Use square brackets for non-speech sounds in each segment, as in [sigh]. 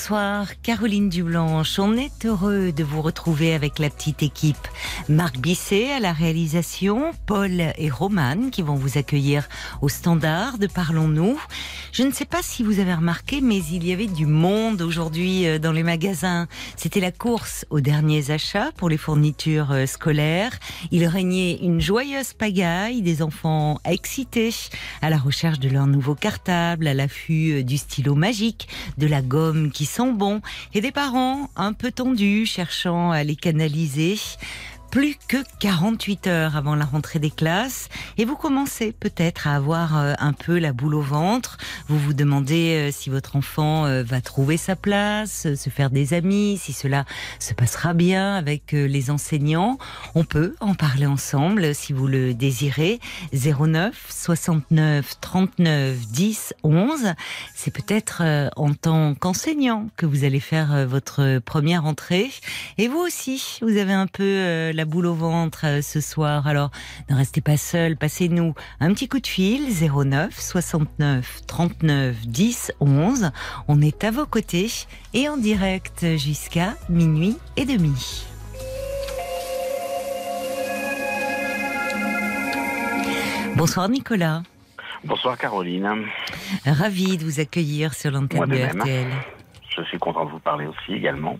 Bonsoir, Caroline Dublanche. On est heureux de vous retrouver avec la petite équipe. Marc Bisset à la réalisation, Paul et Romane qui vont vous accueillir au standard de Parlons-nous. Je ne sais pas si vous avez remarqué, mais il y avait du monde aujourd'hui euh, dans les magasins. C'était la course aux derniers achats pour les fournitures euh, scolaires. Il régnait une joyeuse pagaille, des enfants excités à la recherche de leur nouveau cartable, à l'affût euh, du stylo magique, de la gomme qui sent bon, et des parents un peu tendus cherchant à les canaliser plus que 48 heures avant la rentrée des classes et vous commencez peut-être à avoir euh, un peu la boule au ventre. Vous vous demandez euh, si votre enfant euh, va trouver sa place, se faire des amis, si cela se passera bien avec les enseignants. On peut en parler ensemble si vous le désirez. 09 69 39 10 11. C'est peut-être en tant qu'enseignant que vous allez faire votre première entrée. Et vous aussi, vous avez un peu la boule au ventre euh, ce soir. Alors, ne restez pas seul, passez-nous un petit coup de fil 09 69 39 10 11. On est à vos côtés et en direct jusqu'à minuit et demi. Bonsoir Nicolas. Bonsoir Caroline. Ravi de vous accueillir sur l'antenne de, RTL. Je suis content de vous parler aussi également.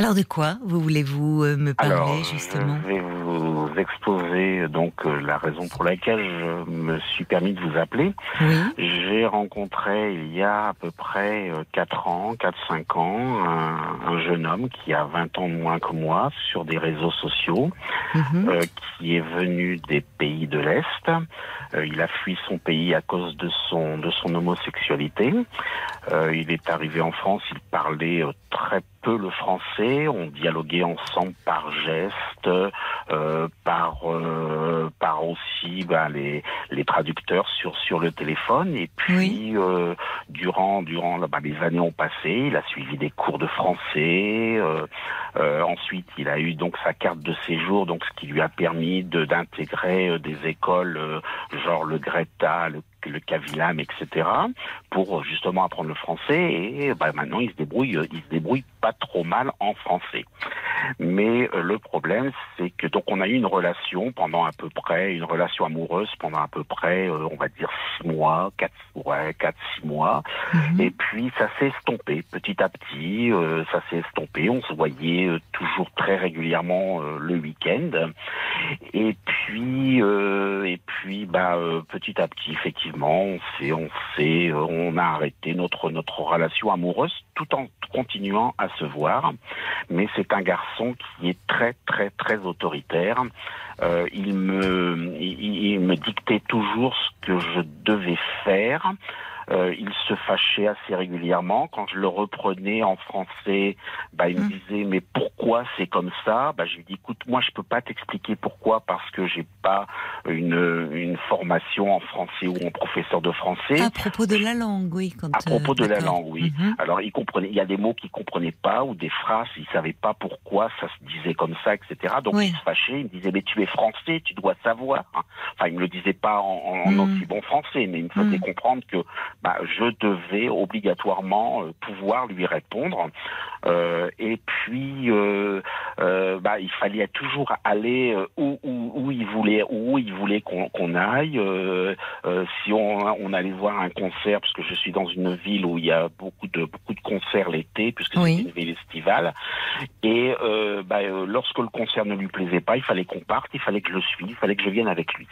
Alors de quoi vous voulez-vous euh, me parler justement Je vais vous exposer donc euh, la raison pour laquelle je me suis permis de vous appeler. Oui. J'ai rencontré il y a à peu près 4 euh, ans, 4-5 ans, un, jeune homme qui a 20 ans de moins que moi sur des réseaux sociaux, mhm. qui est venu des pays de l'Est. il a fui son pays à cause de son, de son homosexualité. il est arrivé en France, il parlait très peu le français, on dialoguait ensemble par gestes, euh, par euh, par aussi bah, les les traducteurs sur sur le téléphone et puis euh, durant durant bah, les années ont passé, il a suivi des cours de français, ensuite il a eu donc sa carte de séjour donc ce qui lui a permis de d'intégrer des écoles genre le Greta, le le Cavilam, etc., pour justement apprendre le français. Et bah, maintenant, il se débrouille, il se débrouille pas trop mal en français. Mais euh, le problème, c'est que donc on a eu une relation pendant à peu près, une relation amoureuse pendant à peu près, euh, on va dire six mois, quatre, ouais, quatre, six mois. Mhm. Et puis ça s'est estompé petit à petit. Euh, ça s'est estompé. On se voyait toujours très régulièrement le week-end. Et puis, et puis, bah, petit à petit, effectivement, on s'est, on s'est, on a arrêté notre notre relation amoureuse tout en continuant à Mais c'est un garçon qui est très très très autoritaire. Euh, il, me dictait toujours ce que je devais faire. Euh, il se fâchait assez régulièrement. Quand je le reprenais en français, bah, il me mmh. disait mais pourquoi c'est comme ça? Bah, Je lui dis écoute, moi je peux pas t'expliquer pourquoi parce que j'ai pas une, une formation en français ou en professeur de français. À propos de la langue, oui. Quand, à propos de la langue, oui. Mmh. Alors il comprenait, il y a des mots qu'il comprenait pas ou des phrases, il savait pas pourquoi ça se disait comme ça, etc. Donc il se fâchait, il me disait mais tu es français, tu dois savoir. Enfin il me le disait pas en, en, mmh. aussi bon français, mais il me faisait comprendre que bah, je devais obligatoirement euh, pouvoir lui répondre. Euh, et puis, euh, bah, il fallait toujours aller où, où, où, il voulait, où il voulait qu'on aille. si on, on, allait voir un concert, parce que je suis dans une ville où il y a beaucoup de beaucoup de concerts l'été, puisque c'est une ville estivale. Et bah, lorsque le concert ne lui plaisait pas, il fallait qu'on parte, il fallait que je le suive, il fallait que je vienne avec lui.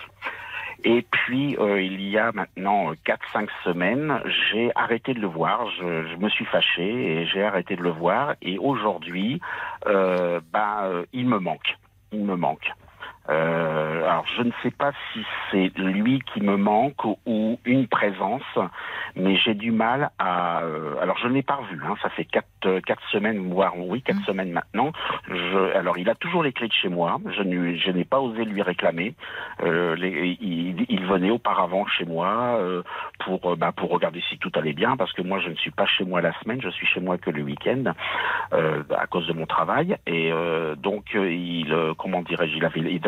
Et puis, euh, il y a maintenant 4-5 semaines, j'ai arrêté de le voir. Je, me suis fâché et j'ai arrêté de le voir. Et aujourd'hui, euh, bah, euh, il me manque. Il me manque. Euh, alors je ne sais pas si c'est lui qui me manque ou, une présence, mais j'ai du mal à. Euh, alors je ne l'ai pas revu. Hein, ça fait quatre euh, quatre semaines, voire oui quatre mmh. semaines maintenant. Je, alors il a toujours les clés de chez moi. Je n'ai pas osé lui réclamer. Euh, les, il, il, venait auparavant chez moi euh, pour bah, pour regarder si tout allait bien parce que moi je ne suis pas chez moi la semaine. Je suis chez moi que le week-end à cause de mon travail et donc il comment dirais-je il avait il,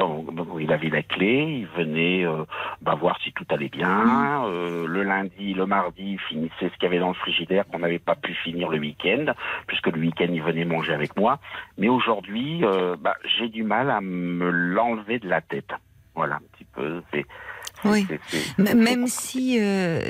il avait la clé, il venait euh, bah, voir si tout allait bien. Euh, le lundi, le mardi, il finissait ce qu'il y avait dans le frigidaire qu'on n'avait pas pu finir le week-end, puisque le week-end, il venait manger avec moi. Mais aujourd'hui, euh, bah, j'ai du mal à me l'enlever de la tête. Voilà, un petit peu. oui. Même si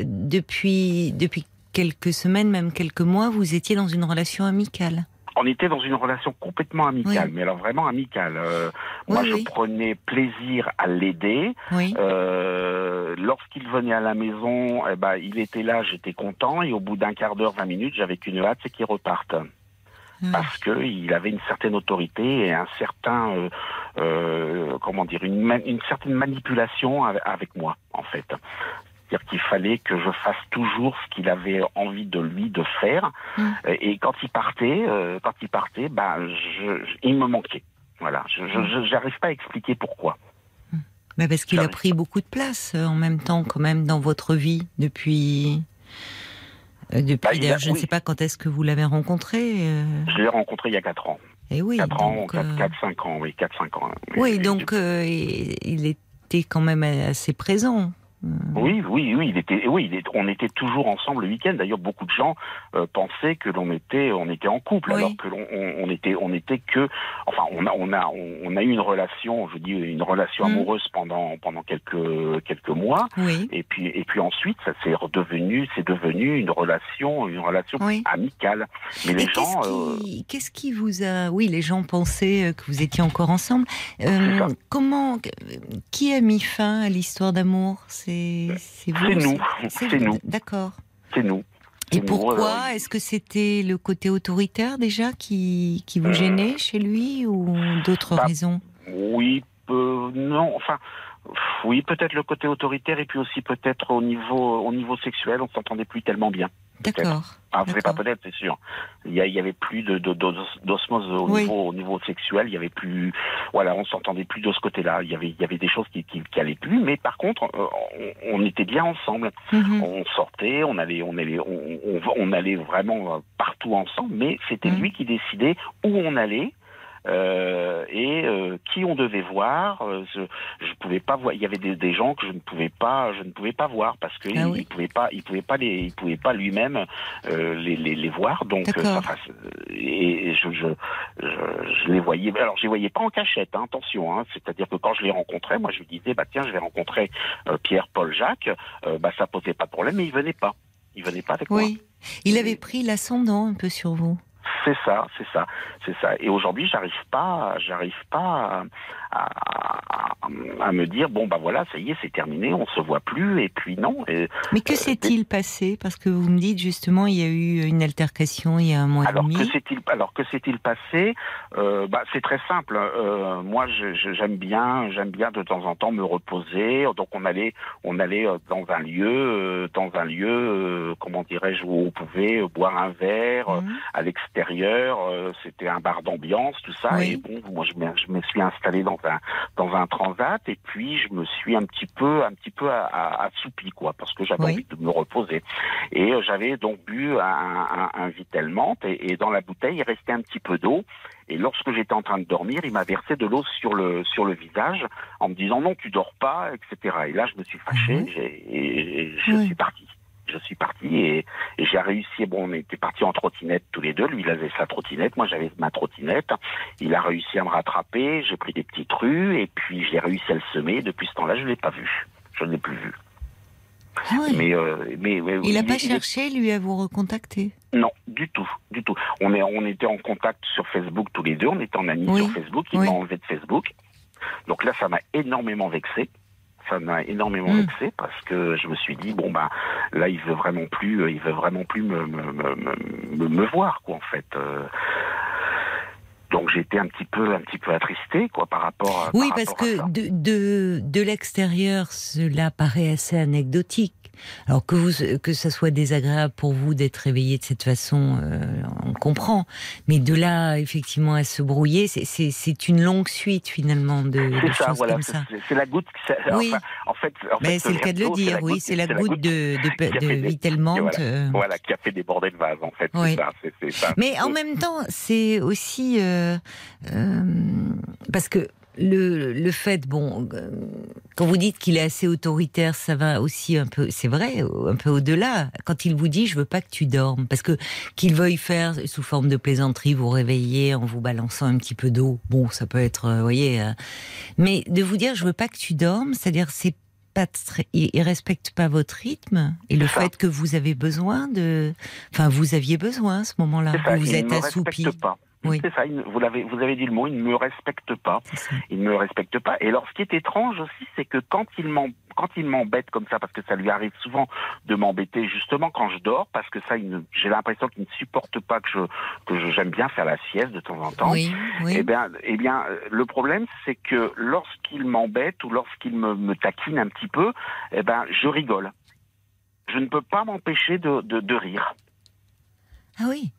depuis, depuis quelques semaines, même quelques mois, vous étiez dans une relation amicale on était dans une relation complètement amicale, mais alors vraiment amicale. Euh, moi, je prenais plaisir à l'aider. Euh, lorsqu'il venait à la maison, eh ben, il était là, j'étais content, et au bout d'un quart d'heure, vingt minutes, j'avais qu'une hâte, c'est qu'il reparte. Parce que il avait une certaine autorité et un certain, euh, comment dire, une, une certaine manipulation avec moi, en fait. C'est-à-dire qu'il fallait que je fasse toujours ce qu'il avait envie de lui de faire. Mm. Et quand il partait, euh, quand il partait, bah, je, il me manquait. Voilà, je n'arrive pas à expliquer pourquoi. Mm. Mais parce qu'il a pris beaucoup de place euh, en même temps, quand même, dans votre vie depuis. Euh, depuis, bah, je ne sais pas quand est-ce que vous l'avez rencontré. Je l'ai rencontré il y a 4 ans. Et eh oui, 4 ans, 4-5 ans, oui, 4-5 ans. Oui, donc il était quand même assez présent. Hmm. Oui, oui, oui, il était, oui, on était toujours ensemble le week-end. D'ailleurs, beaucoup de gens euh, pensaient que l'on était, on était en couple, alors que l'on, on, était, on était que, enfin, on a, on a, on, a eu une relation, je dis une relation hmm. amoureuse pendant pendant quelques quelques mois, et puis et puis ensuite, ça s'est redevenu, c'est devenu une relation, une relation amicale. Mais les gens, euh, qu'est-ce qui, vous a, oui, les gens pensaient euh, que vous étiez encore ensemble. comment, qui a mis fin à l'histoire d'amour? c'est nous. C'est nous. D'accord. C'est nous. Et pourquoi Est-ce que c'était le côté autoritaire déjà qui, qui vous euh, gênait chez lui ou d'autres bah, raisons? Oui, non, enfin, oui, peut-être le côté autoritaire et puis aussi peut-être au niveau, au niveau sexuel, on s'entendait plus tellement bien. D'accord. Ah, c'est pas peut-être, c'est sûr. Il y, avait plus de, d'osmose au, niveau, au niveau sexuel. Il y avait plus, voilà, on s'entendait plus de ce côté-là. Il y avait, il y avait des choses qui, qui, qui allaient plus, mais par contre, euh, on, était bien ensemble. Mhm. On sortait, on allait, on allait, on, on, allait vraiment partout ensemble, mais c'était mhm. lui qui décidait où on allait euh, et euh, qui on devait voir. Euh, je, je pouvais pas voir. Il y avait des, des, gens que je ne pouvais pas, je ne pouvais pas voir parce qu'il ah il pouvait pas, il pouvait pas les, il pouvait pas lui-même euh, les, les, les, voir. Donc, enfin, et je, je, je, je, les voyais. Alors, je les voyais pas en cachette. Hein, attention. Hein, C'est-à-dire que quand je les rencontrais, moi, je lui disais, bah tiens, je vais rencontrer Pierre, Paul, Jacques. bah, ça posait pas de problème, mais il venait pas. Il venait pas avec oui. moi. Il avait pris l'ascendant un peu sur vous. C'est ça, c'est ça, c'est ça. Et aujourd'hui, j'arrive pas, j'arrive pas à, à, me dire bon bah voilà, ça y est, c'est terminé, on se voit plus. Et puis non. Mais que euh, s'est-il passé? Parce que vous me dites justement, il y a eu une altercation il y a un mois alors et demi. Que s'est-il, alors que s'est-il passé? Euh, bah, c'est très simple. Euh, moi, j'aime bien, j'aime bien de temps en temps me reposer. Donc on allait, on allait dans un lieu, dans un lieu, comment dirais-je, où on pouvait boire un verre mmh. à l'extérieur euh, c'était un bar d'ambiance, tout ça. Et bon, moi je me, je me, suis installé dans un dans un transat et puis je me suis un petit peu un petit peu assoupi quoi, parce que j'avais envie de me reposer. Et euh, j'avais donc bu un, un, un et, et dans la bouteille il restait un petit peu d'eau. Et lorsque j'étais en train de dormir, il m'a versé de l'eau sur le sur le visage en me disant non tu dors pas, etc. Et là je me suis fâché ah et, je suis parti je suis parti et, j'ai réussi. Bon, on était partis en trottinette tous les deux. Lui, il avait sa trottinette, moi j'avais ma trottinette. Il a réussi à me rattraper. J'ai pris des petites rues et puis j'ai réussi à le semer. Depuis ce temps-là, je l'ai pas vu. Je ne l'ai plus vu. Ah mais, euh, mais, il n'a pas cherché lui à vous recontacter? Non, du tout, du tout. On est, on était en contact sur Facebook tous les deux. On était en amis sur Facebook. Il m'a enlevé de Facebook. Donc là, ça m'a énormément vexé ça m'a énormément mm. vexé parce que je me suis dit bon ben là il veut vraiment plus euh, il veut vraiment plus me me, me, me, me voir quoi en fait euh. Donc j'étais un petit peu, un petit peu attristé, quoi, par rapport. Oui, parce que de, de, de l'extérieur, cela paraît assez anecdotique. Alors que vous, que ça soit désagréable pour vous d'être réveillé de cette façon, euh, on comprend. Mais de là, effectivement, à se brouiller, c'est une longue suite finalement de, de ça, choses voilà, comme ça. C'est la goutte. Oui. Enfin, en fait, en Mais c'est le cas de le dire. Oui, c'est la, goutte de, de, de. Voilà, euh... voilà, qui a fait déborder le vase. En fait, oui. ça. Mais en même temps, c'est aussi euh, euh, parce que le, le fait, bon, euh, quand vous dites qu'il est assez autoritaire, ça va aussi un peu, c'est vrai, un peu au-delà. Quand il vous dit, je veux pas que tu dormes, parce que qu'il veuille faire sous forme de plaisanterie, vous réveiller en vous balançant un petit peu d'eau, bon, ça peut être, vous voyez, euh, mais de vous dire, je veux pas que tu dormes, c'est-à-dire, c'est pas très, il respecte pas votre rythme et le fait que vous avez besoin de, enfin, vous aviez besoin à ce moment-là, vous vous êtes assoupi. Pas. Oui. C'est ça, vous, l'avez, vous avez dit le mot, il ne me respecte pas. Il ne me respecte pas. Et alors, ce qui est étrange aussi, c'est que quand il quand il m'embête comme ça, parce que ça lui arrive souvent de m'embêter justement quand je dors, parce que ça, j'ai l'impression qu'il ne supporte pas que je que j'aime bien faire la sieste de temps en temps. Oui, oui. Eh bien, eh bien, le problème, c'est que lorsqu'il m'embête ou lorsqu'il me, me, taquine un petit peu, eh ben, je rigole. Je ne peux pas m'empêcher de, de, de rire. Ah oui.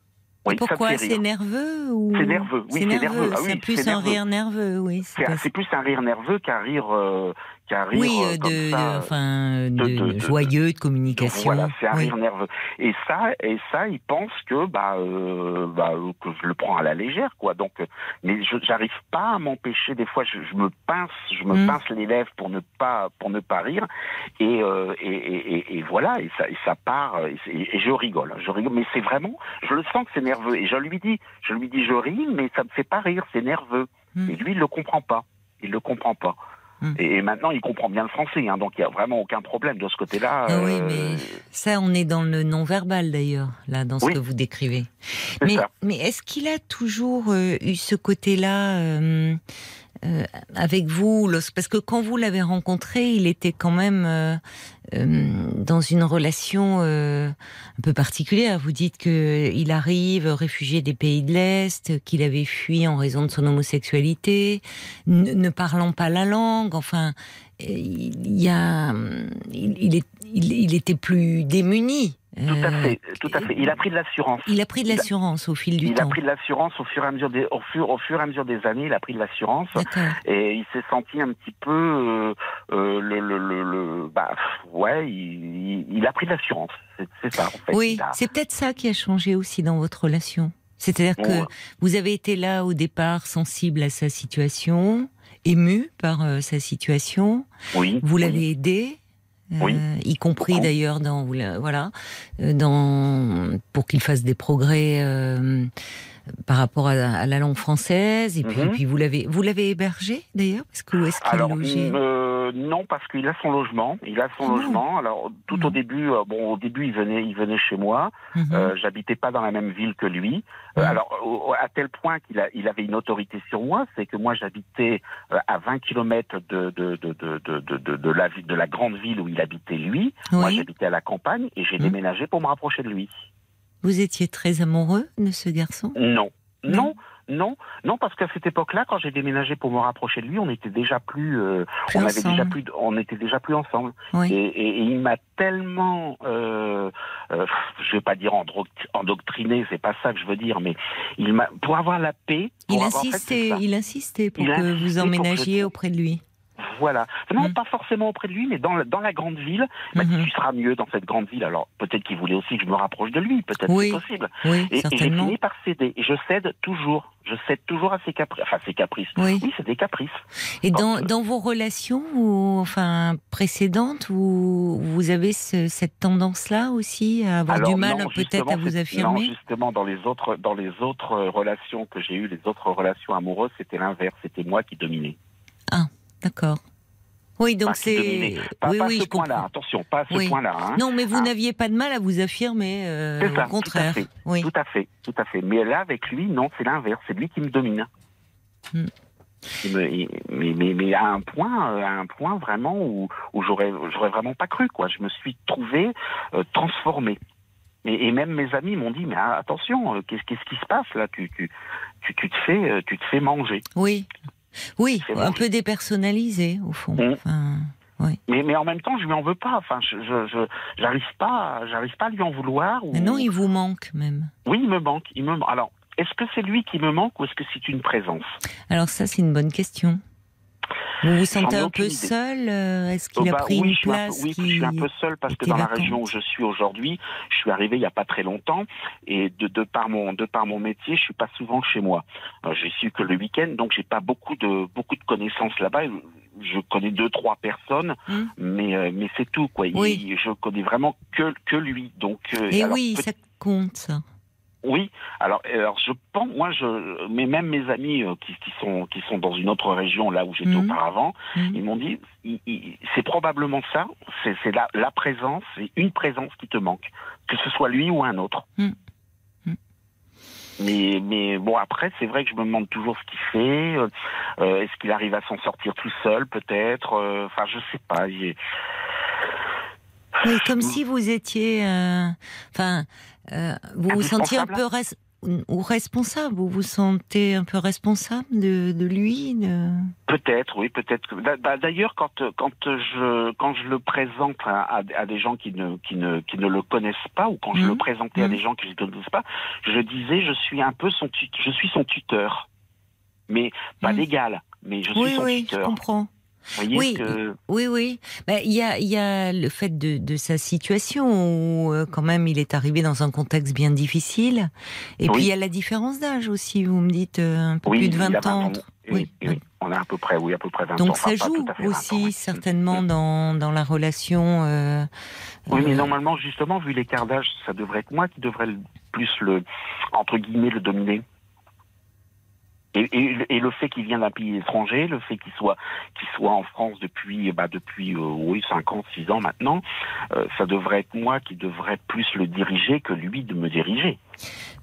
Oui, Pourquoi? C'est nerveux ou... C'est nerveux, oui, c'est nerveux. nerveux. Ah, oui, c'est plus un nerveux. rire nerveux, oui. C'est plus un rire nerveux qu'un rire, euh, qu'un rire oui, euh, de, comme ça, de, enfin, de, de, joyeux, de communication. Voilà, c'est un oui. rire nerveux. Et ça, et ça, il pense que bah, euh, bah, que je le prends à la légère, quoi. Donc, mais je j'arrive pas à m'empêcher. Des fois, je, je, me pince, je me Mm. pince les lèvres pour ne pas pour ne pas rire. Et euh, et, et, et, voilà, et ça, et ça part. Et, et je rigole, je rigole. Mais c'est vraiment, je le sens que c'est nerveux. Et je lui dis, je lui dis, je ris, mais ça me fait pas rire, c'est nerveux. Mm. Et lui, il le comprend pas. Il le comprend pas. Mm. Et maintenant, il comprend bien le français, hein, donc il y a vraiment aucun problème de ce côté-là. Ah oui, euh, mais ça, on est dans le non-verbal d'ailleurs, là, dans ce Oui. que vous décrivez. Mais, mais est-ce qu'il a toujours euh, eu ce côté-là euh, avec vous Parce que quand vous l'avez rencontré, il était quand même euh, euh, dans une relation euh, un peu particulière. Vous dites que il arrive réfugié des pays de l'Est, qu'il avait fui en raison de son homosexualité, ne, parlant pas la langue. Enfin, il y a, il, est, il était plus démuni. Tout à Euh, fait, tout à fait. Il a pris de l'assurance. Il a pris de l'assurance au fil du Il a temps. pris de l'assurance au fur et à mesure des, au fur, au fur et à mesure des années. Il a pris de l'assurance et il s'est senti un petit peu, euh, euh, le, le, le, le- bah, ouais, il, a pris de l'assurance. C'est ça. En fait. Oui, a- c'est peut-être ça qui a changé aussi dans votre relation. C'est-à-dire que Ouais. vous avez été là au départ sensible à sa situation, ému par euh, sa situation. oui. Vous oui. l'avez euh, y compris d'ailleurs dans voilà, euh, dans pour qu'il fasse des progrès euh, par rapport à, à la langue française. Et puis, Mhm. puis vous l'avez vous l'avez hébergé d'ailleurs? Parce que où est-ce qu'il Alors logeait? euh, non parce qu'il a son logement, il a son Ah logement. Alors tout Mhm. au début, euh, bon au début il venait, il venait chez moi. Mhm. Euh, J'habitais pas dans la même ville que lui. Euh, Mhm. alors au- à tel point qu'il il avait une autorité sur moi, c'est que moi j'habitais à 20 kilomètres de de, de, de, de, la de la grande ville où il habitait lui. Moi j'habitais à la campagne et j'ai Mhm. déménagé pour me rapprocher de lui. Vous étiez très amoureux de ce garçon? Non. Non. Non, non, parce qu'à cette époque-là, quand j'ai déménagé pour me rapprocher de lui, on était déjà plus, euh, Plus on avait ensemble. déjà plus, on était déjà plus ensemble. Oui. Et, et- et il m'a tellement, euh, euh, je vais pas dire endoctriné, c'est pas ça que je veux dire, mais il m'a, pour avoir la paix, pour Il avoir- en fait, insistait, il insistait pour Il que vous que emménagiez je- auprès de lui. Voilà. Non, Mm. pas forcément auprès de lui, mais dans la, dans la grande ville. Dit, Mhm. tu seras mieux dans cette grande ville. Alors, peut-être qu'il voulait aussi que je me rapproche de lui. Peut-être Oui. c'est possible. Oui, Et, et j'ai fini par céder. Et je cède toujours. Je cède toujours à ses caprices. Enfin, ses caprices. Oui. Oui, c'est des caprices. Et dans, euh, dans vos relations, ou, enfin précédentes, vous, vous avez ce- cette tendance-là aussi à avoir Alors, du mal peut-être à vous affirmer Non, justement, dans les autres, dans les autres relations que j'ai eues, les autres relations amoureuses, c'était l'inverse. C'était moi qui dominais. D'accord. Oui, donc c'est. Pas, Oui, pas à oui, ce point-là. Attention, pas à ce Oui. point-là. hein. Non, mais vous Ah. n'aviez pas de mal à vous affirmer, euh, C'est ça, au contraire. tout à fait. Oui. Tout à fait, tout à fait. Mais là, avec lui, non, c'est l'inverse. C'est lui qui me domine. Hmm. Mais, mais, mais à un point, euh, à un point vraiment où, où j'aurais, j'aurais vraiment pas cru, quoi. Je me suis trouvé euh, transformé. Et, même mes amis m'ont dit, mais attention, qu'est-ce qui se passe là? Tu, tu, tu, tu, te fais, tu te fais manger. Oui, oui, un peu dépersonnalisé au fond. Mmh. oui. mais, mais en même temps, je lui en veux pas. Enfin, je, j'arrive pas, j'arrive pas à lui en vouloir. Mais non, il vous manque même. Oui, il me manque. Il me. Alors, est-ce que c'est lui qui me manque ou est-ce que c'est une présence? Alors ça, c'est une bonne question. Vous vous sentez un peu seul euh, Est-ce qu'il a oh, bah pris une place Oui, je suis un peu seul parce que dans la région où je suis aujourd'hui, je suis arrivé il n'y a pas très longtemps et de, de, par mon de par mon métier, je suis pas souvent chez moi. Euh, je suis que le week-end, donc j'ai pas beaucoup de beaucoup de connaissances là-bas. Je connais deux trois personnes, hum. mais euh, mais c'est tout quoi. Oui. je connais vraiment que que lui. Donc et oui, ça compte ça. Oui, alors, alors je pense, moi, je, mais même mes amis euh, qui, qui, sont qui sont dans une autre région là où j'étais mhm. auparavant, mhm. ils m'ont dit, c'est probablement ça, c'est la, la présence, c'est une présence qui te manque, que ce soit lui ou un autre. Mhm. Mais, mais bon, après, c'est vrai que je me demande toujours ce qu'il fait. Euh, euh, est-ce qu'il arrive à s'en sortir tout seul, peut-être Enfin, je sais pas. Oui, comme si vous étiez, enfin. Euh, vous vous sentiez un peu ou responsable? Vous vous sentez un peu responsable de, de lui Peut-être, oui, peut-être. D'ailleurs, quand quand je quand je le présente à, à, des gens qui ne qui ne qui ne le connaissent pas, ou quand je le mmh. présentais à mmh. des gens qui ne le connaissent pas, je disais je suis un peu son je suis son tuteur, mais pas mmh. légal, mais je suis son oui, tuteur. Je comprends oui, oui, oui. Il y, a, y a le fait de, de sa situation où euh, quand même il est arrivé dans un contexte bien difficile. Et puis il y a la différence d'âge aussi. Vous me dites euh, un peu plus de 20 ans. Oui, oui, on a à peu près, oui, à peu près 20 Donc ans. Donc ça joue aussi certainement dans, dans la relation. Euh, oui, mais normalement, justement, vu l'écart d'âge, ça devrait être moi qui devrais plus le entre guillemets le dominer. Et, et, le fait qu'il vienne d'un pays étranger, le fait qu'il soit qu'il soit en France depuis bah depuis euh, oui cinq ans, six ans maintenant, euh, ça devrait être moi qui devrais plus le diriger que lui de me diriger.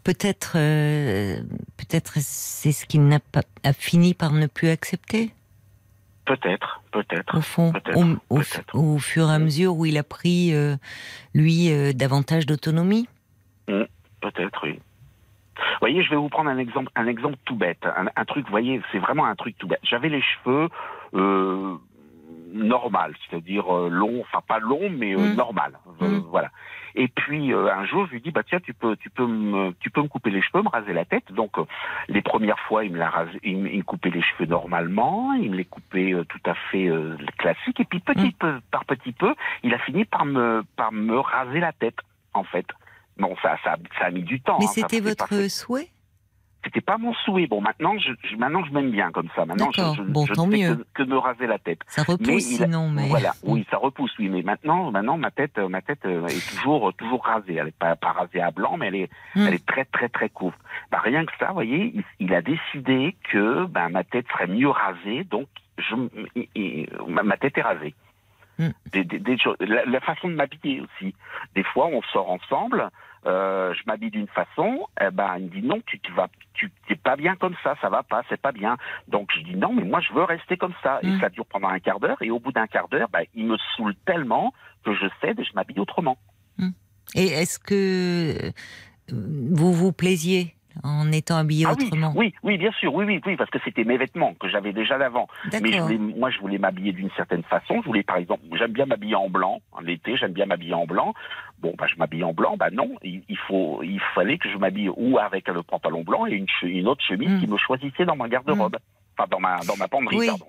Peut-être euh, peut-être c'est ce qu'il n'a pas a fini par ne plus accepter? Peut-être, peut-être. Au fond, au, au, fur et à mesure où il a pris lui davantage d'autonomie? Mmh, peut-être, oui. Vous voyez, je vais vous prendre un exemple, un exemple tout bête, un, truc, vous voyez, c'est vraiment un truc tout bête. J'avais les cheveux euh, normal, c'est-à-dire euh, long, enfin pas long, mais euh, mmh. normal, euh, mmh. voilà. Et puis un jour, je lui dis bah tiens, tu peux, tu peux me, tu peux me couper les cheveux, me raser la tête. Donc les premières fois, il me l'a rasé, il, me coupait les cheveux normalement, il me les coupait tout à fait classique. Et puis petit mmh. peu par petit peu, il a fini par me, par me raser la tête, en fait. Bon, ça, ça, ça a mis du temps. Mais hein, c'était votre souhait? C'était pas mon souhait. Bon, maintenant, je, maintenant, je m'aime bien comme ça. Maintenant, je, je, bon, tant mieux. Que, me raser la tête. Ça repousse sinon, mais voilà. Oui, ça repousse, oui. Mais maintenant, maintenant, ma tête, ma tête euh, est toujours, toujours rasée. Elle est pas, pas rasée à blanc, mais elle est, hmm. elle est très, très, très courte. Bah, rien que ça, vous voyez, il, a décidé que, ben, ma tête serait mieux rasée, donc, je, ma tête est rasée. Hmm. Des, des, la, la, façon de m'habiller aussi. Des fois, on sort ensemble. Euh, je m'habille d'une façon, eh ben, il me dit non, tu, tu vas, tu t'es pas bien comme ça, ça va pas, c'est pas bien. Donc je dis non, mais moi je veux rester comme ça. Et mm. ça dure pendant un quart d'heure. Et au bout d'un quart d'heure, ben, il me saoule tellement que je cède et je m'habille autrement. Mm. Et est-ce que vous vous plaisiez en étant habillé ah autrement. Oui, oui, bien sûr, oui, oui, oui, parce que c'était mes vêtements que j'avais déjà d'avant. Mais je voulais, moi, je voulais m'habiller d'une certaine façon. Je voulais, par exemple, j'aime bien m'habiller en blanc. En été, j'aime bien m'habiller en blanc. Bon, bah, je m'habille en blanc. Bah non, il, faut, il fallait que je m'habille ou avec le pantalon blanc et une, une autre chemise hmm. qui me choisissait dans ma garde-robe. Hmm. Enfin, dans ma, dans ma penderie, pardon.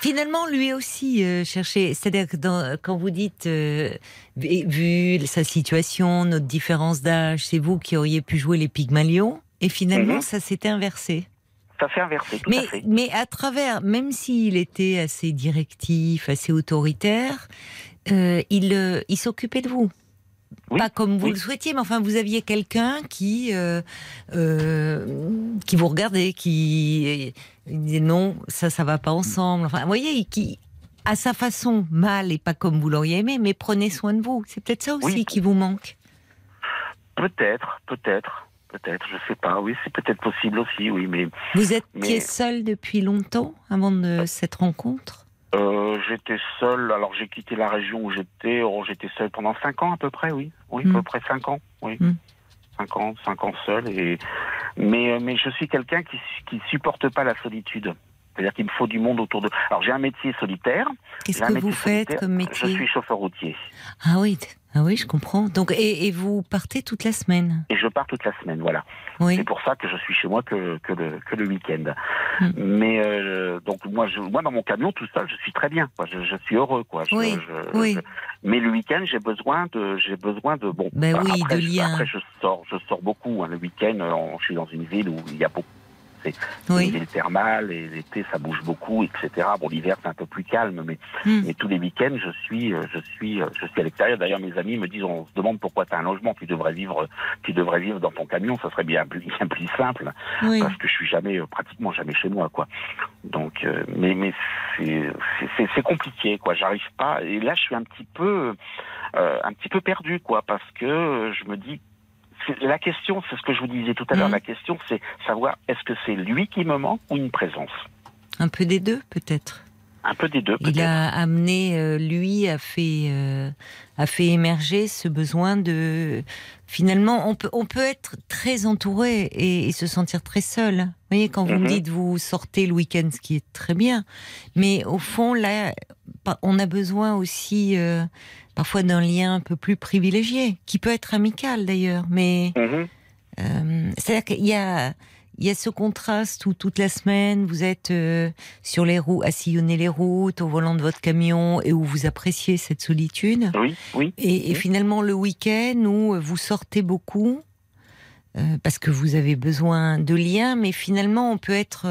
Finalement, lui aussi euh, cherchait. C'est-à-dire que dans, quand vous dites, euh, vu sa situation, notre différence d'âge, c'est vous qui auriez pu jouer les Pygmalions. Et finalement, mhm. ça s'est inversé. Ça s'est inversé, tout mais, à fait. Mais à travers, même s'il était assez directif, assez autoritaire, euh, il, euh, il s'occupait de vous. pas comme vous le souhaitiez, mais enfin, vous aviez quelqu'un qui, euh, qui vous regardait, qui disait non, ça, ça va pas ensemble. Enfin, vous voyez, qui, à sa façon, mal et pas comme vous l'auriez aimé, mais prenez soin de vous. C'est peut-être ça aussi qui vous manque. Peut-être, peut-être. Peut-être, je sais pas. Oui, c'est peut-être possible aussi, oui, mais. Vous êtes seul depuis longtemps avant de cette rencontre? Euh, J'étais seul. Alors j'ai quitté la région où j'étais. Oh, j'étais seul pendant cinq ans à peu près, oui. Oui, à peu près cinq ans, oui. Cinq ans, cinq ans seul. Et mais mais je suis quelqu'un qui qui supporte pas la solitude. C'est-à-dire qu'il me faut du monde autour de. Alors j'ai un métier solitaire. Qu'est-ce que vous faites comme métier? Je suis chauffeur routier. Ah oui, ah oui, je comprends. Donc et, et, vous partez toute la semaine? Et je pars toute la semaine, voilà. Oui. C'est pour ça que je suis chez moi que que le, que le week-end. Hmm. Mais euh, donc moi, je, moi dans mon camion tout seul, je suis très bien. Quoi. Je, je suis heureux, quoi. Je, oui. oui. mais le week-end, j'ai besoin de j'ai besoin de bon. Ben oui, après, de liens. Après, je sors, je sors beaucoup. Hein. Le week-end, euh, je suis dans une ville où il y a beaucoup c'est oui. thermale et l'été ça bouge beaucoup, etc. Bon, l'hiver c'est un peu plus calme, mais, hmm. mais tous les week-ends je suis, euh, je suis, euh, je suis à l'extérieur. D'ailleurs, mes amis me disent, on se demande pourquoi tu as un logement, tu devrais vivre, tu devrais vivre dans ton camion, ça serait bien plus, [laughs] bien plus simple, parce que je suis jamais, euh, pratiquement jamais chez moi, quoi. Donc, mais mais c'est compliqué, quoi. J'arrive pas. Et là, je suis un petit peu, un petit peu perdu, quoi, parce que je me dis la question, c'est ce que je vous disais tout à l'heure, mmh. la question c'est savoir est-ce que c'est lui qui me manque ou une présence? Un peu des deux, peut-être. Un peu des deux. Il a amené, euh, lui, a fait, euh, a fait émerger ce besoin de. Finalement, on peut, on peut être très entouré et, se sentir très seul. Vous voyez, quand vous me mmh. dites vous sortez le week-end, ce qui est très bien, mais au fond, là, on a besoin aussi. Euh, parfois d'un lien un peu plus privilégié, qui peut être amical d'ailleurs, mais mhm. euh, c'est-à-dire qu'il y a il y a ce contraste où toute la semaine vous êtes euh, sur les roues, à sillonner les routes, au volant de votre camion et où vous appréciez cette solitude. Oui, oui. Et, finalement le week-end où vous sortez beaucoup euh, parce que vous avez besoin de liens, mais finalement on peut être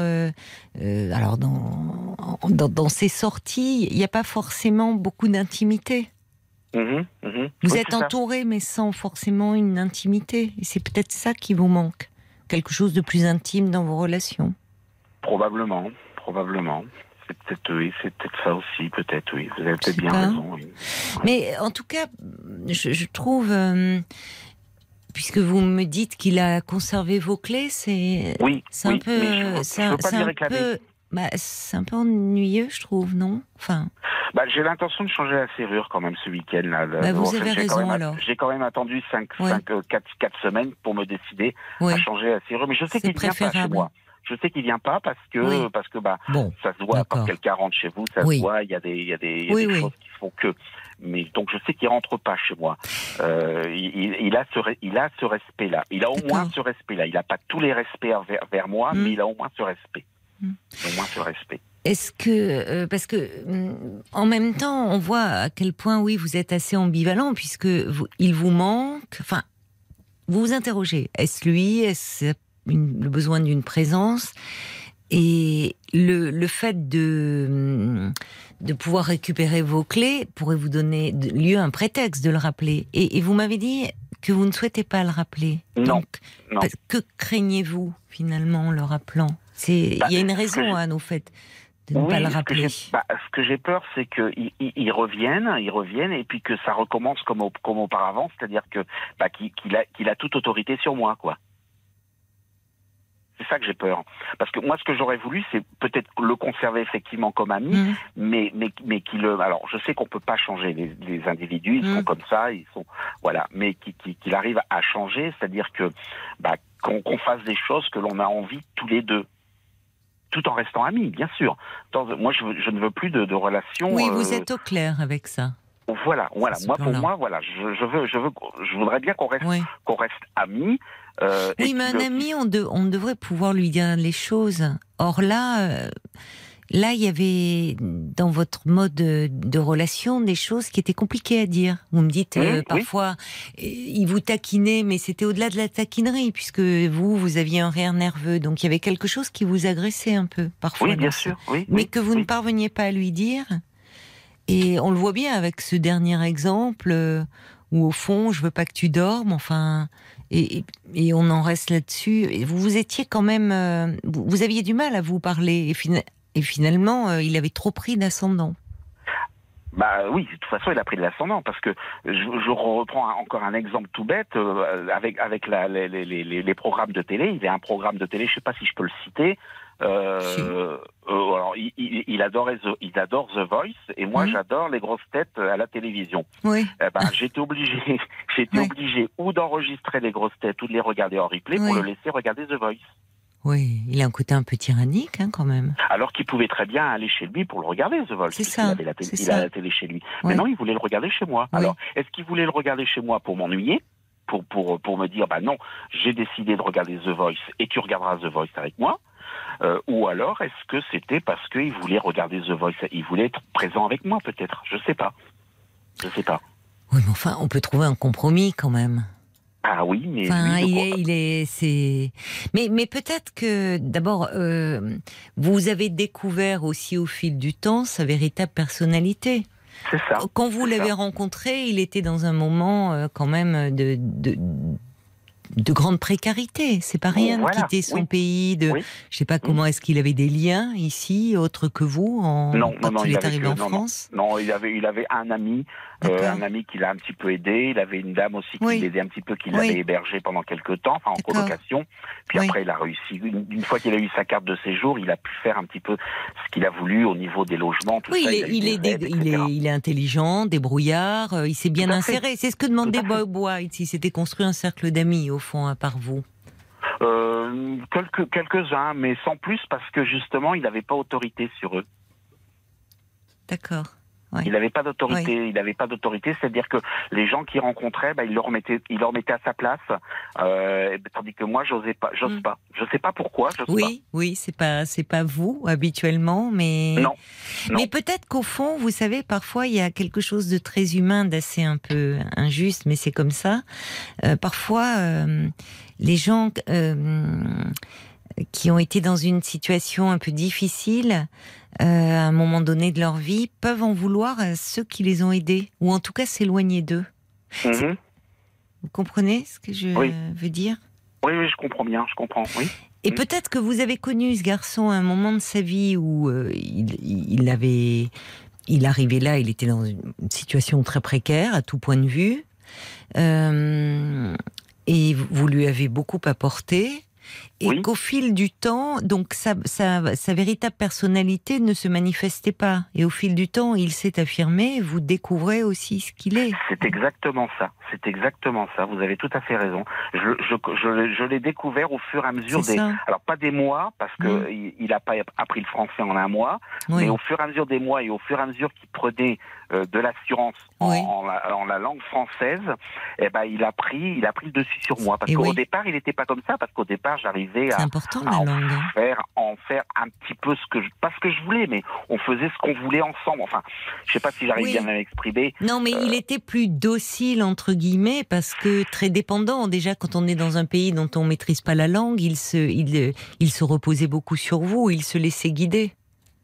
alors dans, dans, dans ces sorties, il n'y a pas forcément beaucoup d'intimité. Mhm, mhm. Vous êtes entouré, mais sans forcément une intimité. Et c'est peut-être ça qui vous manque. Quelque chose de plus intime dans vos relations. Probablement, probablement. C'est peut-être oui, c'est peut-être ça aussi, peut-être oui. Vous avez peut-être bien raison. Mais en tout cas, je, trouve, euh, puisque vous me dites qu'il a conservé vos clés, c'est oui, c'est un peu, c'est un peu bah, c'est un peu ennuyeux, je trouve, non? Enfin. Bah, j'ai l'intention de changer la serrure quand même ce week-end. Là. Bah, vous avez raison alors. J'ai quand même attendu 5, 5 4, 4, semaines pour me décider à changer la serrure. Mais je sais qu'il vient pas chez moi. Je sais qu'il vient pas parce que parce que bah ça se voit quand quelqu'un rentre chez vous, ça se voit. Il y a des il y a des, y a des choses qui font que. Mais donc je sais qu'il rentre pas chez moi. Euh, il, il, a ce il a ce respect là. Il a au moins ce respect là. Il a pas tous les respects vers, vers moi, hmm. mais il a au moins ce respect. Au moins ce respect. Est-ce que euh, parce que mm, en même temps on voit à quel point oui vous êtes assez ambivalent puisque il vous manque enfin vous vous interrogez. Est-ce lui? Est-ce le besoin d'une présence? Et le, le fait de mm, de pouvoir récupérer vos clés pourrait vous donner lieu à un prétexte de le rappeler. Et, vous m'avez dit que vous ne souhaitez pas le rappeler. Non, donc que craignez-vous finalement en le rappelant? C'est bah, il y a une raison à nos fêtes de ne pas le rappeler. Bah, ce que j'ai peur, c'est qu'ils ils reviennent, ils reviennent, et puis que ça recommence comme, comme auparavant, c'est-à-dire que bah, qu'il a, qu'il a toute autorité sur moi, quoi. C'est ça que j'ai peur. Parce que moi, ce que j'aurais voulu, c'est peut-être le conserver effectivement comme ami, mmh. mais mais mais qu'il alors je sais qu'on peut pas changer les, les individus, ils sont mmh. comme ça, ils sont voilà, mais qu'il arrive à changer, c'est-à-dire que bah, qu'on fasse des choses que l'on a envie tous les deux tout en restant amis, bien sûr. moi, je, ne veux plus de, de relations. Oui, vous euh, êtes au clair avec ça. Voilà, voilà. Moi, pour moi, voilà, je, veux, je veux, je voudrais bien qu'on reste, qu'on reste amis. Euh, oui, mais un ami, on, de, on devrait pouvoir lui dire les choses. Or là, euh, Là, il y avait dans votre mode de, relation des choses qui étaient compliquées à dire. Vous me dites euh, parfois, euh, il vous taquinait, mais c'était au-delà de la taquinerie, puisque vous, vous aviez un rire nerveux. Donc il y avait quelque chose qui vous agressait un peu, parfois. Oui, bien sûr. Oui, mais que vous ne parveniez pas à lui dire. Et on le voit bien avec ce dernier exemple euh, où, au fond, je veux pas que tu dormes. Enfin, et, on en reste là-dessus. Vous, vous étiez quand même, vous, aviez du mal à vous parler. Et et finalement, euh, il avait trop pris d'ascendant. Bah oui, de toute façon, il a pris de l'ascendant parce que je, je, reprends encore un exemple tout bête euh, avec avec la, les, les, les, les, programmes de télé. Il y a un programme de télé, je sais pas si je peux le citer. Euh, euh, alors, il, il, il, adore il adore The Voice et moi j'adore les grosses têtes à la télévision. Oui. Eh ben, j'étais obligé, [laughs] j'étais oui. obligé ou d'enregistrer les grosses têtes ou de les regarder en replay oui. pour le laisser regarder The Voice. Oui, il a un côté un peu tyrannique hein, quand même. Alors qu'il pouvait très bien aller chez lui pour le regarder, The Voice. C'est ça. Il, avait la télé, il a la télé chez lui. Oui. Mais non, il voulait le regarder chez moi. Oui. Alors, est-ce qu'il voulait le regarder chez moi pour m'ennuyer pour, pour, pour me dire, bah non, j'ai décidé de regarder The Voice et tu regarderas The Voice avec moi euh, ou alors est-ce que c'était parce qu'il voulait regarder The Voice Il voulait être présent avec moi peut-être? Je sais pas. Je sais pas. Oui, mais enfin, on peut trouver un compromis quand même. Ah oui, mais enfin, lui, il, est, il est, c'est. Mais, mais peut-être que d'abord, euh, vous avez découvert aussi au fil du temps sa véritable personnalité. C'est ça. Quand vous l'avez rencontré, il était dans un moment euh, quand même de, de de grande précarité. C'est pas rien voilà. de quitter son oui. pays. De, oui. je sais pas comment est-ce qu'il avait des liens ici, autres que vous, en, non, quand non, il, il est arrivé que, en non, France? Non, non, il avait, il avait un ami, euh, un ami qui l'a un petit peu aidé. Il avait une dame aussi qui oui. l'aidait un petit peu, qui l'avait hébergé pendant quelques temps, enfin en colocation. Puis après, il a réussi. Une, une, fois qu'il a eu sa carte de séjour, il a pu faire un petit peu ce qu'il a voulu au niveau des logements. Tout oui, ça, il, est, il, est aides, il, est, il est intelligent, débrouillard. Euh, il s'est bien inséré. C'est ce que demandait Bob White. Il s'était construit un cercle d'amis au fond, à part vous. Euh, quelques quelques-uns, mais sans plus parce que justement, il n'avait pas autorité sur eux. D'accord. Ouais. Il n'avait pas d'autorité. Il n'avait pas d'autorité, c'est-à-dire que les gens qu'il rencontrait, bah, il leur mettait, il leur mettait à sa place, euh, tandis que moi, j'osais pas, j'ose mm. pas. Je sais pas pourquoi. Oui, pas. oui, c'est pas, c'est pas vous habituellement, mais non. non. Mais peut-être qu'au fond, vous savez, parfois il y a quelque chose de très humain, d'assez un peu injuste, mais c'est comme ça. Euh, parfois, euh, les gens euh, qui ont été dans une situation un peu difficile euh, à un moment donné de leur vie peuvent en vouloir à ceux qui les ont aidés, ou en tout cas s'éloigner d'eux. -hmm. Vous comprenez ce que je oui. veux dire? Oui, oui, je comprends bien, je comprends, oui. Et mmh. peut-être que vous avez connu ce garçon à un moment de sa vie où euh, il, il, avait, il arrivait là, il était dans une situation très précaire à tout point de vue, euh, et vous lui avez beaucoup apporté et oui. qu'au fil du temps, donc sa, sa, sa, véritable personnalité ne se manifestait pas. Et au fil du temps, il s'est affirmé. Vous découvrez aussi ce qu'il est. C'est exactement ça. C'est exactement ça. Vous avez tout à fait raison. Je, je, je, je l'ai découvert au fur et à mesure des. Ça. Alors pas des mois parce que il n'a pas appris le français en un mois, oui. mais au fur et à mesure des mois et au fur et à mesure qu'il prenait euh, de l'assurance oui. en, en, la, en, la, langue française, eh ben il a pris, il a pris le dessus sur moi parce qu'au oui. départ il n'était pas comme ça parce qu'au départ j'arrivais à, important, à en langue. faire, en faire un petit peu ce que je, pas ce que je voulais, mais on faisait ce qu'on voulait ensemble. Enfin, je sais pas si j'arrive bien à m'exprimer. Non, mais euh... il était plus docile entre guillemets parce que très dépendant. Déjà, quand on est dans un pays dont on maîtrise pas la langue, il se, il, il se reposait beaucoup sur vous, il se laissait guider.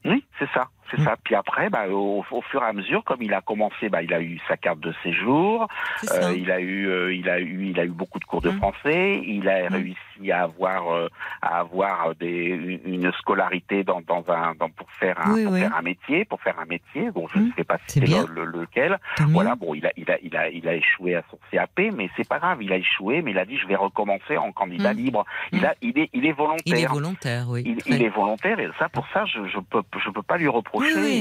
Oui, c'est ça. C'est ça. Puis après, bah, au, au, fur et à mesure, comme il a commencé, bah, il a eu sa carte de séjour. Euh, il a eu, euh, il a eu, il a eu beaucoup de cours de mmh. français. Il a mmh. réussi à avoir, euh, à avoir des, une scolarité dans, dans un, dans, pour faire un, oui, pour oui. faire un métier, pour faire un métier. Donc je ne mmh. sais pas si c'est le, le, lequel. Voilà. Bon, il a, il a, il a, il a échoué à son CAP, mais c'est pas grave. Il a échoué, mais il a dit je vais recommencer en candidat libre. Il a, il est, il est volontaire. Il est volontaire, oui. Il, il est volontaire et ça, pour ça, je, je peux, je peux pas lui reprocher. Oui,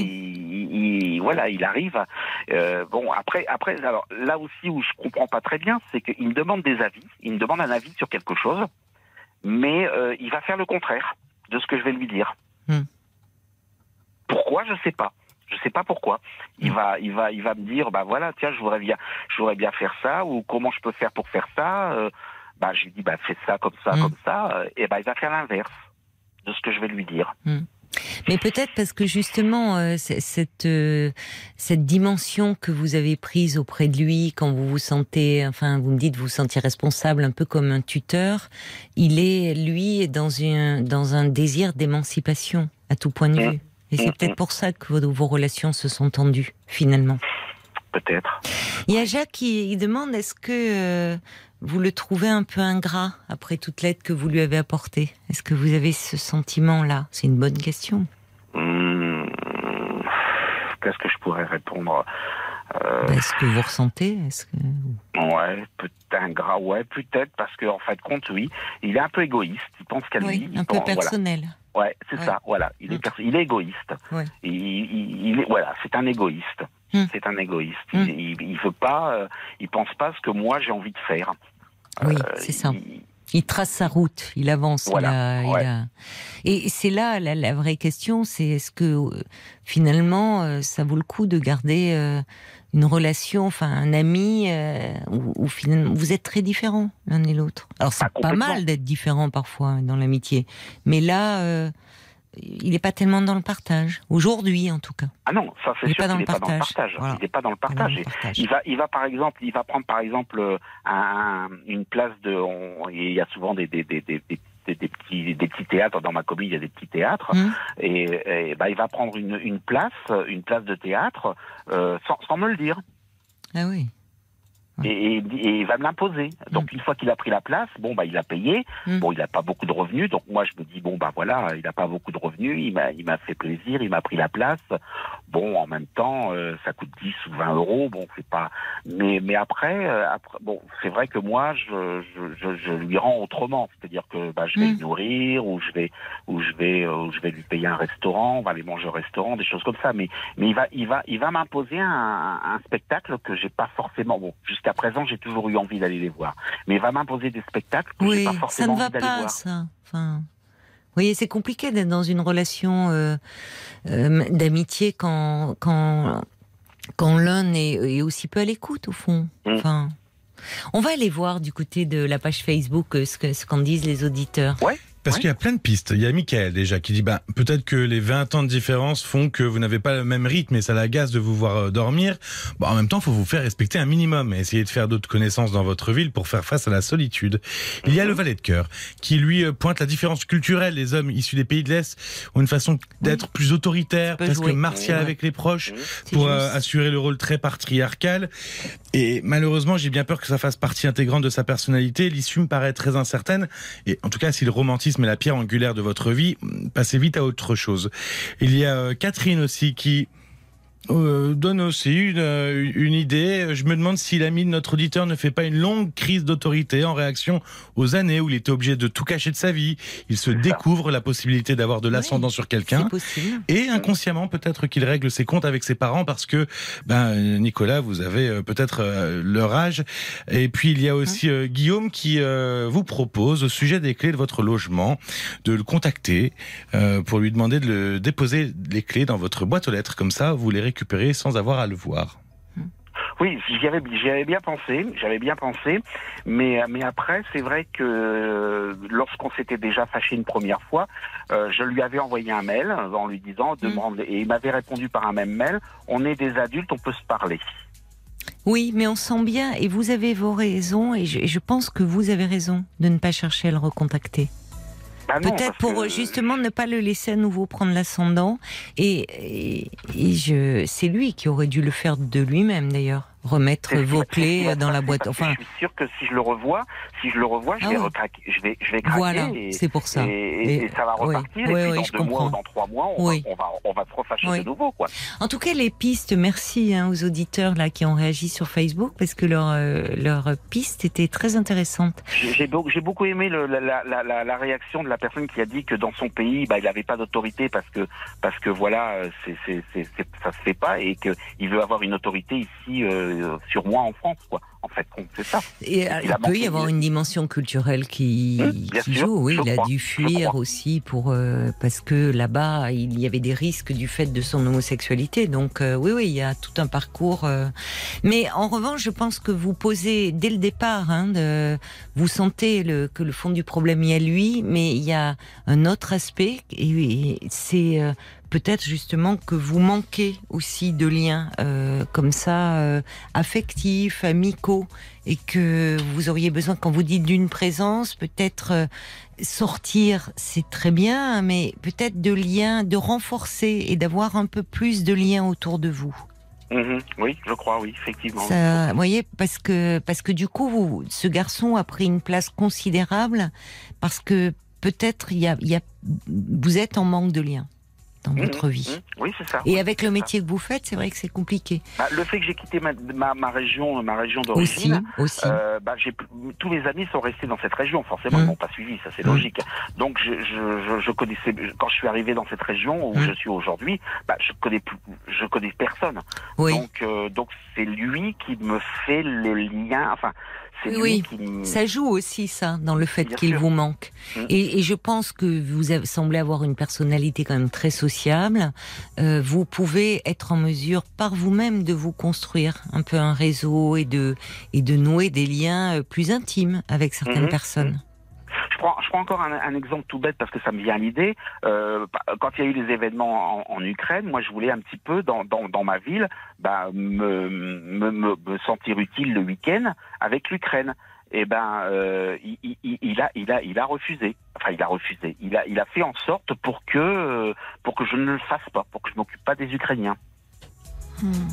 il, il, voilà, il arrive. Euh, bon, après, après, alors là aussi où je comprends pas très bien, c'est qu'il me demande des avis. Il me demande un avis sur quelque chose, mais euh, il va faire le contraire de ce que je vais lui dire. Hmm. Pourquoi? Je sais pas. Je sais pas pourquoi. Il va, il va, il va me dire, bah voilà, tiens, je voudrais bien, je voudrais bien faire ça, ou comment je peux faire pour faire ça. Euh, bah, je lui dis, bah fais ça comme ça, Hmm. comme ça, et bah il va faire l'inverse de ce que je vais lui dire. Mais peut-être parce que justement euh, cette euh, cette dimension que vous avez prise auprès de lui quand vous vous sentez, enfin vous me dites vous vous sentiez responsable un peu comme un tuteur, il est lui dans un dans un désir d'émancipation à tout point de vue. Et c'est peut-être pour ça que vos, vos, relations se sont tendues finalement. Peut-être. Il y a Jacques qui il demande est-ce que euh, vous le trouvez un peu ingrat après toute l'aide que vous lui avez apportée? Est-ce que vous avez ce sentiment-là? C'est une bonne question. Mmh, qu'est-ce que je pourrais répondre? Euh... Est-ce que vous ressentez Est-ce que ouais, peut-être un gras, ouais, peut-être parce qu'en en fait compte, oui, il est un peu égoïste. Il pense qu'à oui, lui. un peu personnel. Ouais, c'est ça. Voilà, il est, il est égoïste. Ouais. Il, il, est, voilà, c'est un égoïste. Hmm. C'est un égoïste. Hmm. Il, veut pas, euh, il pense pas ce que moi j'ai envie de faire. Oui, euh, c'est ça. Il trace sa route, il avance. il a, Et c'est là la, vraie question, c'est est-ce que euh, finalement ça vaut le coup de garder une relation, enfin un ami, où, finalement vous êtes très différents l'un et l'autre. Alors c'est pas mal d'être différent parfois dans l'amitié, mais là il n'est pas tellement dans le partage aujourd'hui en tout cas. Ah non, ça c'est sûr qu'il n'est pas dans le partage. Il n'est pas dans le partage. Il va, il va par exemple, il va prendre par exemple un, une place de. il y a souvent des, des, des, des des, petits, des petits théâtres. Dans ma commune il y a des petits théâtres. Mmh. et, et bah, il va prendre une, une place une place de théâtre euh, sans, sans me le dire. Ah oui et, et, il va me l'imposer. Donc mm. une fois qu'il a pris la place, bon bah il a payé. Mm. Bon, il n'a pas beaucoup de revenus, donc moi je me dis bon bah voilà, il n'a pas beaucoup de revenus, il m'a il m'a fait plaisir, il m'a pris la place. Bon, en même temps, euh, ça coûte 10 ou 20 euros. Bon, c'est pas. Mais mais après, euh, après bon, c'est vrai que moi je, je, je, lui rends autrement, c'est-à-dire que bah je vais mm. le nourrir ou je vais ou je vais euh, ou je vais lui payer un restaurant, on va aller manger au restaurant, des choses comme ça. Mais mais il va il va il va m'imposer un, un, spectacle que j'ai pas forcément. Bon, jusqu'à à présent, j'ai toujours eu envie d'aller les voir. Mais il va m'imposer des spectacles que oui, pas forcément ça ne va pas, ça. Enfin, vous voyez, c'est compliqué d'être dans une relation euh, euh, d'amitié quand, quand, quand l'un est, aussi peu à l'écoute, au fond. Mmh. Enfin, on va aller voir du côté de la page Facebook euh, ce qu'en disent les auditeurs. Ouais. Parce qu'il y a plein de pistes. Il y a Michael déjà qui dit bah, peut-être que les 20 ans de différence font que vous n'avez pas le même rythme et ça l'agace de vous voir euh, dormir. Bon, en même temps, il faut vous faire respecter un minimum et essayer de faire d'autres connaissances dans votre ville pour faire face à la solitude. Il y a le valet de cœur qui lui euh, pointe la différence culturelle. Les hommes issus des pays de l'Est ont une façon d'être plus autoritaire, presque martiale avec les proches pour euh, assurer le rôle très patriarcal. Et malheureusement, j'ai bien peur que ça fasse partie intégrante de sa personnalité. L'issue me paraît très incertaine. Et en tout cas, si le romantisme est la pierre angulaire de votre vie, passez vite à autre chose. Il y a euh, Catherine aussi qui euh, donne aussi une, euh, une, idée. Je me demande si l'ami de notre auditeur ne fait pas une longue crise d'autorité en réaction aux années où il était obligé de tout cacher de sa vie. Il se découvre la possibilité d'avoir de l'ascendant sur quelqu'un. Et inconsciemment, peut-être qu'il règle ses comptes avec ses parents parce que, ben, Nicolas, vous avez euh, peut-être leur âge. Et puis, il y a aussi Guillaume qui vous propose, au sujet des clés de votre logement, de le contacter pour lui demander de le déposer les clés dans votre boîte aux lettres. Comme ça, vous les récupérer sans avoir à le voir. Oui, j'y avais, avais, bien pensé, j'avais bien pensé, mais mais après c'est vrai que lorsqu'on s'était déjà fâché une première fois, euh, je lui avais envoyé un mail en lui disant mm. demande et il m'avait répondu par un même mail on est des adultes, on peut se parler. Oui, mais on sent bien et vous avez vos raisons et je pense que vous avez raison de ne pas chercher à le recontacter. Bah Peut-être pour justement ne pas le laisser à nouveau prendre l'ascendant. Et, et, je, c'est lui qui aurait dû le faire de lui-même d'ailleurs remettre vos clés dans la boîte. Enfin, je suis sûr que si je le revois, si je le revois, je, vais, ah recraquer, je vais, je vais craquer. Voilà, c'est pour ça. Et, et, ça va repartir. Oui, et puis dans je deux comprends. mois dans trois mois, on, va, on, va, on va se refâcher de nouveau. Quoi. En tout cas, les pistes, merci hein, aux auditeurs là qui ont réagi sur Facebook parce que leur, euh, leur piste était très intéressante. J'ai beaucoup, beaucoup aimé le, la, la, la, la, réaction de la personne qui a dit que dans son pays, bah, il n'avait pas d'autorité parce que, parce que voilà, c'est, c'est, ça se fait pas et qu'il veut avoir une autorité ici. Euh, euh, sur moi en France, quoi. En fait, c'est ça. Et euh, il, peut y avoir une dimension culturelle qui, mmh, joue. Oui, il a dû fuir aussi pour euh, parce que là-bas il y avait des risques du fait de son homosexualité. Donc oui, oui, il y a tout un parcours. Mais en revanche, je pense que vous posez dès le départ, hein, de, vous sentez le, que le fond du problème il y a lui, mais il y a un autre aspect et c'est peut-être justement que vous manquez aussi de liens euh, comme ça, euh, affectifs, amicaux, et que vous auriez besoin, quand vous dites d'une présence, peut-être euh, sortir, c'est très bien, mais peut-être de liens, de renforcer et d'avoir un peu plus de liens autour de vous. Mm-hmm. oui, je crois, oui, effectivement. vous voyez, parce que parce que du coup, vous, ce garçon a pris une place considérable parce que peut-être il y a, y a, vous êtes en manque de liens. Dans Mmh, votre vie. mmh. Oui, c'est ça. Et Oui, avec le ça. métier que vous faites, c'est vrai que c'est compliqué. Bah, le fait que j'ai quitté ma, ma, ma région, ma région Aussi, d'origine, aussi. euh, bah, j'ai tous mes amis sont restés dans cette région. Forcément, Mm. ils m'ont pas suivi, ça c'est logique. Donc, je, je, je, je connaissais quand je suis arrivé dans cette région où je suis aujourd'hui, bah, je connais plus, je connais personne. oui. Donc, euh, donc c'est lui qui me fait le lien. Enfin, Oui. Ça joue aussi, ça, dans le fait qu'il vous manque. Mm. Et, et je pense que vous semblez avoir une personnalité quand même très sociable. Euh, vous pouvez être en mesure par vous-même de vous construire un peu un réseau et de, et de nouer des liens euh, plus intimes avec certaines Mhm. personnes. Je prends, encore un, exemple tout bête parce que ça me vient à l'idée. Euh, quand il y a eu les événements en, Ukraine, moi je voulais un petit peu dans, ma ville bah, me, sentir utile le week-end avec l'Ukraine. Et ben, euh, il, a, refusé. Enfin, il a refusé. Il a, fait en sorte pour que, euh, pour que je ne le fasse pas, pour que je m'occupe pas des Ukrainiens. Hum,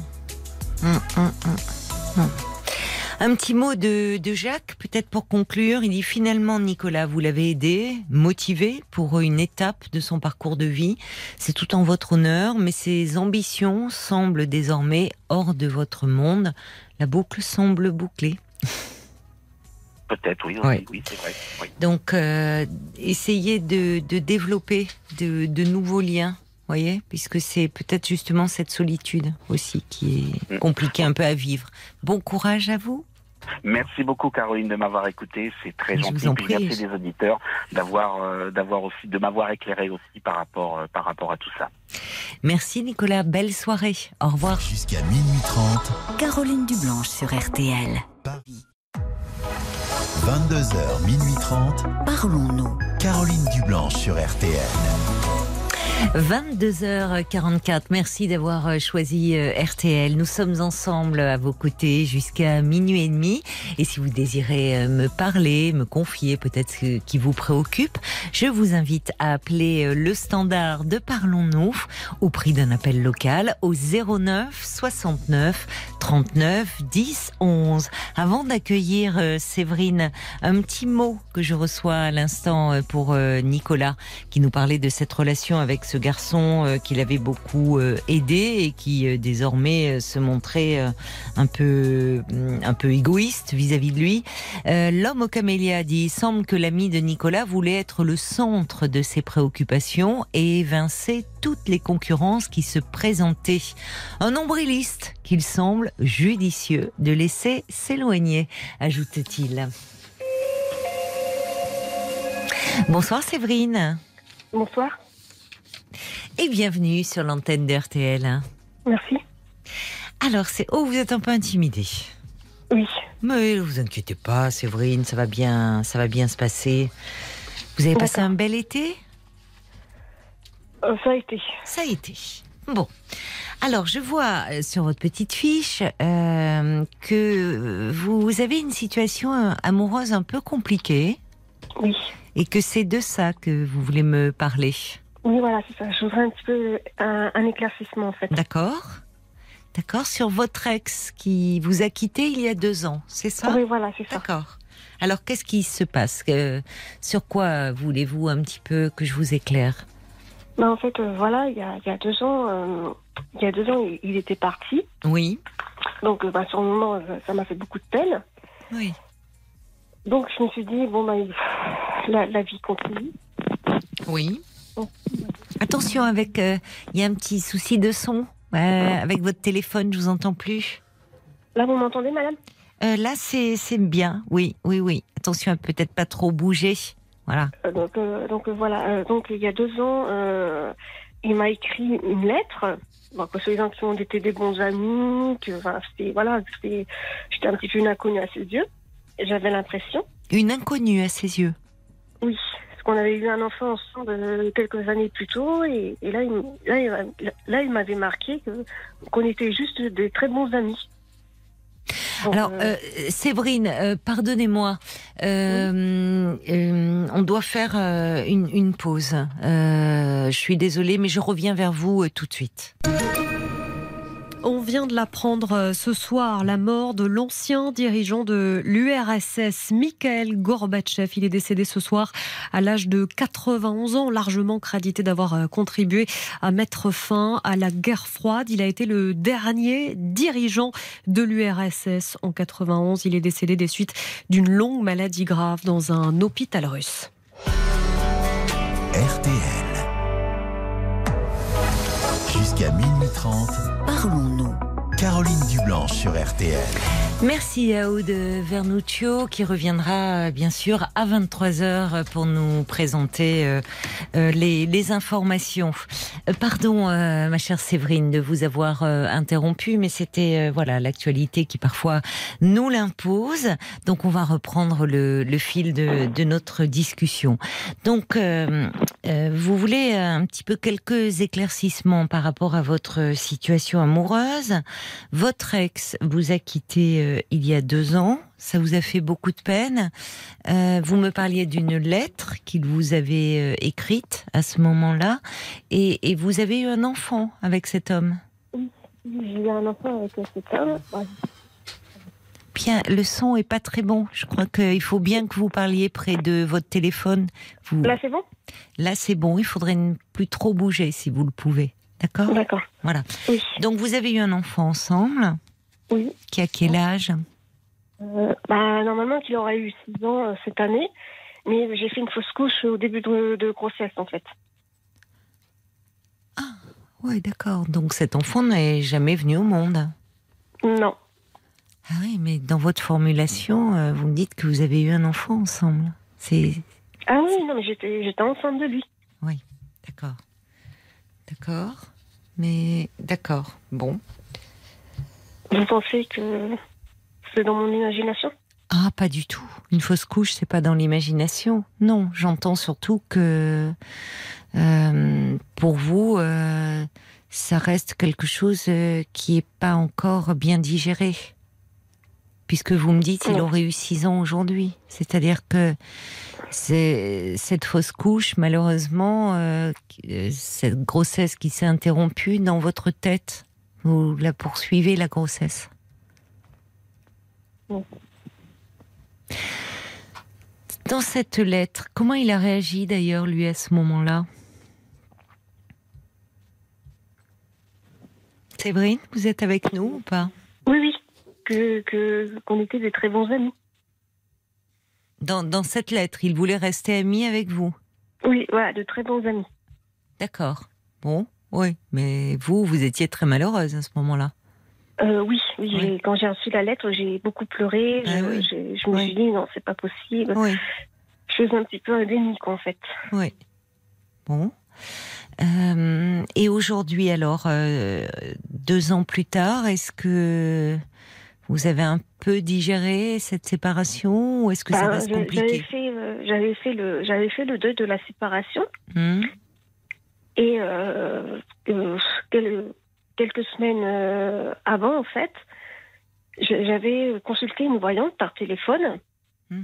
hum, hum. Un petit mot de, de Jacques, peut-être pour conclure. Il dit finalement, Nicolas, vous l'avez aidé, motivé pour une étape de son parcours de vie. C'est tout en votre honneur, mais ses ambitions semblent désormais hors de votre monde. La boucle semble bouclée. Peut-être, oui, oui, c'est vrai. Oui. Donc, euh, essayez de, de développer de, de nouveaux liens, voyez, puisque c'est peut-être justement cette solitude aussi qui est Mm. compliquée un peu à vivre. Bon courage à vous. Merci beaucoup Caroline de m'avoir écouté, c'est très Je gentil. Puis merci des auditeurs d'avoir euh, d'avoir aussi de m'avoir éclairé aussi par rapport euh, par rapport à tout ça. Merci Nicolas, belle soirée. Au revoir. Jusqu'à minuit 30, Caroline Dublanche sur RTL. Paris. 22h, minuit 30, Parlons-nous. Caroline Dublanche sur RTL. 22h44, merci d'avoir euh, choisi euh, RTL. Nous sommes ensemble à vos côtés jusqu'à minuit et demi. Et si vous désirez euh, me parler, me confier peut-être ce qui vous préoccupe, je vous invite à appeler le standard de Parlons-nous au prix d'un appel local au 09 69 39 10 11. Avant d'accueillir Séverine, un petit mot que je reçois à l'instant pour Nicolas qui nous parlait de cette relation avec ce garçon euh, qu'il avait beaucoup euh, aidé et qui euh, désormais se montrait un peu hum, un peu égoïste vis-à-vis de lui. L'homme au camélia dit il semble que l'ami de Nicolas voulait être le centre de ses préoccupations et évincer toutes les concurrences qui se présentaient. Un nombriliste qu'il semble judicieux de laisser s'éloigner, ajoute-t-il. Bonsoir Séverine Bonsoir. Et bienvenue sur l'antenne de RTL. Merci. Alors c'est oh vous êtes un peu intimidée. Oui. Mais ne vous inquiétez pas Séverine, ça va bien, ça va bien se passer. Vous avez passé un bel été? Euh, ça a été. Ça a été. Bon. Alors, je vois euh, sur votre petite fiche euh, que vous avez une situation amoureuse un peu compliquée Oui. et que c'est de ça que vous voulez me parler. Oui, voilà, c'est ça. Je voudrais un petit peu un, un éclaircissement, en fait. D'accord D'accord Sur votre ex qui vous a quitté il y a deux ans, c'est ça? Oui, voilà, c'est ça. D'accord. Alors, qu'est-ce qui se passe? Sur quoi voulez-vous un petit peu que je vous éclaire? Ben, en fait, euh, voilà, il y a, il y a deux ans, euh, il y a deux ans, il, il était parti. Oui. Donc, euh, ben, sur le moment, euh, ça m'a fait beaucoup de peine. Oui. Donc, je me suis dit, bon, ben, la, la vie continue. Oui. Attention avec, euh, il y a un petit souci de son. Euh, avec votre téléphone, je vous entends plus. Là, vous m'entendez, madame? Euh, là, c'est c'est bien. Oui, oui, oui. Attention à peut-être pas trop bouger. Voilà. Donc, donc voilà. Donc, il y a deux ans, il m'a écrit une lettre. Bon, que soi-disant qu'on était des bons amis, que enfin, voilà, c'était- j'étais un petit peu une inconnue à ses yeux. J'avais l'impression. Une inconnue à ses yeux? Oui, parce qu'on avait eu un enfant ensemble euh, quelques années plus tôt, et, et là, il, là, là, il m'avait marqué qu'on était juste des très bons amis. Donc, Alors, euh, euh, Séverine, euh, pardonnez-moi. Euh, on doit faire une, une pause. Je suis désolée, mais je reviens vers vous tout de suite. On vient de l'apprendre euh, ce soir, la mort de l'ancien dirigeant de l'URSS, Mikhail Gorbatchev. Il est décédé ce soir à l'âge de 91 ans, largement crédité d'avoir euh, contribué à mettre fin à la guerre froide. Il a été le dernier dirigeant de l'URSS en 91. Il est décédé des suites d'une longue maladie grave dans un hôpital russe. parlons-nous. Caroline Dublanche sur RTL. Merci à Aude Vernuccio qui reviendra bien sûr à 23h pour nous présenter euh, euh, les, les, informations. Euh, pardon euh, ma chère Séverine de vous avoir euh, interrompu mais c'était voilà l'actualité qui parfois nous l'impose. Donc on va reprendre le, le fil de, de, notre discussion. Donc vous voulez un petit peu quelques éclaircissements par rapport à votre situation amoureuse. Votre ex vous a quitté euh, il y a deux ans. Ça vous a fait beaucoup de peine. Euh, vous me parliez d'une lettre qu'il vous avait euh, écrite à ce moment-là. Et, et, vous avez eu un enfant avec cet homme Oui, j'ai eu un enfant avec cet homme. Bien, le son est pas très bon. Je crois qu'il faut bien que vous parliez près de votre téléphone. Vous... Là, c'est bon? Là, c'est bon. Il faudrait ne plus trop bouger si vous le pouvez. D'accord? D'accord. Voilà. Oui. Donc, vous avez eu un enfant ensemble Oui. Qui a quel âge euh, bah, Normalement, il aurait eu 6 ans euh, cette année. Mais j'ai fait une fausse couche au début de, de grossesse, en fait. Ah, ouais, d'accord. Donc, cet enfant n'est jamais venu au monde Non. Ah oui, mais dans votre formulation, euh, vous me dites que vous avez eu un enfant ensemble. C'est. Ah oui, non, mais j'étais, j'étais enceinte de lui. Oui, d'accord. D'accord. Mais d'accord. Bon. Vous pensez que c'est dans mon imagination? Ah, pas du tout. Une fausse couche, c'est pas dans l'imagination. Non, j'entends surtout que euh, pour vous, euh, ça reste quelque chose euh, qui est pas encore bien digéré. Puisque vous me dites, il aurait eu six ans aujourd'hui. C'est-à-dire que cette fausse couche, malheureusement, euh, cette grossesse qui s'est interrompue dans votre tête, vous la poursuivez la grossesse. Oui. Dans cette lettre, comment il a réagi d'ailleurs lui à ce moment-là Séverine, vous êtes avec nous ou pas Oui, oui, que que qu'on était des très bons amis. Dans, dans cette lettre, il voulait rester ami avec vous Oui, voilà, de très bons amis. D'accord. Bon, oui, mais vous, vous étiez très malheureuse à ce moment-là. Euh, oui, oui, oui. quand j'ai reçu la lettre, j'ai beaucoup pleuré. Ah je, oui. je, je me suis dit, non, c'est pas possible. Oui, Je faisais un petit peu un déni, en fait. oui. Bon. Euh, et aujourd'hui, alors, euh, deux ans plus tard, est-ce que vous avez un peu digéré cette séparation ou est-ce que ça reste j'avais compliqué fait, euh, j'avais fait le, j'avais fait le deuil de la séparation Hmm et euh, quel- quelques semaines euh, avant, en fait, j'avais consulté une voyante par téléphone Hmm.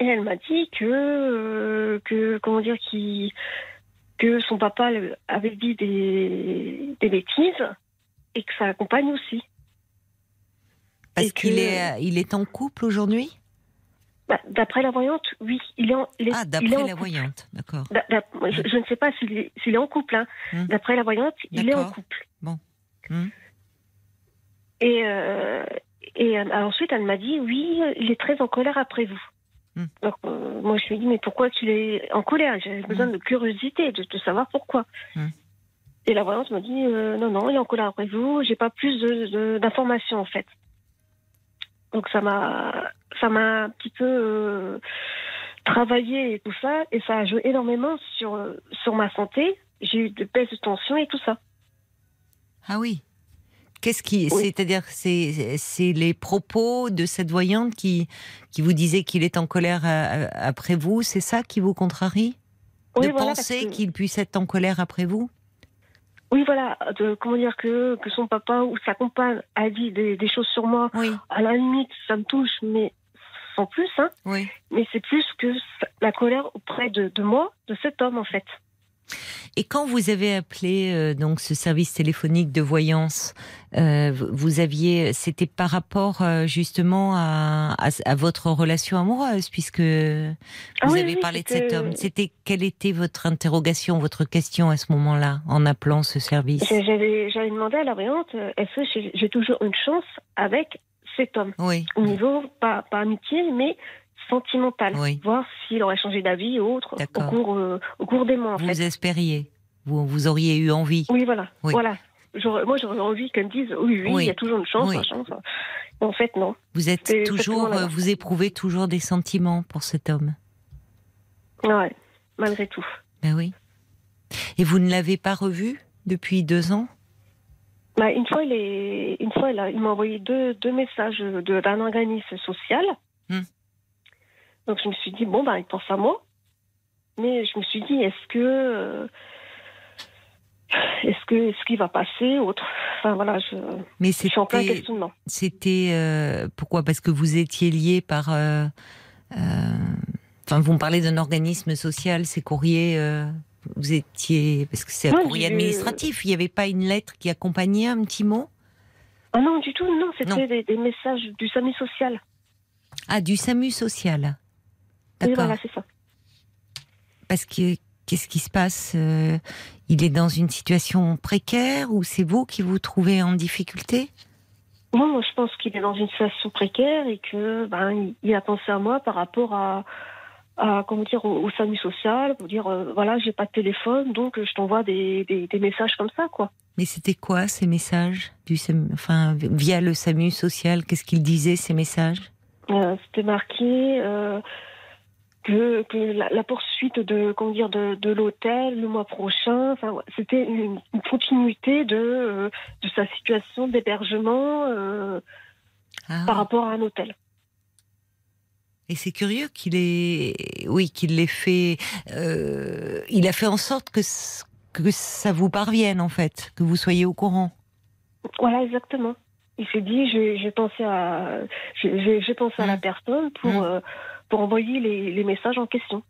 et elle m'a dit que, euh, que comment dire, qui que son papa avait dit des, des bêtises et que sa compagne aussi. Parce qu'il est, il est en couple aujourd'hui? Bah, d'après la voyante, oui, il est en, il est, Ah, d'après la couple. voyante, d'accord. D'a- d'ap- je, je ne sais pas s'il est, est en couple. Hein. Hmm. D'après la voyante, il est en couple. Bon. Hmm. Et, euh, et euh, ensuite, elle m'a dit, oui, il est très en colère après vous. Donc, euh, moi, je lui ai dit, mais pourquoi tu es en colère? J'ai besoin de curiosité, de, de savoir pourquoi. Et la voyante m'a dit, euh, non, non, il est en colère après vous. J'ai pas plus de- de- d'informations, en fait. Donc, ça m'a, ça m'a un petit peu euh, travaillé et tout ça, et ça a joué énormément sur, euh, sur ma santé. J'ai eu de baisses de tension et tout ça. Ah oui. Qu'est-ce qui, Oui. c'est-à-dire, c'est, c'est les propos de cette voyante qui, qui vous disait qu'il est en colère à- à- après vous, c'est ça qui vous contrarie? Oui, De voilà, penser qu'il puisse être en colère après vous? Oui, voilà, de, comment dire que, que son papa ou sa compagne a dit des, des choses sur moi. Oui, À la limite, ça me touche, mais sans plus, hein. oui. Mais c'est plus que la colère auprès de, de moi, de cet homme, en fait. Et quand vous avez appelé euh, donc ce service téléphonique de voyance, euh, vous aviez, c'était par rapport euh, justement à, à, votre relation amoureuse, puisque vous Ah oui, avez oui, parlé de cet homme. C'était quelle était votre interrogation, votre question à ce moment-là, en appelant ce service? J'avais demandé à la voyante, euh, est-ce que j'ai j'ai toujours une chance avec cet homme? Oui, Au niveau, pas, pas amitié, mais sentimental. Oui. Voir s'il aurait changé d'avis ou autre au cours, euh, au cours des mois, en vous fait. espériez, vous, vous auriez eu envie. Oui, voilà. Oui. voilà. Moi, j'aurais envie qu'elle me dise oui, oui, Oui. il y a toujours une chance, machin, ça. En fait, non. Vous êtes toujours, euh, vous éprouvez toujours des sentiments pour cet homme. Ouais, malgré tout. Ben oui. Et vous ne l'avez pas revu depuis deux ans? Bah, une fois, il, est... une fois il, m'a envoyé deux, deux messages de- d'un organisme social. Hmm. Donc, je me suis dit, bon, bah, il pense à moi. Mais je me suis dit, est-ce que. euh, Est-ce que est-ce qu'il va passer autre? Enfin voilà, je, Mais je suis en plein c'était, questionnement. c'était euh, pourquoi? Parce que vous étiez lié par. euh, Enfin, vous me parlez d'un organisme social, ces courriers. vous étiez parce que c'est un Ouais, courrier administratif. Il n'y avait pas une lettre qui accompagnait un petit mot? Ah non, du tout, non, Non. c'était des, des messages du SAMU social. Ah, du SAMU social. Oui, D'accord. voilà, c'est ça. Parce que qu'est-ce qui se passe euh, Il est dans une situation précaire ou c'est vous qui vous trouvez en difficulté? Non, moi, je pense qu'il est dans une situation précaire et que ben, il, a pensé à moi par rapport à, à comment dire, au, au SAMU social, pour dire euh, voilà, j'ai pas de téléphone, donc je t'envoie des, des, des messages comme ça, quoi. Mais c'était quoi ces messages du SAMU, enfin via le SAMU social Qu'est-ce qu'ils disaient ces messages? Euh, C'était marqué euh, que, que la, la poursuite de comment dire de, de l'hôtel le mois prochain. Enfin, ouais, c'était une, une continuité de euh, de sa situation d'hébergement euh, Ah. par rapport à un hôtel. Et c'est curieux qu'il ait, oui, qu'il l'ait fait. euh, il a fait en sorte que que ça vous parvienne en fait, que vous soyez au courant. Voilà, exactement. Il s'est dit, j'ai pensé à, j'ai- pensé à la Mm. personne pour Mm. Pour envoyer les, les messages en question.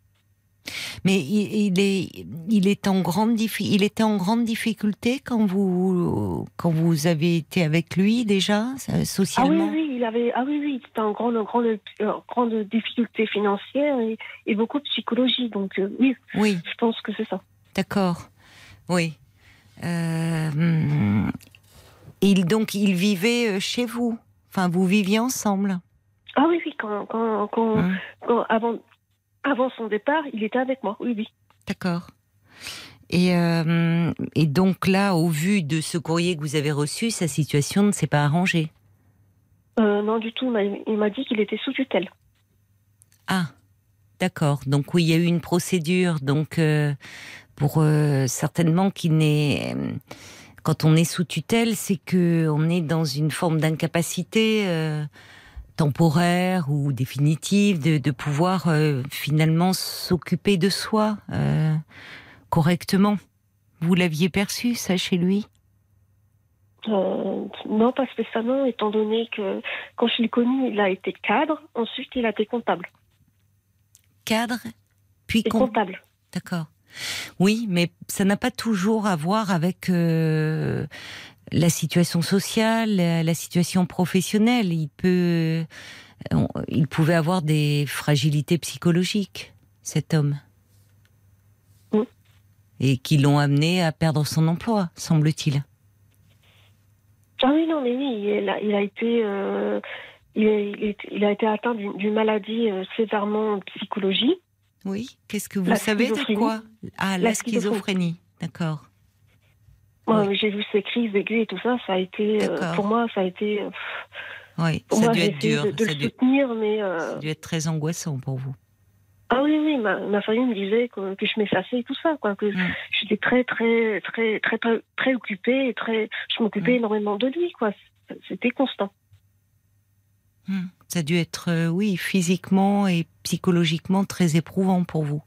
Mais il, il est, il est en grande diffi- il était en grande difficulté quand vous, quand vous avez été avec lui déjà euh, Ah oui, socialement. oui, il avait, ah oui, oui, c'était en grande, grande, euh, grande difficulté financière et, et beaucoup de psychologie. Donc euh, oui, Oui, je pense que c'est ça. d'accord. Oui. Euh, il donc il vivait chez vous? Enfin, vous viviez ensemble? Ah oui, oui, quand, quand, quand, quand- avant, avant son départ, il était avec moi. Oui, oui. D'accord. Et, euh, et donc là, au vu de ce courrier que vous avez reçu, sa situation ne s'est pas arrangée? Euh, non, du tout. Il m'a- dit qu'il était sous tutelle. Ah, d'accord. Donc oui, il y a eu une procédure. Donc euh, pour certainement qu'il n'est, quand on est sous tutelle, c'est que on est dans une forme d'incapacité temporaire ou définitive de, de pouvoir euh, finalement s'occuper de soi euh, correctement. Vous l'aviez perçu ça chez lui? Euh, non, pas spécialement, étant donné que quand je l'ai connu, il a été cadre. Ensuite, il a été comptable. Cadre, puis com- comptable. D'accord. Oui, mais ça n'a pas toujours à voir avec euh, la situation sociale, la, situation professionnelle. Il peut, il pouvait avoir des fragilités psychologiques, cet homme, Oui. et qui l'ont amené à perdre son emploi, semble-t-il. Ah oui, non, mais oui, il a, il a été, euh, il, a, il est- il a été atteint d'une maladie euh, sévèrement en psychologie. Oui. Qu'est-ce que vous La savez de quoi? Ah, la, La schizophrénie. D'accord. Moi, Oui. J'ai vu ses crises aiguës et tout ça, ça a été, euh, pour moi, ça a été, euh, Oui, pour ça a dû être dur. de, de ça, le dû, soutenir, mais ça euh, a dû être très angoissant pour vous. ah oui, oui, ma, ma famille me disait que, que je m'effaçais et tout ça, quoi, que Mm. j'étais très, très, très, très, très, très occupée et très, je m'occupais Mm. énormément de lui, quoi. C'était constant. Hmm. Ça a dû être, oui, physiquement et psychologiquement très éprouvant pour vous.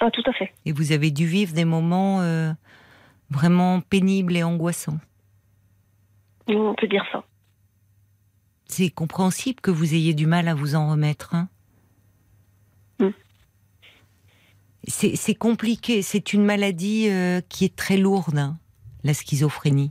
Ah, tout à fait. Et vous avez dû vivre des moments vraiment pénibles et angoissants. On peut dire ça. C'est compréhensible que vous ayez du mal à vous en remettre. hein. Hmm. c'est compliqué. C'est une maladie euh, qui est très lourde, hein, la schizophrénie.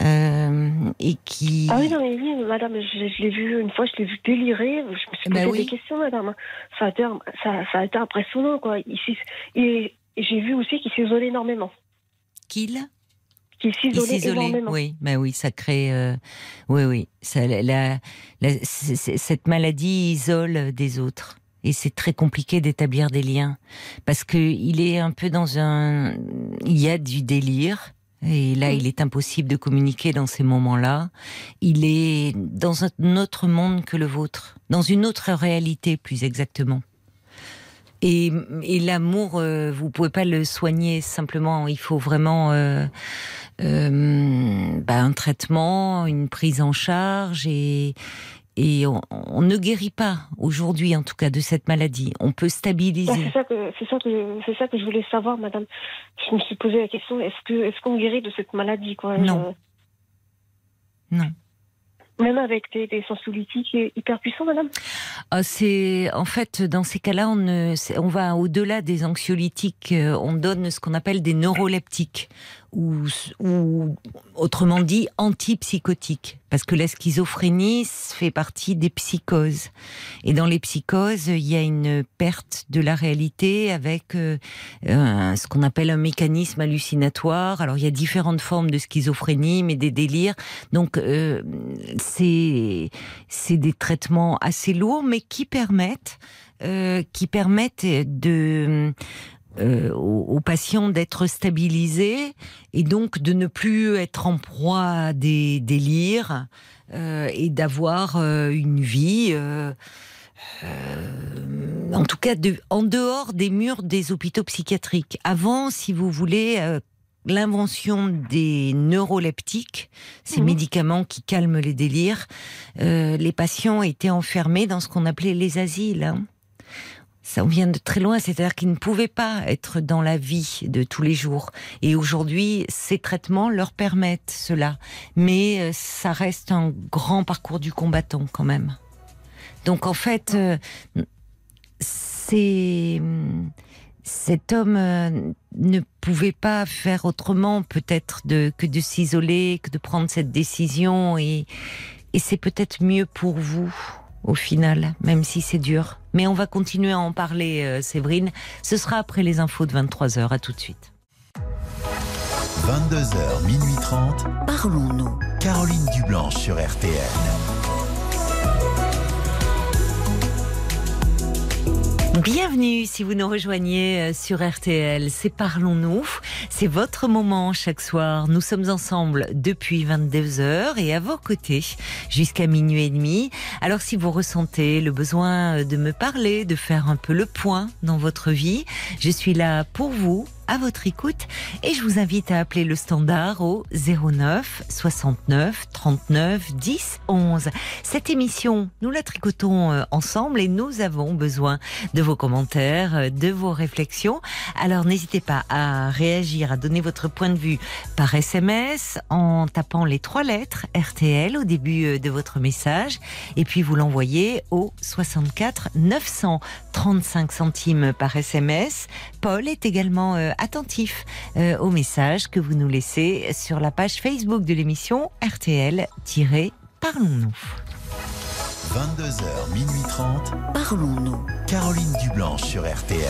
Euh, et qui. Ah oui, non, mais oui, madame, je, l'ai vu une fois, je l'ai vu délirer. Je me suis bah posé des questions, madame. Ça a été, ça, ça a été impressionnant, quoi. et j'ai vu aussi qu'il s'isolait énormément. Qu'il qui s'isolait. Oui, bah oui, ça crée, euh, oui, oui, ça, la, cette maladie isole des autres. Et c'est très compliqué d'établir des liens. Parce que il est un peu dans un il y a du délire. Et là il est impossible de communiquer dans ces moments-là. Il est dans un autre monde que le vôtre. Dans une autre réalité plus exactement et, et l'amour euh, vous pouvez pas le soigner simplement il faut vraiment euh, euh, bah, un traitement une prise en charge et et on, ne guérit pas aujourd'hui, en tout cas, de cette maladie. On peut stabiliser. c'est ça que c'est ça que c'est ça que je voulais savoir, Madame. Je me suis posé la question est-ce que est-ce qu'on guérit de cette maladie, quoi? Non. Non. Même avec des, des sensibilités hyper puissants, madame ah, C'est En fait, dans ces cas-là, on, on va au-delà des anxiolytiques. Euh, on donne ce qu'on appelle des neuroleptiques ou, ou autrement dit antipsychotiques. Parce que la schizophrénie fait partie des psychoses. Et dans les psychoses, il y a une perte de la réalité avec euh, ce qu'on appelle un mécanisme hallucinatoire. Alors il y a différentes formes de schizophrénie, mais des délires. Donc euh, c'est des traitements assez lourds, mais qui permettent euh, qui permettent de euh, aux, patients d'être stabilisés et donc de ne plus être en proie à des délires euh, et d'avoir euh, une vie, en tout cas de, en dehors des murs des hôpitaux psychiatriques. Avant, si vous voulez, l'invention des neuroleptiques, ces mmh. médicaments qui calment les délires, les patients étaient enfermés dans ce qu'on appelait les asiles. Hein ça vient de très loin, c'est-à-dire qu'ils ne pouvaient pas être dans la vie de tous les jours. Et aujourd'hui, ces traitements leur permettent cela. Mais euh, ça reste un grand parcours du combattant quand même. Donc en fait, euh, cet homme euh, ne pouvait pas faire autrement peut-être que de s'isoler, que de prendre cette décision et c'est peut-être mieux pour vous au final, même si c'est dur. Mais on va continuer à en parler, euh, Séverine. Ce sera après les infos de 23h. À tout de suite. 22h, minuit 30. Parlons-nous. Caroline Dublanche sur RTN. Bienvenue si vous nous rejoignez euh, sur RTL, c'est Parlons-nous, c'est votre moment chaque soir. Nous sommes ensemble depuis 22h et à vos côtés jusqu'à minuit et demi. Alors si vous ressentez le besoin de me parler, de faire un peu le point dans votre vie, je suis là pour vous à votre écoute et je vous invite à appeler le standard au 09 69 39 10 11. Cette émission, nous la tricotons euh, ensemble et nous avons besoin de vos commentaires, euh, de vos réflexions. Alors n'hésitez pas à réagir, à donner votre point de vue par SMS en tapant les trois lettres RTL au début euh, de votre message et puis vous l'envoyez au 64 935 centimes par SMS. Paul est également attentif euh, aux messages que vous nous laissez sur la page Facebook de l'émission RTL-Parlons-nous. 22h, minuit 30. Parlons-nous. Caroline Dublanche sur RTL.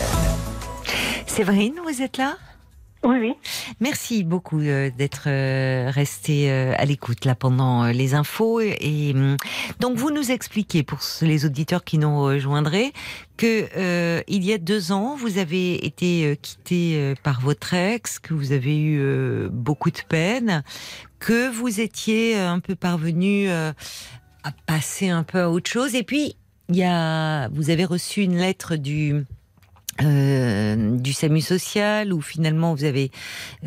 Séverine, vous êtes là? Oui, oui. Merci beaucoup euh, d'être euh, resté euh, à l'écoute là pendant les infos et, hum, donc vous nous expliquez pour les auditeurs qui nous rejoindraient que il y a deux ans vous avez été quitté par votre ex, que vous avez eu beaucoup de peine, que vous étiez un peu parvenu à passer un peu à autre chose et puis il y a vous avez reçu une lettre du euh, du SAMU social où finalement vous avez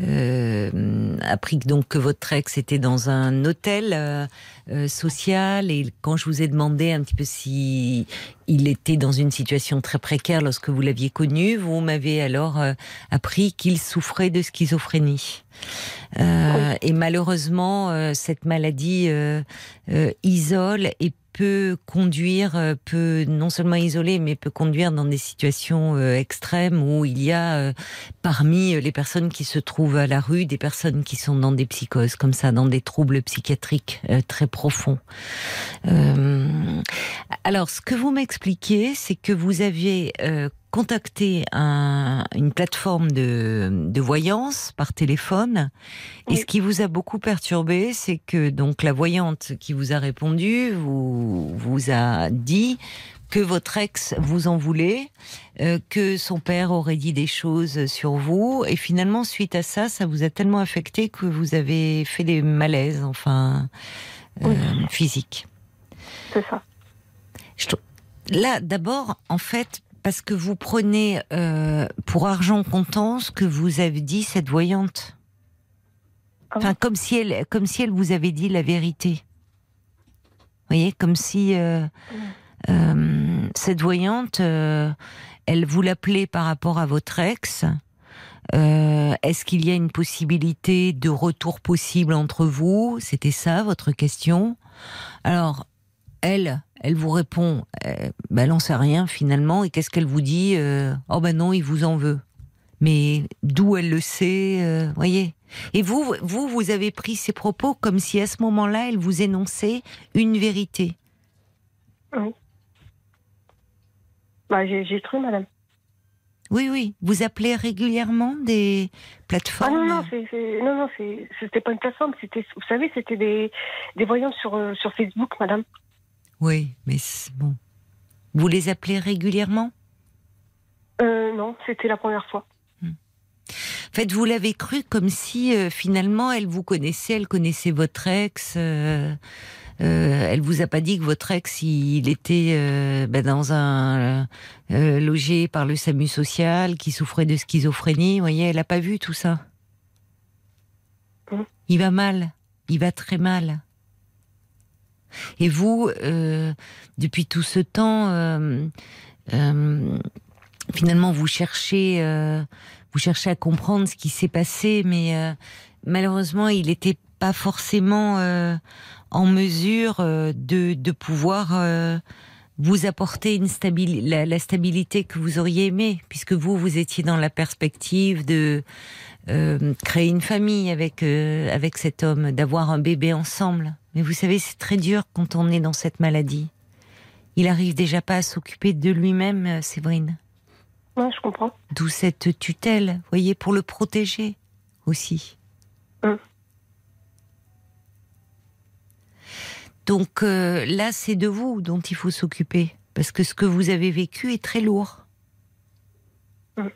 euh, appris donc que votre ex était dans un hôtel euh, euh, social et quand je vous ai demandé un petit peu si il était dans une situation très précaire lorsque vous l'aviez connu, vous m'avez alors appris qu'il souffrait de schizophrénie. et malheureusement, cette maladie isole et peut conduire, euh, peut non seulement isoler, mais peut conduire dans des situations euh, extrêmes où il y a parmi les personnes qui se trouvent à la rue des personnes qui sont dans des psychoses comme ça, dans des troubles psychiatriques très profonds. alors, ce que vous m'expliquez, c'est que vous aviez contacté un, une plateforme de, de, voyance par téléphone. Et ce qui vous a beaucoup perturbé, c'est que donc la voyante qui vous a répondu vous, vous a dit que votre ex vous en voulait, euh, que son père aurait dit des choses sur vous, et finalement suite à ça, ça vous a tellement affecté que vous avez fait des malaises, enfin euh, physiques. C'est ça. Là, d'abord, en fait, parce que vous prenez euh, pour argent comptant ce que vous avez dit cette voyante. Enfin, comme si elle, comme si elle vous avait dit la vérité. Vous voyez, comme si euh, euh, cette voyante, elle vous l'appelait par rapport à votre ex. Est-ce qu'il y a une possibilité de retour possible entre vous? C'était ça votre question. Alors, elle, elle vous répond, euh, ben, elle n'en sait rien finalement, et qu'est-ce qu'elle vous dit euh, Oh ben non, il vous en veut. Mais d'où elle le sait, euh, voyez Et vous, vous, vous avez pris ses propos comme si à ce moment-là, elle vous énonçait une vérité. Oui. Bah, j'ai cru, madame. Oui, oui. Vous appelez régulièrement des plateformes? Ah non, non, non, c'était pas une plateforme. C'était, vous savez, c'était des, des voyants sur, sur Facebook, madame. Oui, mais bon. Vous les appelez régulièrement? Euh, Non, c'était la première fois. Hmm. En fait, vous l'avez cru comme si euh, finalement elle vous connaissait, elle connaissait votre ex. Euh, euh, elle vous a pas dit que votre ex il était ben, dans un logé par le SAMU social, qui souffrait de schizophrénie. Vous voyez, elle a pas vu tout ça? Hmm. Il va mal, il va très mal. Et vous, euh, depuis tout ce temps, euh, euh, finalement, vous cherchez, vous cherchez à comprendre ce qui s'est passé, mais malheureusement, il n'était pas forcément en mesure de, pouvoir vous apporter la, stabilité que vous auriez aimé, puisque vous, vous étiez dans la perspective de créer une famille avec avec cet homme, d'avoir un bébé ensemble. Mais vous savez, c'est très dur quand on est dans cette maladie. Il arrive déjà pas à s'occuper de lui-même, euh, Séverine. Oui, je comprends. D'où cette tutelle, voyez, pour le protéger aussi. Hum. Donc euh, là, c'est de vous dont il faut s'occuper, parce que ce que vous avez vécu est très lourd. Hum.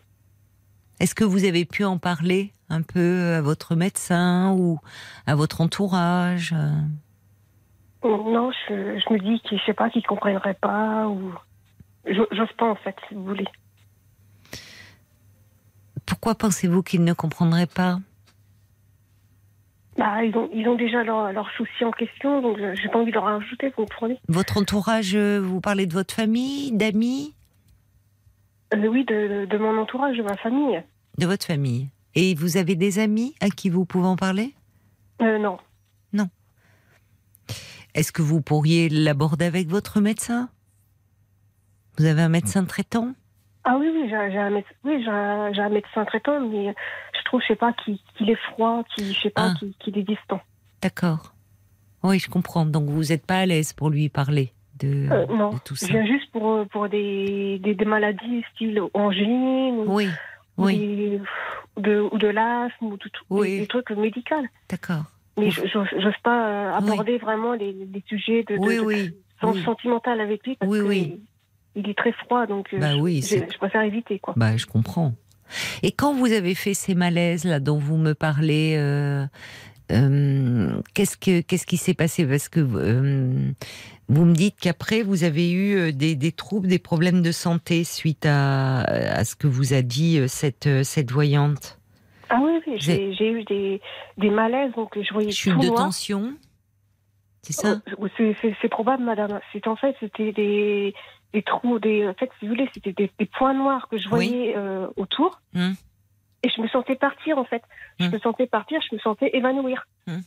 Est-ce que vous avez pu en parler un peu à votre médecin ou à votre entourage non, je, me dis qu'il, je sais pas, qu'il comprendrait pas ou j'ose pas en fait, si vous voulez. Pourquoi pensez-vous qu'il ne comprendrait pas? Bah, ils ont, ils ont déjà leurs leur soucis en question, donc j'ai pas envie de leur rajouter, vous comprenez? Votre entourage, euh, vous parlez de votre famille, d'amis? Euh, Oui, de, de, mon entourage, de ma famille. De votre famille. Et vous avez des amis à qui vous pouvez en parler? Euh. Non. Est-ce que vous pourriez l'aborder avec votre médecin? Vous avez un médecin traitant? Ah oui, oui, j'ai un, médecin traitant, mais je trouve, je sais pas, qu'il est froid, qu'il sais pas, ah. qu'il est distant. D'accord. Oui, je comprends. Donc vous n'êtes pas à l'aise pour lui parler de, euh, non, tout ça. Je viens juste pour, pour des, des, maladies style angine oui, ou, oui. de, ou de l'asthme ou tout, oui. des trucs médicaux. D'accord. Mais je n'ose pas euh, aborder vraiment les, sujets de, de, sentimental avec lui parce oui, il est très froid, donc euh, bah je, préfère éviter. Quoi. Bah, je comprends. Et quand vous avez fait ces malaises là dont vous me parlez, euh, qu'est-ce que qu'est-ce qui s'est passé? Parce que vous me dites qu'après vous avez eu des, des, troubles, des problèmes de santé suite à, à ce que vous a dit cette cette voyante. Ah oui, oui j'ai eu des, des, malaises, donc je voyais Chute de tension C'est ça oh, C'est probable, madame. C'est en fait, c'était des, des trous, des, en fait, si vous voulez, c'était des, points noirs que je voyais euh, autour. Hum. Et je me sentais partir, en fait. Je hum. me sentais partir, je me sentais évanouir. Hum.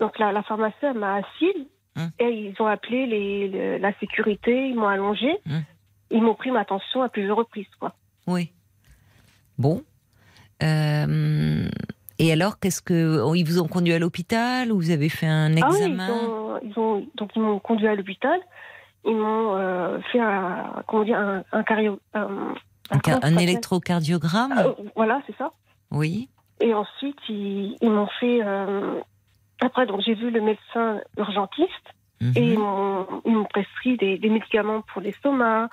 Donc la, la pharmacienne m'a assise. Et ils ont appelé les, la sécurité, ils m'ont allongé. Hum. Ils m'ont pris ma tension à plusieurs reprises. Quoi. Oui. Bon. Euh, et alors, qu'est-ce que oh, ils vous ont conduit à l'hôpital ou vous avez fait un examen ah oui, ils ont, donc ils m'ont conduit à l'hôpital. Ils m'ont euh, fait un, comment dire, un, un, cario, un, un électrocardiogramme? Euh, voilà, c'est ça. Oui. Et ensuite, ils, ils m'ont fait. après, donc j'ai vu le médecin urgentiste mhm. et ils m'ont prescrit des, des, médicaments pour l'estomac,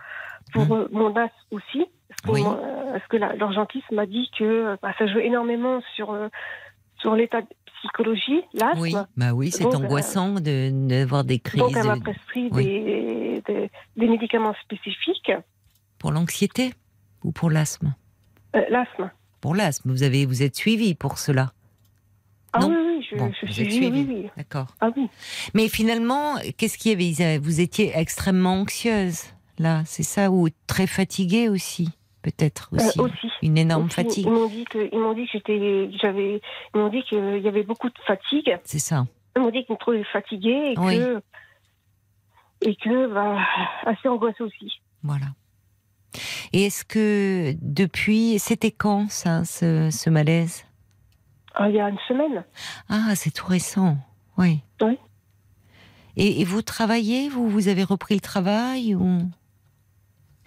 pour mhm. mon as aussi. Parce que l'urgentiste m'a dit que bah, ça joue énormément sur, euh, sur l'état de psychologie, l'asthme. Oui, bah oui c'est angoissant d'avoir des crises. Donc elle m'a prescrit des, des, médicaments spécifiques. Pour l'anxiété ou pour l'asthme? Euh, L'asthme. Pour l'asthme, vous, avez, vous êtes suivi pour cela? Ah oui, oui, je, je suis suivi. Oui, D'accord. Ah oui. Mais finalement, qu'est-ce qu'il y avait? Vous étiez extrêmement anxieuse, là, c'est ça Ou très fatiguée aussi peut-être euh, aussi, Une énorme fatigue. Ils m'ont dit que, ils m'ont dit que j'étais, j'avais, ils m'ont dit qu'il y avait beaucoup de fatigue. C'est ça. Ils m'ont dit qu'ils me trouvaient fatiguée et que, et que, bah, assez angoissée aussi. Voilà. Et est-ce que depuis, c'était quand ça, ce, ce malaise? Ah, Il y a une semaine. Ah, c'est tout récent. Oui. Oui. Et, et, vous travaillez? Vous, vous avez repris le travail ou?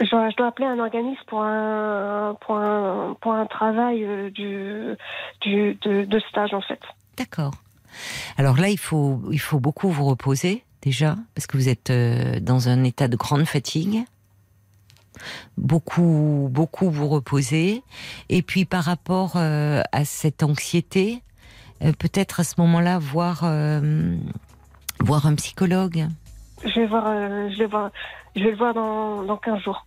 Je dois, appeler un organisme pour un, pour un, pour un travail euh, du, du, de, stage, en fait. D'accord. Alors là, il faut, il faut beaucoup vous reposer, déjà, parce que vous êtes euh, dans un état de grande fatigue. Beaucoup, beaucoup vous reposer. Et puis, par rapport euh, à cette anxiété, peut-être à ce moment-là, voir, voir un psychologue. Je vais voir, je vais voir, je vais le voir dans, dans 15 jours.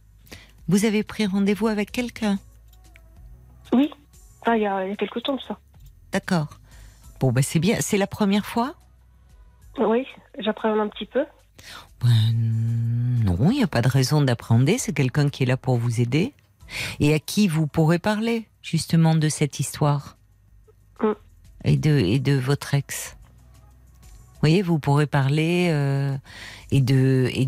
Vous avez pris rendez-vous avec quelqu'un? Oui, il y, a, quelques temps ça. D'accord. Bon, ben c'est bien. C'est la première fois? Oui, j'appréhende un petit peu. Ben, non, il n'y a pas de raison d'appréhender. C'est quelqu'un qui est là pour vous aider et à qui vous pourrez parler justement de cette histoire? Mm. et, de, et de votre ex? Vous voyez, vous pourrez parler euh, et de et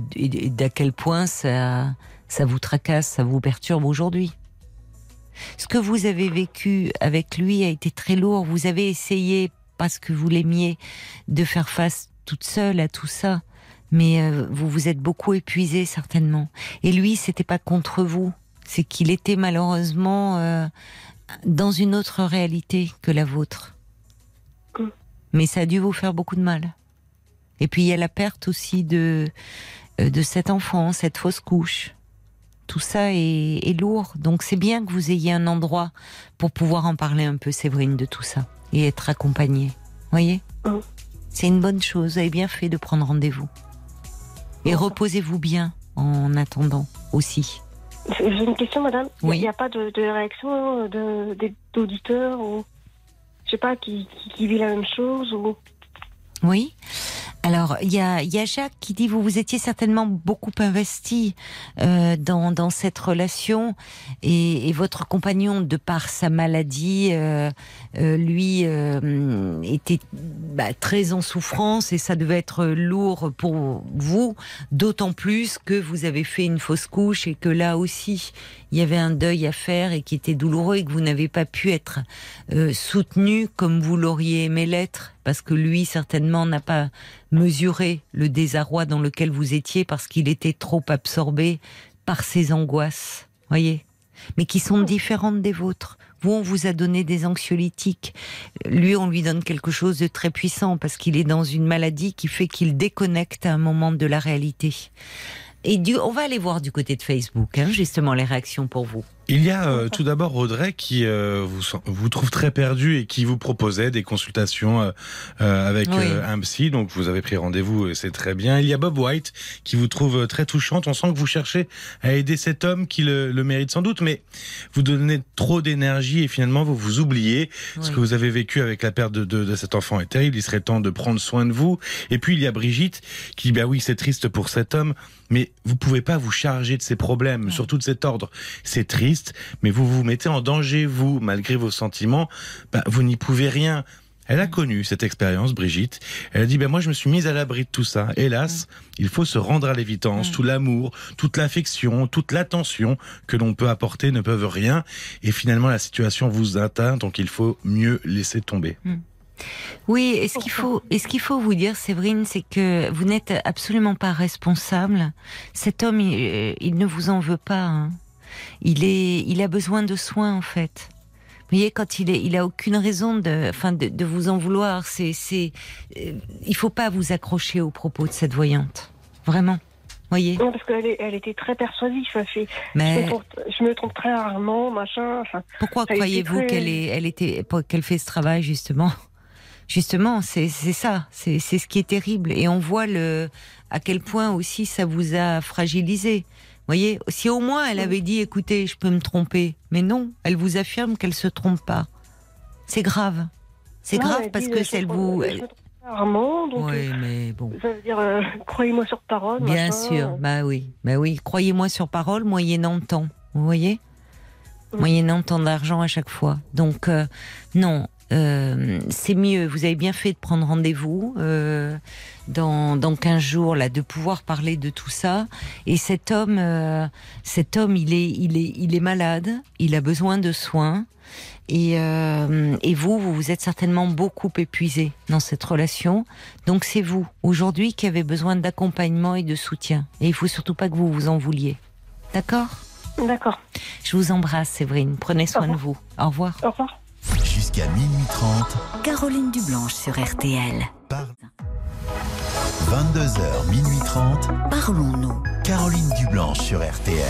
d'à quel point ça ça vous tracasse, ça vous perturbe aujourd'hui. Ce que vous avez vécu avec lui a été très lourd. Vous avez essayé, parce que vous l'aimiez, de faire face toute seule à tout ça. Mais euh, vous vous êtes beaucoup épuisé certainement. Et lui, c'était pas contre vous. C'est qu'il était malheureusement euh, dans une autre réalité que la vôtre. Mais ça a dû vous faire beaucoup de mal. Et puis il y a la perte aussi de euh, de cet enfant, cette fausse couche tout ça est, lourd. Donc c'est bien que vous ayez un endroit pour pouvoir en parler un peu, Séverine, de tout ça et être accompagnée. Voyez mm. C'est une bonne chose. Vous avez bien fait de prendre rendez-vous. Et reposez-vous bien en attendant aussi. J'ai une question, madame. Il n'y a pas de, réaction d'auditeurs ou je sais pas qui, qui, vit la même chose ou. Oui. Alors, il y a, y a, Jacques qui dit vous vous étiez certainement beaucoup investi euh, dans, dans, cette relation et, et, votre compagnon, de par sa maladie, euh, euh, lui euh, était bah, très en souffrance et ça devait être lourd pour vous, d'autant plus que vous avez fait une fausse couche et que là aussi il y avait un deuil à faire et qui était douloureux et que vous n'avez pas pu être euh, soutenu comme vous l'auriez aimé l'être parce que lui certainement n'a pas mesuré le désarroi dans lequel vous étiez parce qu'il était trop absorbé par ses angoisses, voyez, mais qui sont différentes des vôtres. Vous, on vous a donné des anxiolytiques. Lui, on lui donne quelque chose de très puissant parce qu'il est dans une maladie qui fait qu'il déconnecte à un moment de la réalité. Et du, on va aller voir du côté de Facebook, hein, justement, les réactions pour vous. Il y a euh, tout d'abord Audrey qui euh, vous, vous trouve très perdu et qui vous proposait des consultations euh, avec un psy. Donc vous avez pris rendez-vous et c'est très bien. Il y a Bob White qui vous trouve très touchante. On sent que vous cherchez à aider cet homme qui le, le mérite sans doute, mais vous donnez trop d'énergie et finalement vous vous oubliez. Ce que vous avez vécu avec la perte de, de, de, cet enfant est terrible. Il serait temps de prendre soin de vous. Et puis il y a Brigitte qui bah oui c'est triste pour cet homme, mais vous pouvez pas vous charger de ses problèmes, surtout de cet ordre. C'est triste mais vous vous mettez en danger, vous, malgré vos sentiments, bah, vous n'y pouvez rien. Elle a connu cette expérience, Brigitte. Elle a dit, ben moi je me suis mise à l'abri de tout ça. Hélas, il faut se rendre à l'évidence. Tout l'amour, toute l'affection, toute l'attention que l'on peut apporter ne peuvent rien. Et finalement, la situation vous atteint, donc il faut mieux laisser tomber. Oui, et ce qu'il faut, et ce qu'il faut vous dire, Séverine, c'est que vous n'êtes absolument pas responsable. Cet homme, il, ne vous en veut pas. Hein. Il est, il a besoin de soins en fait. Vous voyez, quand il est, il a aucune raison de, enfin, de, vous en vouloir. C'est, c'est, euh, il faut pas vous accrocher aux propos de cette voyante. Vraiment. Voyez? Non, parce qu'elle elle était très persuasive. Fait, Mais je me, trompe, je me, trompe, très rarement, machin. Enfin, Pourquoi croyez-vous qu'elle est, elle était, qu'elle fait ce travail justement? [laughs] Justement, c'est ça, c'est ce qui est terrible. Et on voit le, à quel point aussi ça vous a fragilisé. Voyez, si au moins elle avait dit, écoutez, je peux me tromper, mais non, elle vous affirme qu'elle se trompe pas. C'est grave. C'est grave parce que c'est vous. Rarement, donc oui, mais bon. Ça veut dire, euh, croyez-moi sur parole. Bien sûr, bah oui, bah oui, croyez-moi sur parole, moyennant temps. Vous voyez, moyennant temps d'argent à chaque fois. Donc euh, non, euh, c'est mieux. Vous avez bien fait de prendre rendez-vous euh, dans, dans 15 jours, là, de pouvoir parler de tout ça. Et cet homme, euh, cet homme, il est, il est, il est malade. Il a besoin de soins. Et, euh, et vous, vous vous êtes certainement beaucoup épuisé dans cette relation. Donc c'est vous aujourd'hui qui avez besoin d'accompagnement et de soutien. Et il faut surtout pas que vous vous en vouliez. D'accord? D'accord. Je vous embrasse, Séverine. Prenez soin de vous. Au revoir. Au revoir. Jusqu'à minuit 30. Caroline Dublanche sur RTL. 22h, minuit 30. Parlons-nous. Caroline Dublanche sur RTL.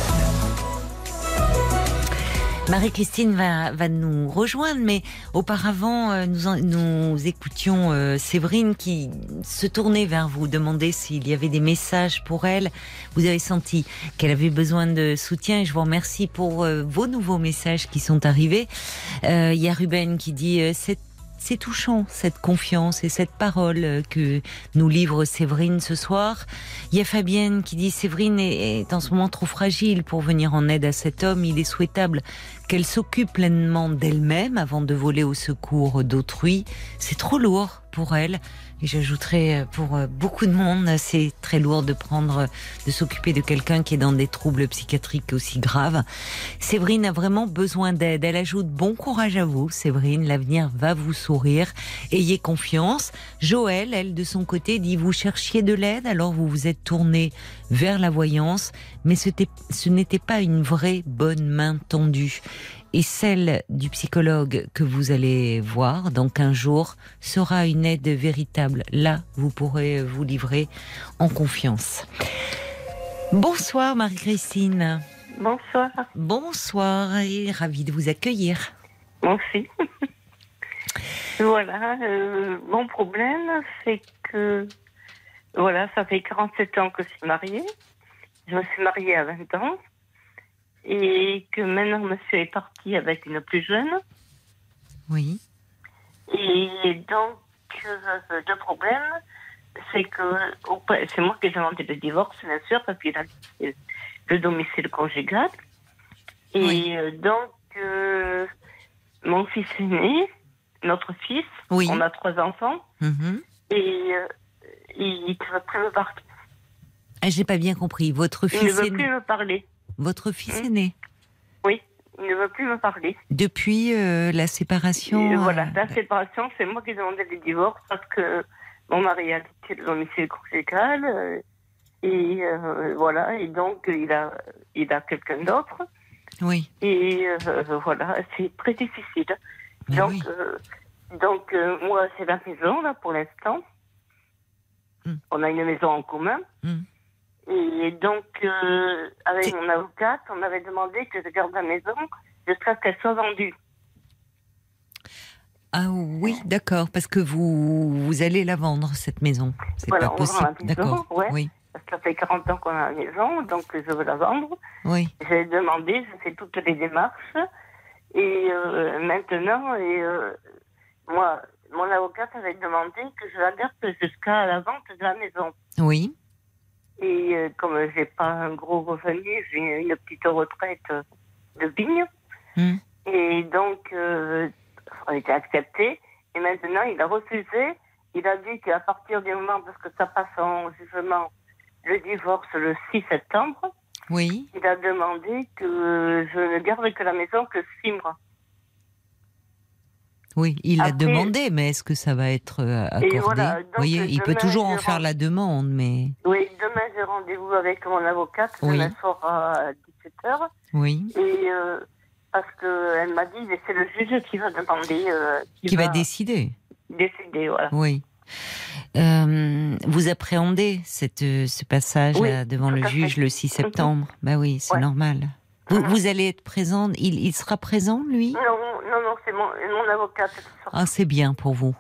Marie-Christine va, va nous rejoindre, mais auparavant, euh, nous, nous écoutions euh, Séverine qui se tournait vers vous, demander s'il y avait des messages pour elle. Vous avez senti qu'elle avait besoin de soutien et je vous remercie pour euh, vos nouveaux messages qui sont arrivés. Il y a Ruben qui dit c'est c'est touchant, cette confiance et cette parole que nous livre Séverine ce soir. Il y a Fabienne qui dit Séverine est en ce moment trop fragile pour venir en aide à cet homme. Il est souhaitable qu'elle s'occupe pleinement d'elle-même avant de voler au secours d'autrui. C'est trop lourd pour elle. Et j'ajouterais euh, pour euh, beaucoup de monde, c'est très lourd de prendre, de s'occuper de quelqu'un qui est dans des troubles psychiatriques aussi graves. Séverine a vraiment besoin d'aide. Elle ajoute bon courage à vous, Séverine. L'avenir va vous sourire. Ayez confiance. Joël, elle, de son côté, dit vous cherchiez de l'aide, alors vous vous êtes tourné vers la voyance, mais ce n'était pas une vraie bonne main tendue et celle du psychologue que vous allez voir dans 15 jours sera une aide véritable. Là, vous pourrez vous livrer en confiance. Bonsoir Marie-Christine. Bonsoir. Bonsoir et ravie de vous accueillir. Merci. [laughs] voilà, euh, mon problème, c'est que voilà, ça fait 47 ans que je suis mariée. Je me suis mariée à 20 ans et que maintenant monsieur est parti avec une plus jeune. Oui. Et donc, euh, le problème, c'est que c'est moi qui ai demandé le divorce, bien sûr, parce qu'il a le domicile conjugal. Et euh, donc, euh, mon fils est né, notre fils, oui. on a trois enfants, mm-hmm. et il ne veut plus me parler. Ah, j'ai pas bien compris. Votre fils il ne veut plus me parler. Votre fils est né Oui, il ne veut plus me parler. Depuis euh, la séparation Voilà, euh, la séparation, c'est moi qui ai demandé le divorce parce que mon mari a quitté le domicile conjugal. Euh, et voilà, et donc il a, il a quelqu'un d'autre. Oui. Et voilà, c'est très difficile. donc, donc moi, c'est la maison, là, pour l'instant. Hmm. On a une maison en commun. Hmm. Et donc, euh, avec mon avocate, on avait demandé que je garde la maison jusqu'à ce qu'elle soit vendue. Ah oui, d'accord, parce que vous, vous allez la vendre, cette maison. C'est voilà, pas possible. D'accord. Ouais, oui. Parce que ça fait 40 ans qu'on a la maison, donc je veux la vendre. Oui. J'ai demandé, j'ai fait toutes les démarches. Et euh, maintenant, et, euh, moi, mon avocate avait demandé que je la garde jusqu'à la vente de la maison. Oui. Et euh, comme j'ai pas un gros revenu, j'ai une petite retraite de vigne. Hmm. Et donc, euh, on était accepté. Et maintenant, il a refusé. Il a dit qu'à partir du moment, parce que ça passe en jugement, le divorce le 6 septembre, oui. il a demandé que je ne garderai que la maison que six mois. Oui, il l'a demandé, mais est-ce que ça va être euh, accordé Vous voyez, il peut toujours en faire la demande, mais... Oui, demain j'ai rendez-vous avec mon avocate, oui. demain soir à 17h. Oui. Et euh, parce qu'elle m'a dit, c'est le juge qui va demander... Euh, qui, va, décider. Décider, voilà. Oui. vous appréhendez cette, ce passage devant le juge le 6 septembre? Ben oui, c'est normal. Vous, vous, allez être présente il, il, sera présent, lui? Non, non, non, c'est mon, mon avocat. Ah, c'est bien pour vous.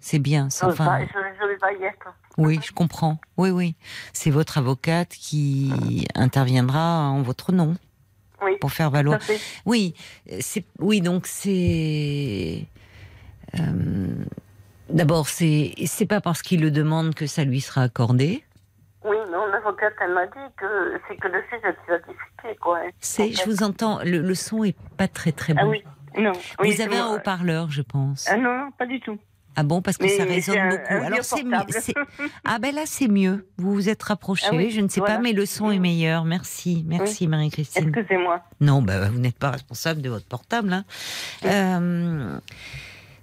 C'est bien. Je enfin... je, vais pas y être. Oui, je comprends. Oui, oui. C'est votre avocate qui interviendra en votre nom. Oui. Pour faire valoir. Oui, c'est oui. Donc c'est. Euh... D'abord, c'est c'est pas parce qu'il le demande que ça lui sera accordé. Oui, mon avocate, elle m'a dit que c'est que le sujet qui va discuter, quoi. C'est, je vous entends, le, son est pas très très bon. Ah oui, non. vous avez un haut-parleur, je pense. Ah non, pas du tout. Ah bon, parce que ça résonne beaucoup. Alors c'est. [laughs] Ah ben là c'est mieux. Vous vous êtes rapproché. Ah je ne sais pas, mais le son est meilleur. Merci, merci Marie-Christine. Excusez-moi. Non, ben, vous n'êtes pas responsable de votre portable. Hein. Euh,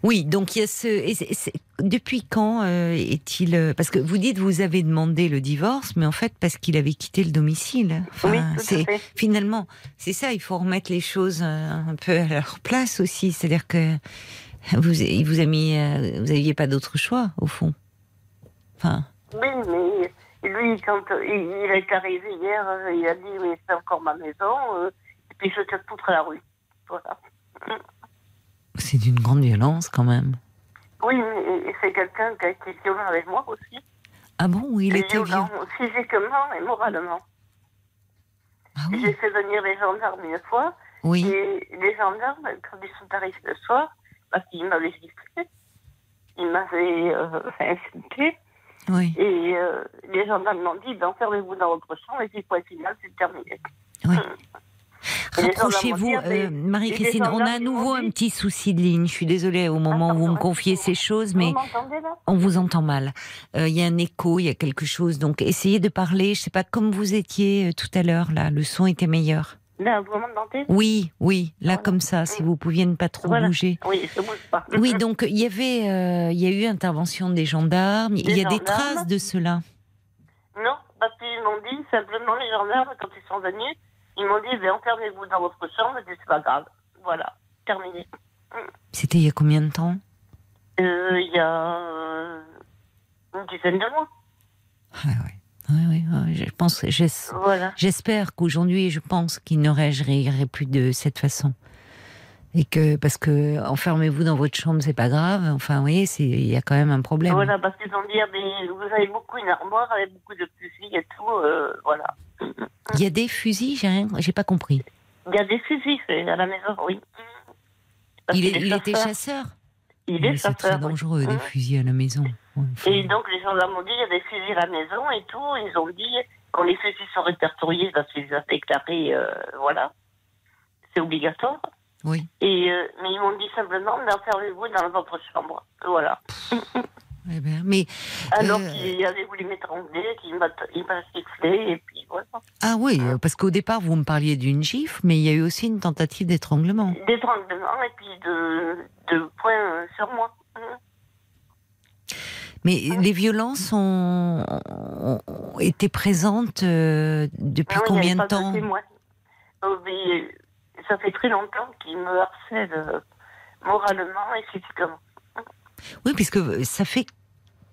oui, donc il y a ce. depuis quand euh, est-il euh, Parce que vous dites vous avez demandé le divorce, mais en fait parce qu'il avait quitté le domicile. oui, c'est finalement c'est ça. Il faut remettre les choses euh, un peu à leur place aussi. C'est-à-dire que vous il vous a mis, vous n'aviez pas d'autre choix au fond. Enfin. Oui, mais lui quand il, est arrivé hier, il a dit mais c'est encore ma maison et puis je te foutre la rue. Voilà. C'est d'une grande violence quand même. Oui, mais c'est quelqu'un qui a été violent avec moi aussi. Ah bon, il était violent Physiquement et moralement. Ah oui. J'ai fait venir les gendarmes une fois. Oui. Et les gendarmes, quand ils sont arrivés le soir, parce qu'ils m'avaient giflé, ils m'avaient euh, insulté. Oui. Et euh, les gendarmes m'ont dit, ben, enfermez-vous dans votre chambre et puis point final, c'est terminé. Oui. Hum. Rapprochez-vous, euh, Marie-Christine. On a à nouveau un petit souci de ligne. Je suis désolée au moment où vous me confiez ces choses, mais on vous entend mal. Euh, il y a un écho, il y a quelque chose. Donc essayez de parler. Je sais pas comme vous étiez euh, tout à l'heure. Là, le son était meilleur. Là, vous m'entendez? Oui, oui, là comme ça, si vous pouviez ne pas trop bouger. Oui, je bouge pas. Oui, donc il y avait, il y a eu intervention des gendarmes. il y a des traces de cela? Non, parce qu'ils m'ont dit simplement les gendarmes quand ils sont venus ils m'ont dit, ben, enfermez-vous dans votre chambre, et c'est pas grave. Voilà, terminé. C'était il y a combien de temps? Euh, Il y a euh, une dizaine de mois. Ah oui. Oui, oui, je pense, j'espère qu'aujourd'hui, je pense qu'il ne réagirait plus de cette façon. Et que, parce que enfermez-vous dans votre chambre, c'est pas grave. Enfin, vous voyez, il y a quand même un problème. Voilà, parce qu'ils ont dit, vous avez beaucoup une armoire avec beaucoup de fusils et tout, euh, voilà. Il y a des fusils, j'ai rien, j'ai pas compris. Il y a des fusils à la maison, oui. il, était chasseur. Il est chasseur. C'est très dangereux des fusils à la maison. Et donc les gendarmes ont dit il y a des fusils à la maison et tout. Ils ont dit quand les fusils sont répertoriés, parce qu'ils ont déclaré, euh, voilà, c'est obligatoire. Oui. Et euh, mais ils m'ont dit simplement d'enfermez-vous dans votre chambre. Voilà. [laughs] Eh ben, mais, Alors euh, qu'il avait voulu m'étrangler, qu'il m'a sifflé, et puis voilà. Ah oui, parce qu'au départ, vous me parliez d'une gifle, mais il y a eu aussi une tentative d'étranglement. D'étranglement, et puis de, de poing sur moi. Mais les violences ont, été présentes euh, depuis combien de temps oh, Ça fait très longtemps qu'il me harcèle euh, moralement et physiquement. Oui, puisque ça fait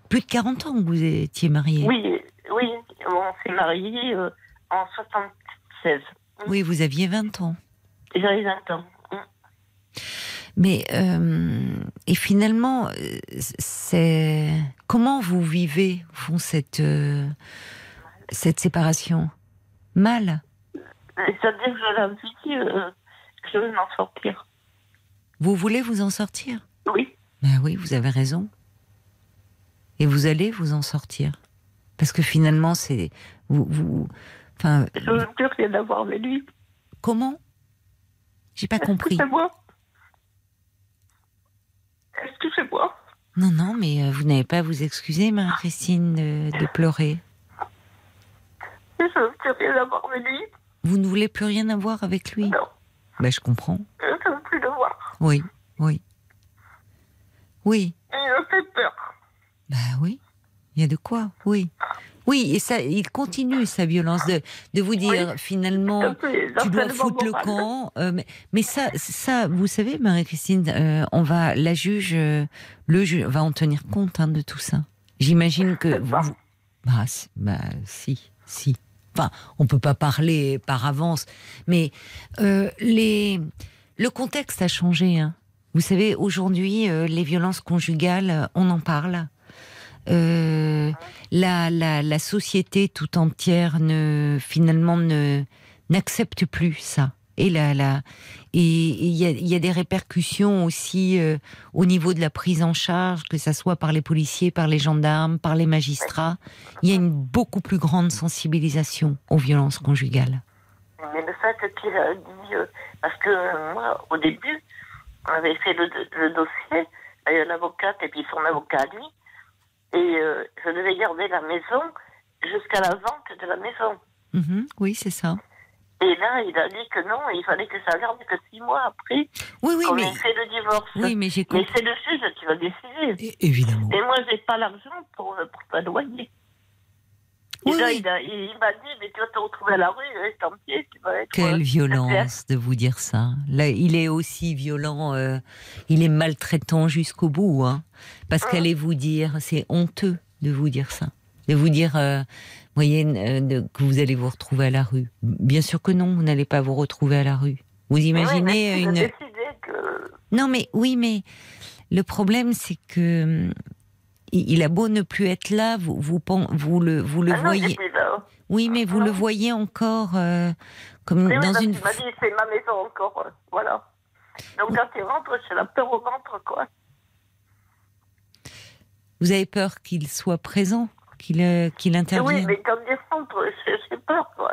plus de 40 ans que vous étiez marié. Oui, oui, on s'est marié euh, en 76. Oui, vous aviez 20 ans. J'avais 20 ans. Mais euh, et finalement, c'est comment vous vivez font cette euh, cette séparation? Mal? C'est-à-dire que je la vis, je veux m'en sortir. Vous voulez vous en sortir? Oui. Ben oui, vous avez raison. Et vous allez vous en sortir. Parce que finalement, c'est. Vous, vous, enfin, Je veux plus rien avoir avec lui. Comment? J'ai pas compris. C'est moi? Non, non, mais euh, vous n'avez pas à vous excuser, Marie-Christine, de, de pleurer. Je veux plus rien avoir avec lui. Vous ne voulez plus rien avoir avec lui? Non. Ben, je comprends. Je ne veux plus le voir. Oui, oui. Oui, Il me fait peur. bah oui. Il y a de quoi, oui. Oui, et ça, il continue sa violence de, de vous dire finalement, tu dois foutre le camp. euh, mais, mais ça, ça, vous savez, Marie-Christine, euh, on va, la juge, euh, le juge va en tenir compte hein, de tout ça. J'imagine que vous, bah, bah, si, si. Enfin, on peut pas parler par avance, mais euh, le contexte a changé. Hein. Vous savez, aujourd'hui, euh, les violences conjugales, euh, on en parle. La, la, la société tout entière ne finalement ne n'accepte plus ça. Et la, la, et il y a, il y a des répercussions aussi euh, au niveau de la prise en charge, que ça soit par les policiers, par les gendarmes, par les magistrats. Il y a une beaucoup plus grande sensibilisation aux violences conjugales. Mais le fait qu'il a dit. euh, parce que euh, moi, au début, on avait fait le, le dossier avec l'avocate et puis son avocat à lui. Et euh, je devais garder la maison jusqu'à la vente de la maison. Mhm, oui, c'est ça. Et là, il a dit que non, il fallait que ça garde que six mois après Oui, oui, qu'on mais ait fait le divorce. oui, mais j'ai Mais compris. c'est le juge qui va décider. Évidemment. Et moi, j'ai pas l'argent pour, euh, pour pas loyer. Et Oui, là, oui. il, a- il m'a dit, mais tu vas te retrouver à la rue, reste en pied, tu vas être... Quelle euh, violence de vous dire ça. Là, il est aussi violent, euh, il est maltraitant jusqu'au bout, hein, parce Ah. qu'allez vous dire, c'est honteux de vous dire ça, de vous dire, euh, voyez, euh, de- que vous allez vous retrouver à la rue. Bien sûr que non, vous n'allez pas vous retrouver à la rue. Vous imaginez mais une. Que... Non, mais oui, mais le problème, c'est que il a beau ne plus être là, vous vous le vous le Ah voyez. Oui, mais vous le voyez encore euh, comme Oui, dans une. qu'il m'a dit, c'est ma maison encore, euh, voilà. Donc quand il rentre, j'ai la peur au ventre, quoi. Vous avez peur qu'il soit présent, qu'il qu'il intervienne. oui, mais quand il rentre, j'ai peur, quoi.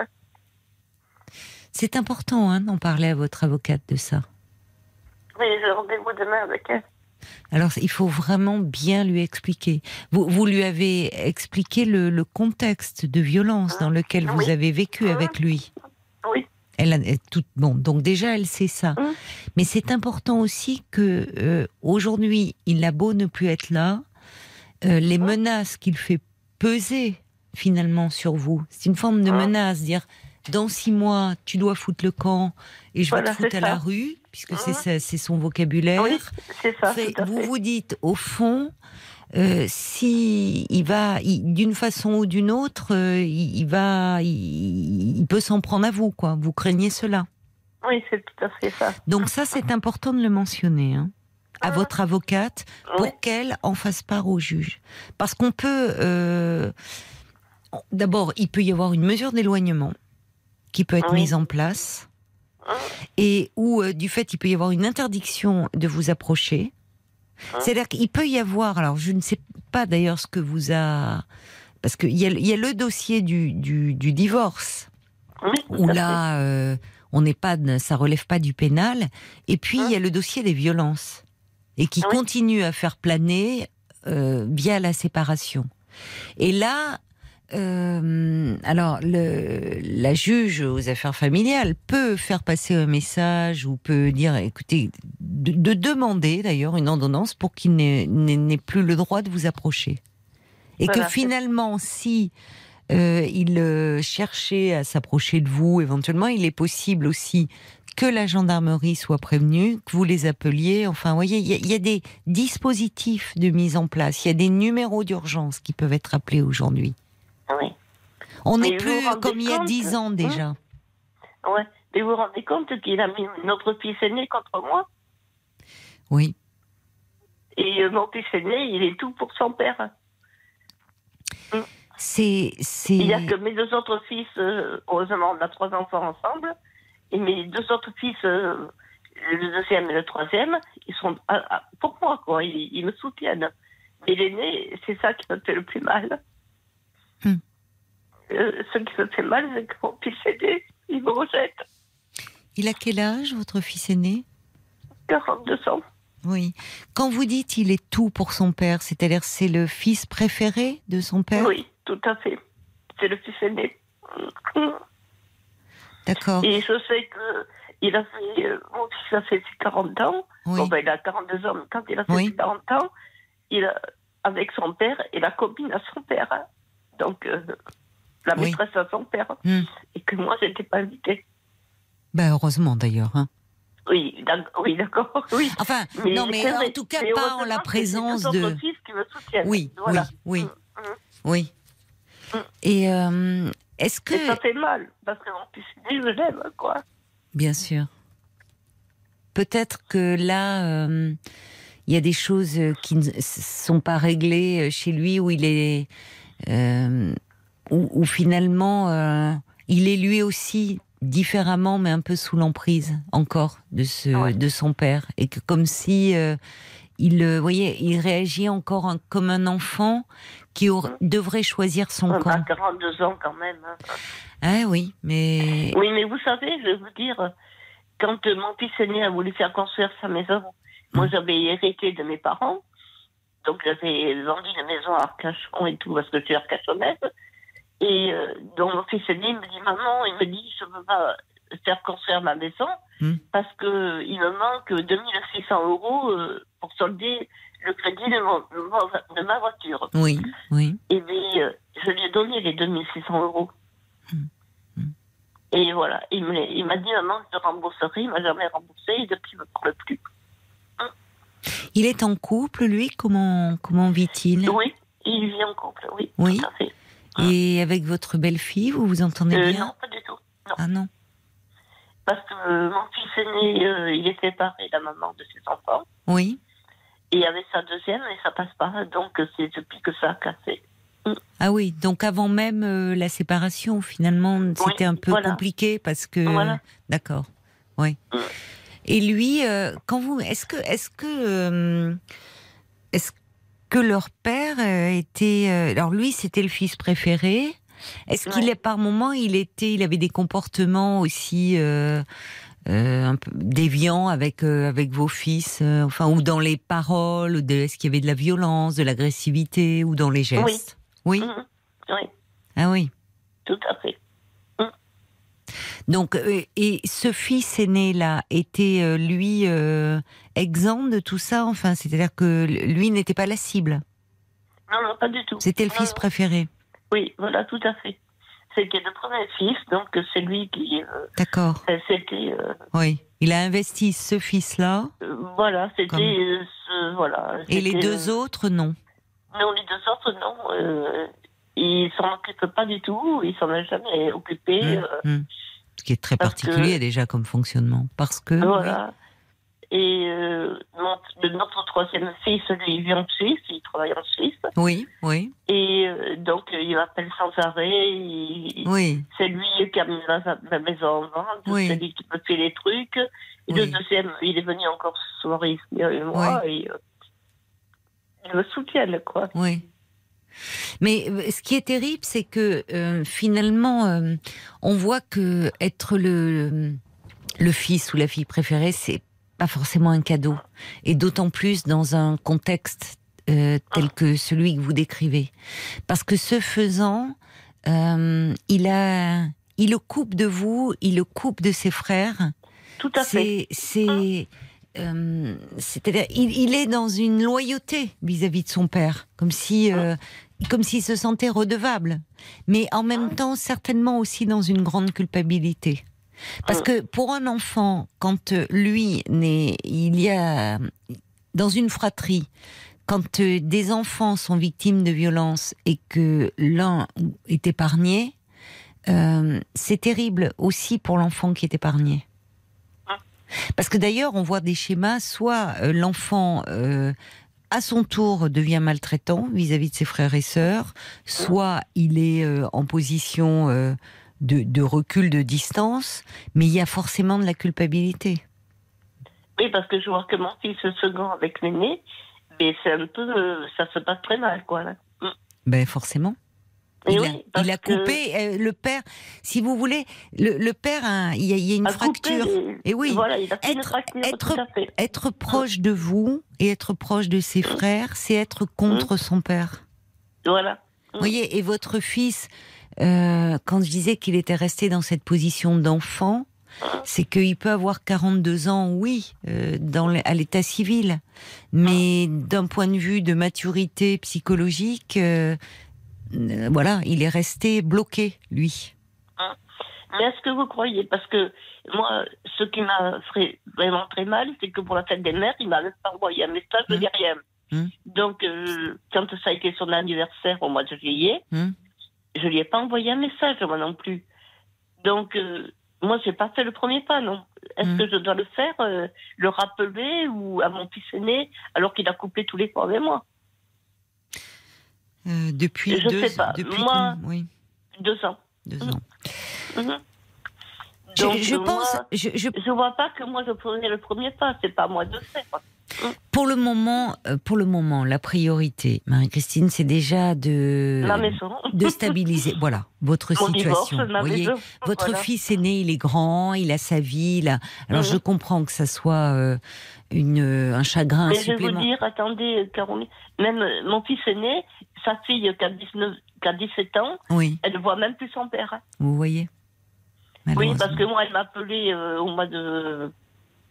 C'est important hein, d'en parler à votre avocate de ça. Oui, j'ai rendez-vous demain avec elle. Alors, il faut vraiment bien lui expliquer. Vous, vous lui avez expliqué le, le contexte de violence dans lequel vous avez vécu avec lui. Oui. Elle est toute bon. Donc déjà, elle sait ça. Mm. Mais c'est important aussi que euh, aujourd'hui, il a beau ne plus être là, euh, les menaces qu'il fait peser finalement sur vous. C'est une forme de Mm. menace, dire dans six mois, tu dois foutre le camp et je vais te foutre à la rue, puisque c'est c'est son vocabulaire. Oui, ça, Fait, vous fait. vous dites, au fond, euh, si il va, d'une façon ou d'une autre, euh, il, il va, il, il peut s'en prendre à vous, quoi. Vous craignez cela. Oui, c'est tout à fait ça. Donc ça, c'est important de le mentionner hein, à votre avocate pour qu'elle en fasse part au juge. Parce qu'on peut, euh, d'abord, il peut y avoir une mesure d'éloignement qui peut être Oui. mise en place et où, euh, du fait, il peut y avoir une interdiction de vous approcher. C'est-à-dire qu'il peut y avoir, alors je ne sais pas d'ailleurs ce que vous a, parce qu'il y a, y a le dossier du, du, du divorce Oui, où là, euh, on n'est pas, ça relève pas du pénal. Et puis il y a le dossier des violences et qui Oui. continue à faire planer euh, via la séparation. Et là, euh, alors le, la juge aux affaires familiales peut faire passer un message ou peut dire, écoutez, de, de demander d'ailleurs une ordonnance pour qu'il n'ait plus le droit de vous approcher. Et Voilà, que finalement, si euh, il euh, cherchait à s'approcher de vous, éventuellement, il est possible aussi que la gendarmerie soit prévenue, que vous les appeliez. Enfin, vous voyez, il y, a- il y a des dispositifs de mise en place, il y a des numéros d'urgence qui peuvent être appelés aujourd'hui. fait. Oui. On n'est plus comme il y a dix ans hein déjà. Ouais. Mais vous vous rendez compte qu'il a mis notre fils aîné contre moi? Oui. Et euh, mon fils aîné, il est tout pour son père. C'est, c'est. Il n'y a que mes deux autres fils, euh, heureusement, on a trois enfants ensemble, et mes deux autres fils, euh, le deuxième et le troisième, ils sont ah, ah, pour moi, quoi, ils, ils me soutiennent. Mais l'aîné, c'est ça qui me fait le plus mal. Euh, ce qui me fait mal, c'est que mon fils aîné, il me rejette. Il a quel âge, votre fils aîné? 42 ans. Oui. Quand vous dites il est tout pour son père, c'est-à-dire c'est le fils préféré de son père? Oui, tout à fait. C'est le fils aîné. D'accord. Et je sais que il a fait, euh, mon fils a fait ses 40 ans. Oui. Bon, ben, il a 42 ans, mais quand il a fait Oui. ses 40 ans, il a, avec son père et la copine à son père. hein. Donc, euh, la Oui. maîtresse à son père. Hmm. Et que moi, je n'étais pas invitée. Ben heureusement d'ailleurs. hein. Oui, d'ac- oui, d'accord, [laughs] oui. Enfin, Mais non, mais en tout cas pas en la présence de. qui me. Oui, Voilà. oui, oui, Mm, mm. oui. Mm. Et euh, est-ce que, Et ça fait mal, parce que mon fils aîné, je l'aime, quoi. bien sûr, peut-être que là, euh, il y a des choses qui ne sont pas réglées chez lui où il est, euh, où, où finalement euh, il est lui aussi différemment, mais un peu sous l'emprise encore de ce, Ouais. de son père, et que comme si euh, il, euh, voyez, il réagit encore un- comme un enfant qui aur- devrait choisir son On a camp. 42 ans quand même. hein. Ah oui, mais Oui, mais vous savez, je vais vous dire, quand euh, mon fils aîné a voulu faire construire sa maison, moi j'avais hérité de mes parents. Donc j'avais vendu la maison à Arcachon et tout, parce que je suis arcachonnaise. Et euh, donc mon fils aîné me dit, maman, il me dit, je veux pas faire construire ma maison, Hmm. parce que il me manque 2600 euros euh, pour solder le crédit de, mon- ma voiture. oui, oui. Et bien, euh, je lui ai donné les 2600 euros. Mm. Et voilà, il me- il m'a dit, maman, je te rembourserai. Il m'a jamais remboursé et depuis, il ne me parle plus. Il est en couple, lui? Comment comment vit-il? Oui, il vit en couple, oui. Oui. Tout à fait. Et avec votre belle-fille, vous vous entendez Euh, bien? non, pas du tout. Non. Ah non. Parce que mon fils aîné, euh, il est séparé la maman de ses enfants. Oui. Et avec sa deuxième, et ça passe pas. Donc, c'est depuis que ça a cassé. Ah oui, donc avant même euh, la séparation, finalement, c'était un peu voilà. compliqué parce que. Voilà. D'accord. Oui. Mm. Et lui, euh, quand vous, est-ce que, est-ce que, euh, est-ce que leur père était, alors lui, c'était le fils préféré. Est-ce qu'il Ouais. est par moment, il était, il avait des comportements aussi euh, euh, un peu déviants avec euh, avec vos fils, enfin ou dans les paroles, est-ce qu'il y avait de la violence, de l'agressivité, ou dans les gestes? Oui. Mhm. Oui, Ah oui. tout à fait. Donc, euh, et ce fils aîné là était lui exempt de tout ça? Enfin, c'est-à-dire que lui n'était pas la cible? Non, non, pas du tout. C'était le Non, fils non. préféré? Oui, voilà, tout à fait. C'était le premier fils, donc c'est lui qui. euh, D'accord. c'était. euh, Oui. Il a investi ce fils-là euh, voilà, c'était. Comme- ce- voilà. et les deux autres non. Non, les deux autres, non. Il s'en occupe pas du tout. Il s'en a jamais occupé. Hum, hum. Ce qui est très que- particulier déjà comme fonctionnement, parce que Voilà. Et euh, notre troisième fils, lui, il vit en Suisse. Il travaille en Suisse. oui, oui, Et euh, donc, euh, il m'appelle sans arrêt. il- oui, C'est lui qui a mis la maison en vente, Oui. c'est lui qui me fait les trucs. Et Oui. le deuxième, il est venu encore ce soir ici avec moi et euh, ils me soutiennent, quoi. oui. Mais ce qui est terrible, c'est que euh, finalement, euh, on voit que être le le fils ou la fille préférée, c'est pas forcément un cadeau, et d'autant plus dans un contexte euh, tel que celui que vous décrivez, parce que ce faisant, euh, il a, il le coupe de vous, il le coupe de ses frères. Tout à fait. C'est, euh, c'est-à-dire, il, il est dans une loyauté vis-à-vis de son père, comme si, euh, comme s'il se sentait redevable, mais en même temps certainement aussi dans une grande culpabilité. Parce que pour un enfant, quand euh, lui n'est, il y a dans une fratrie, quand euh, des enfants sont victimes de violences et que l'un est épargné, euh, c'est terrible aussi pour l'enfant qui est épargné. Parce que d'ailleurs, on voit des schémas, soit l'enfant euh, à son tour devient maltraitant vis-à-vis de ses frères et sœurs, soit il est euh, en position de, de recul, de distance, mais il y a forcément de la culpabilité. Oui, parce que je vois que mon fils second avec l'aîné, mais c'est un peu. ça se passe très mal, quoi. Là. Mm. Ben forcément. Il, a, coupé euh, le père. Si vous voulez, le, père, il, y a, une fracture. Et oui, être, être, proche de vous et être proche de ses frères, c'est être contre son père. Voilà. Vous voyez, et votre fils, euh, quand je disais qu'il était resté dans cette position d'enfant, c'est qu'il peut avoir 42 ans, oui, euh, dans à l'état civil, mais d'un point de vue de maturité psychologique, euh, voilà, il est resté bloqué, lui. Mais est-ce que vous croyez? Parce que moi, ce qui m'a fait vraiment très mal, c'est que pour la fête des mères, il m'avait pas envoyé un message de rien. Hum. Donc, quand ça a été son anniversaire au mois de juillet, hum je lui ai pas envoyé un message, moi non plus. Donc, euh, moi, j'ai pas fait le premier pas, non. Est-ce hmm. que je dois le faire, euh, le rappeler ou à mon fils aîné, alors qu'il a coupé tous les points avec moi? Euh, Depuis je deux, sais pas. Depuis moi, oui. deux ans. Deux ans. Mhm. Donc, je, pense, je, je, vois pas que moi je prenais le premier pas. C'est pas moi de faire. Pour le moment, euh, pour le moment, la priorité, Marie-Christine, c'est déjà de [laughs] de stabiliser, voilà, votre situation. Vous voyez, votre fils est né, il est grand, il a sa vie. Alors je comprends que ça soit euh, une euh, un chagrin Mais je vais vous dire, attendez, Caroline, même mon fils aîné, sa fille qui a, 19, qui a 17 ans, oui. elle ne voit même plus son père. Vous voyez. Oui, parce que moi, elle m'a appelé au mois de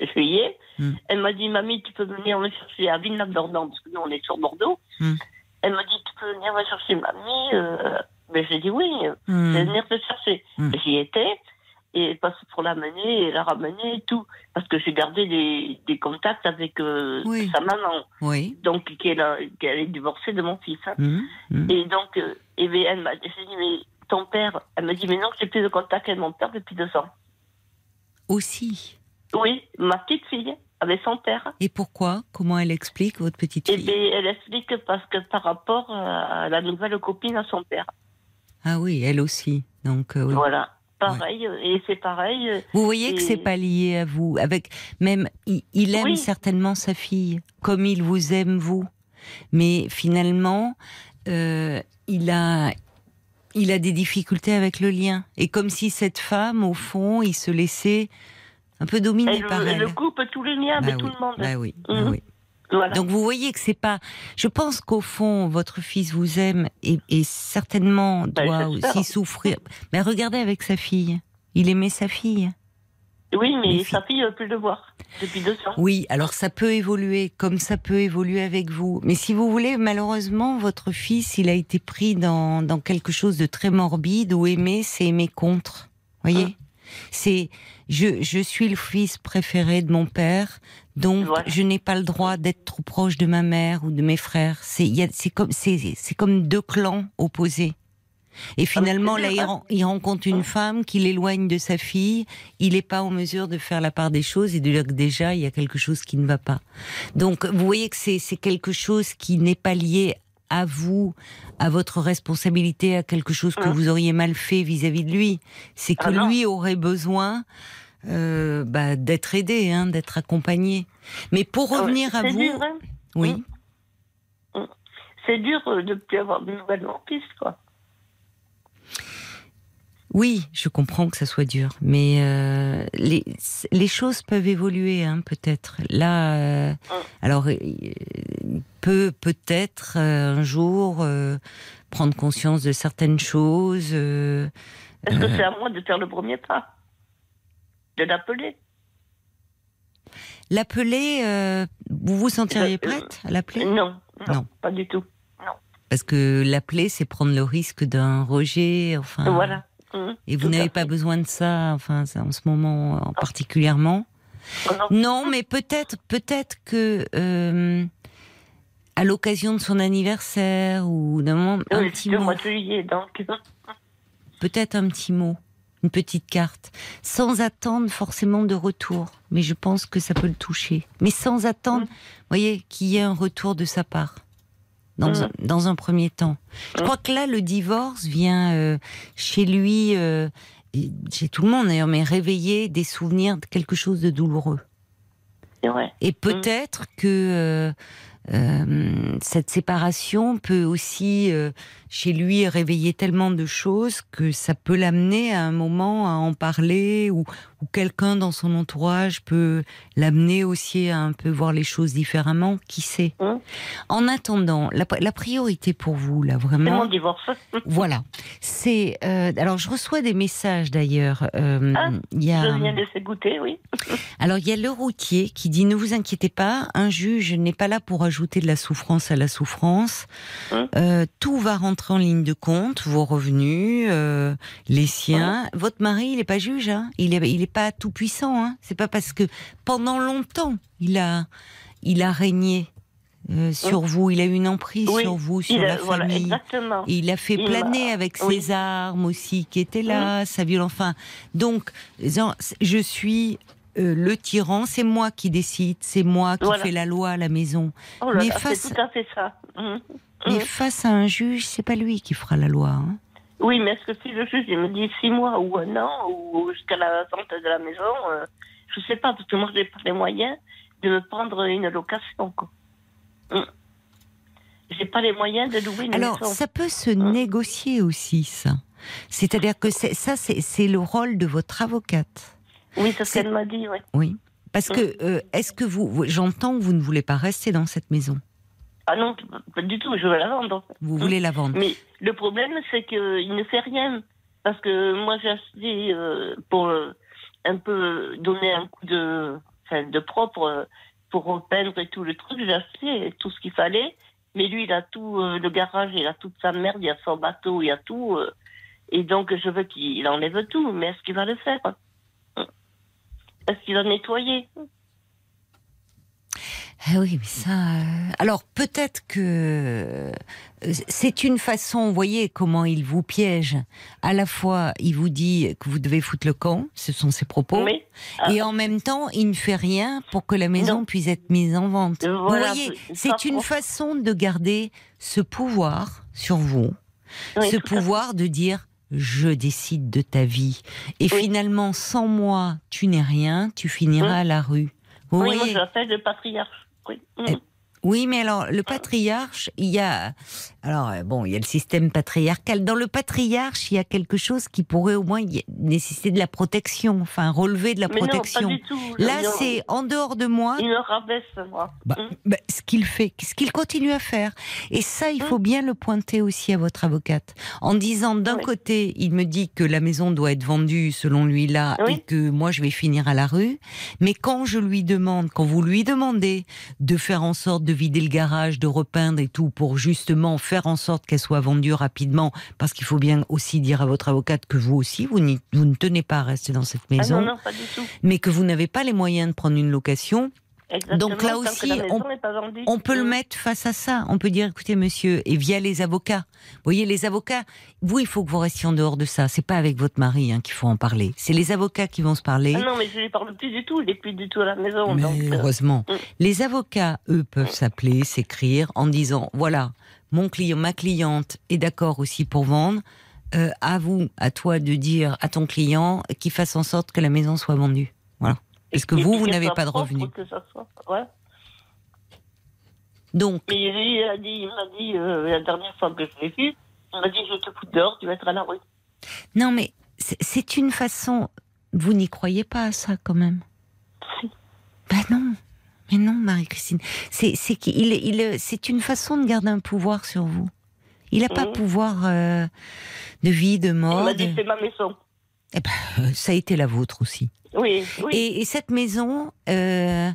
juillet. Hmm. Elle m'a dit, mamie, tu peux venir me chercher à Villeneuve-d'Ordan, parce que nous, on est sur Bordeaux. Hmm. Elle m'a dit, tu peux venir me chercher mamie. Euh, mais j'ai dit oui, hmm. je vais venir te chercher. J'y étais, et parce pour l'amener et la ramener et tout. Parce que j'ai gardé des, des, contacts avec euh, sa maman. Oui. Donc, qui est, qui est divorcée de mon fils. Hein. Et donc, euh, et elle m'a dit, mais ton père, elle m'a dit, mais non, j'ai plus de contact avec mon père depuis deux ans. Aussi oui, ma petite fille, avec son père. Et pourquoi? Comment elle explique, votre petite eh fille? Eh bien, elle explique parce que par rapport à la nouvelle copine à son père. Ah oui, elle aussi. Donc, euh, Voilà. Pareil, et c'est pareil. Euh, vous voyez que c'est pas lié à vous. Avec même, il, aime certainement sa fille, comme il vous aime vous. Mais finalement, euh, il a, il a des difficultés avec le lien. Et comme si cette femme, au fond, il se laissait un peu dominé par elle. Elle coupe tous les liens avec bah tout le monde. Bah oui, bah mhm. oui. Donc vous voyez que c'est pas. Je pense qu'au fond, votre fils vous aime et, certainement bah, doit aussi souffrir. Mais regardez avec sa fille. Il aimait sa fille. Oui, mais sa fille ne peut le voir depuis deux ans. Oui, alors ça peut évoluer comme ça peut évoluer avec vous. Mais si vous voulez, malheureusement, votre fils, il a été pris dans, dans quelque chose de très morbide où aimer, c'est aimer contre. Voyez hum. C'est je, je suis le fils préféré de mon père, donc je n'ai pas le droit d'être trop proche de ma mère ou de mes frères. C'est c'est comme c'est comme deux clans opposés. Et finalement, là, il, rencontre une femme qui l'éloigne de sa fille. Il n'est pas en mesure de faire la part des choses et de dire que déjà, il y a quelque chose qui ne va pas. Donc, vous voyez que c'est quelque chose qui n'est pas lié à vous, à votre responsabilité, à quelque chose que hein vous auriez mal fait vis-à-vis de lui. C'est que ah lui aurait besoin euh, bah, d'être aidé, hein, d'être accompagné. Mais pour ah revenir à vous, hein. oui. Mmh. Mmh. C'est dur euh, de ne plus avoir de nouvelles quoi. Oui, je comprends que ça soit dur, mais euh, les, les, choses peuvent évoluer, hein, peut-être. Là, euh, mmh. alors, peut peut-être un jour prendre conscience de certaines choses. Est-ce que c'est à moi de faire le premier pas? De l'appeler? L'appeler, euh, vous vous sentiriez euh, prête à l'appeler? non, non, pas du tout. Non. Parce que l'appeler, c'est prendre le risque d'un rejet, enfin. Voilà. Mmh, et vous n'avez pas besoin de ça, enfin, en ce moment en particulièrement. Oh, non. mais peut-être, peut-être que euh, à l'occasion de son anniversaire ou d'un moment, un petit mot. Peut-être un petit mot une petite carte, sans attendre forcément de retour. Mais je pense que ça peut le toucher. Mais sans attendre, vous voyez, qu'il y ait un retour de sa part. Dans, un, dans un premier temps. Je crois que là, le divorce vient euh, chez lui, euh, chez tout le monde d'ailleurs, mais réveiller des souvenirs de quelque chose de douloureux. Vrai. Et peut-être que euh, cette séparation peut aussi, chez lui, réveiller tellement de choses que ça peut l'amener à un moment à en parler ou, ou quelqu'un dans son entourage peut l'amener aussi à un peu voir les choses différemment. Qui sait Hein En attendant, la, la priorité pour vous, là, vraiment. C'est mon divorce. [laughs] Voilà. C'est euh, alors je reçois des messages d'ailleurs. Euh, Ah, y a, Je viens de s'écouter, oui. [laughs] alors il y a le routier qui dit ne vous inquiétez pas, un juge n'est pas là pour ajouter de la souffrance à la souffrance. Hum. Euh, tout va rentrer en ligne de compte, vos revenus, euh, les siens. Votre mari, il n'est pas juge, hein il est il est pas tout puissant. Hein c'est pas parce que pendant longtemps il a il a régné. euh, sur vous, il a eu une emprise Oui, sur vous, sur Il la famille. il a fait planer avec oui. ses armes aussi qui étaient là, sa violence. Enfin, donc, je suis euh, le tyran, c'est moi qui décide, c'est moi qui Voilà. fais la loi à la maison. Oh là Mais là, face- c'est tout à fait ça. Mhm. Mais Mhm. face à un juge, c'est pas lui qui fera la loi. hein. Oui, mais est-ce que si le juge il me dit six mois ou un an ou jusqu'à la vente de la maison, euh, je sais pas, parce que moi je n'ai pas les moyens de me prendre une location. Quoi. Mm. J'ai pas les moyens de louer une Alors, maison. ça peut se Hein négocier aussi, ça. C'est-à-dire que ça, c'est le rôle de votre avocate. Oui, c'est ce qu'elle m'a dit, oui. Oui. Parce Hein que, euh, est-ce que vous, vous- j'entends que vous ne voulez pas rester dans cette maison? Ah non, pas du tout, je veux la vendre. Vous voulez la vendre. Mais le problème, c'est qu'il ne fait rien. Parce que moi, j'ai acheté euh, pour euh, un peu donner un coup de, de propre pour repeindre et tout le truc. J'ai acheté tout ce qu'il fallait. Mais lui, il a tout, le garage, il a toute sa merde, il a son bateau, il a tout. et donc, je veux qu'il enlève tout. Mais est-ce qu'il va le faire? Est-ce qu'il va nettoyer Ah oui, mais ça. euh, Alors peut-être que euh, c'est une façon. Vous voyez comment il vous piège. À la fois, il vous dit que vous devez foutre le camp. Ce sont ses propos. Oui. Ah, Et en même temps, il ne fait rien pour que la maison Non. puisse être mise en vente. Vous voyez, c'est une façon de garder ce pouvoir sur vous, oui, ce pouvoir de dire je décide de ta vie. Et Oui. finalement, sans moi, tu n'es rien, tu finiras Oui. à la rue. Oui, moi, je l'appelle le patriarche. Oui. Oui, mais alors le patriarche, il y a, alors euh, bon, il y a le système patriarcal. Dans le patriarche, il y a quelque chose qui pourrait au moins nécessiter de la protection, enfin relever de la Mais non, protection. pas du tout. Là, c'est en dehors de moi. Il me rabaisse, moi. Bah, Mm. bah, ce qu'il fait, ce qu'il continue à faire. Et ça, il faut bien le pointer aussi à votre avocate. En disant, d'un Oui. côté, il me dit que la maison doit être vendue selon lui là, Oui. et que moi, je vais finir à la rue. Mais quand je lui demande, quand vous lui demandez de faire en sorte de vider le garage, de repeindre et tout, pour justement faire en sorte qu'elle soit vendue rapidement, parce qu'il faut bien aussi dire à votre avocate que vous aussi, vous ne tenez pas à rester dans cette Ah maison, non, non, pas du tout. mais que vous n'avez pas les moyens de prendre une location, Exactement, Donc là aussi, on- peut le Mm. mettre face à ça. On peut dire, écoutez, monsieur, et via les avocats. Vous voyez, les avocats, vous, il faut que vous restiez en dehors de ça. C'est pas avec votre mari hein, qu'il faut en parler. C'est les avocats qui vont se parler. Ah non, mais je ne lui parle plus du tout. Il n'est plus du tout à la maison. Mais donc, euh, heureusement. mm. Les avocats, eux, peuvent s'appeler, s'écrire en disant, voilà, mon client, ma cliente est d'accord aussi pour vendre. Euh, à vous, à toi de dire à ton client qu'il fasse en sorte que la maison soit vendue. Parce que vous, vous n'avez pas de revenus. soit- ouais. Donc, Mais il a dit, il m'a dit euh, la dernière fois que je l'ai vu, il m'a dit je te fous dehors, tu vas être à la rue. Non, mais c'est- une façon. Vous n'y croyez pas à ça, quand même Si. Ben non. Mais non, Marie-Christine. C'est il, une façon de garder un pouvoir sur vous. Il n'a pas Mhm. pouvoir euh, de vie, de Il mort. m'a dit de- c'est ma maison. Eh ben, [laughs] ça a été la vôtre aussi. Oui, oui. Et, et cette maison, euh,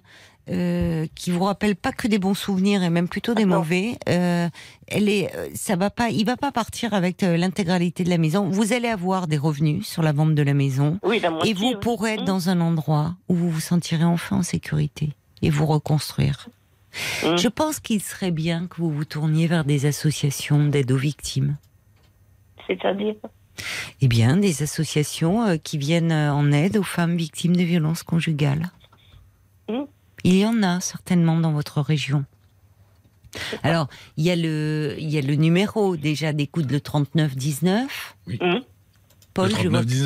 euh, qui vous rappelle pas que des bons souvenirs et même plutôt des Ah mauvais, euh, elle est, euh, ça va pas, il va pas partir avec euh, l'intégralité de la maison. Vous allez avoir des revenus sur la vente de la maison oui, la moitié, et vous oui. pourrez être Mm. dans un endroit où vous vous sentirez enfin en sécurité et vous reconstruire. Mm. Je pense qu'il serait bien que vous vous tourniez vers des associations d'aide aux victimes. C'est-à-dire? Eh bien, des associations euh, qui viennent euh, en aide aux femmes victimes de violences conjugales. Mm. Il y en a certainement dans votre région. Alors, il y a le, il y a le numéro déjà d'écoute le 39 19 Mm. Paul,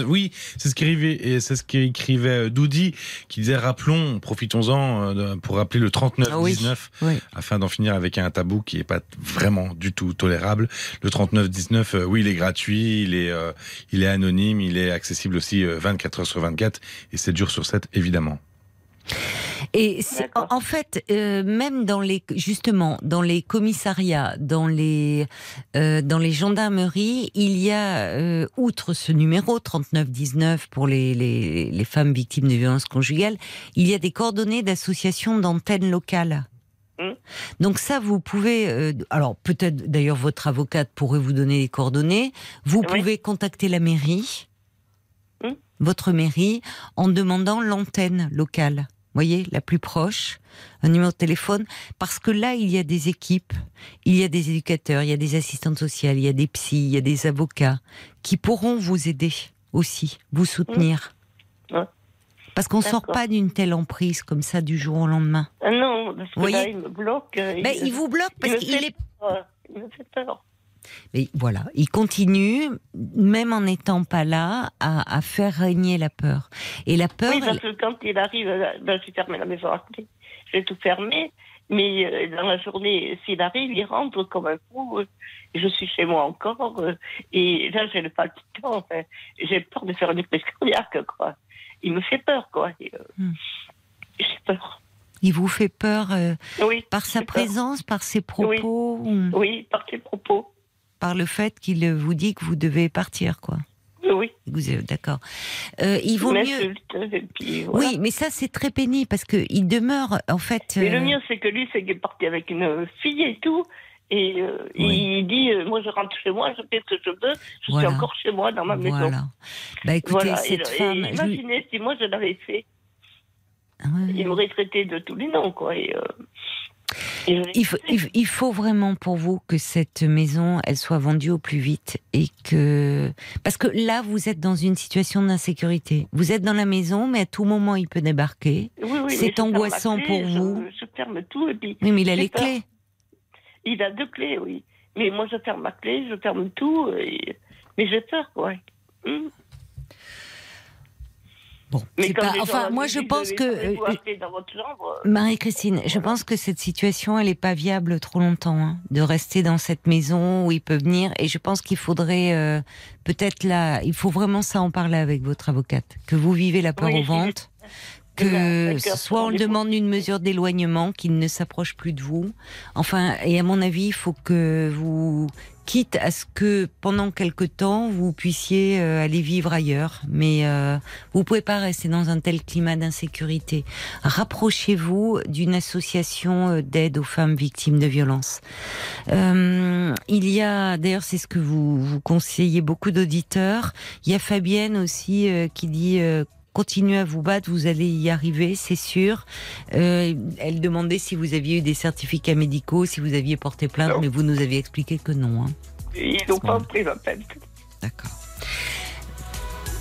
Oui, c'est ce qu'écrivait et c'est ce qu'écrivait Doudi, qui disait rappelons, profitons-en pour rappeler le 39-19 ah afin d'en finir avec un tabou qui est pas vraiment du tout tolérable. Le 39-19, oui, il est gratuit, il est, il est anonyme, il est accessible aussi 24 heures sur 24 et 7 jours sur 7 évidemment. Et en fait, euh, même dans les justement dans les commissariats, dans les euh, dans les gendarmeries, il y a euh, outre ce numéro 3919 pour les, les, les femmes victimes de violences conjugales, il y a des coordonnées d'associations d'antennes locales. Mmh. Donc ça, vous pouvez. alors peut-être d'ailleurs votre avocate pourrait vous donner les coordonnées. Vous pouvez contacter la mairie, mmh. votre mairie, en demandant l'antenne locale voyez, la plus proche, un numéro de téléphone, parce que là, il y a des équipes, il y a des éducateurs, il y a des assistantes sociales, il y a des psys, il y a des avocats qui pourront vous aider aussi, vous soutenir. Mmh. Parce qu'on ne sort pas d'une telle emprise comme ça du jour au lendemain. Ah non, parce que là, il me bloque. Euh, ben, il, vous bloque parce qu'il est. Il me fait peur. Mais voilà, il continue, même en n'étant pas là, à, faire régner la peur. Et la peur. Oui, parce que quand il arrive, euh, ben, j'ai fermé la maison à clé, j'ai tout fermé. Mais euh, dans la journée, s'il arrive, il rentre comme un fou. Euh, je suis chez moi encore. Et là, j'ai le palpitant. Enfin, j'ai peur de faire une crise cardiaque, quoi. Il me fait peur, quoi. Hmm. J'ai peur. Il vous fait peur par sa présence, par ses propos oui, par ses propos par le fait qu'il vous dit que vous devez partir, quoi. Oui. Vous êtes d'accord. Euh, il vaut mieux. Oui, mais ça c'est très pénible parce que il demeure en fait. Mais le euh, mieux c'est que lui c'est qu'il est parti avec une fille et tout. Et euh, il dit, moi je rentre chez moi, je fais ce que je veux, je suis encore chez moi dans ma maison. Voilà. Bah écoutez, cette femme. imaginez si moi je l'avais fait. Ah il m'aurait traité de tous les noms, quoi. Et, il faut, il faut, vraiment pour vous que cette maison, elle soit vendue au plus vite et que parce que là, vous êtes dans une situation d'insécurité. Vous êtes dans la maison, mais à tout moment, il peut débarquer. C'est angoissant pour vous. Je, ferme tout et puis. Oui, mais il a les clés. Il a deux clés, oui. Mais moi, je ferme ma clé, je ferme tout. Mais j'ai peur, quoi. Hum. Bon, pas, enfin, moi je pense que euh, Marie-Christine, je pense que cette situation, elle n'est pas viable trop longtemps, hein, de rester dans cette maison où il peut venir. Et je pense qu'il faudrait euh, peut-être là, il faut vraiment ça en parler avec votre avocate, que vous vivez la peur au ventre, [laughs] que soit on le demande une mesure d'éloignement, qu'il ne s'approche plus de vous. Enfin, et à mon avis, il faut que vous quitte à ce que pendant quelque temps vous puissiez euh, aller vivre ailleurs, mais euh, vous pouvez pas rester dans un tel climat d'insécurité. Rapprochez-vous d'une association euh, d'aide aux femmes victimes de violences. Euh, il y a, d'ailleurs, c'est ce que vous vous conseillez beaucoup d'auditeurs. Il y a Fabienne aussi qui dit continuez à vous battre, vous allez y arriver, c'est sûr. Euh, elle demandait si vous aviez eu des certificats médicaux, si vous aviez porté plainte, mais vous nous aviez expliqué que non. Hein. Ils n'ont pas pris la peine. D'accord.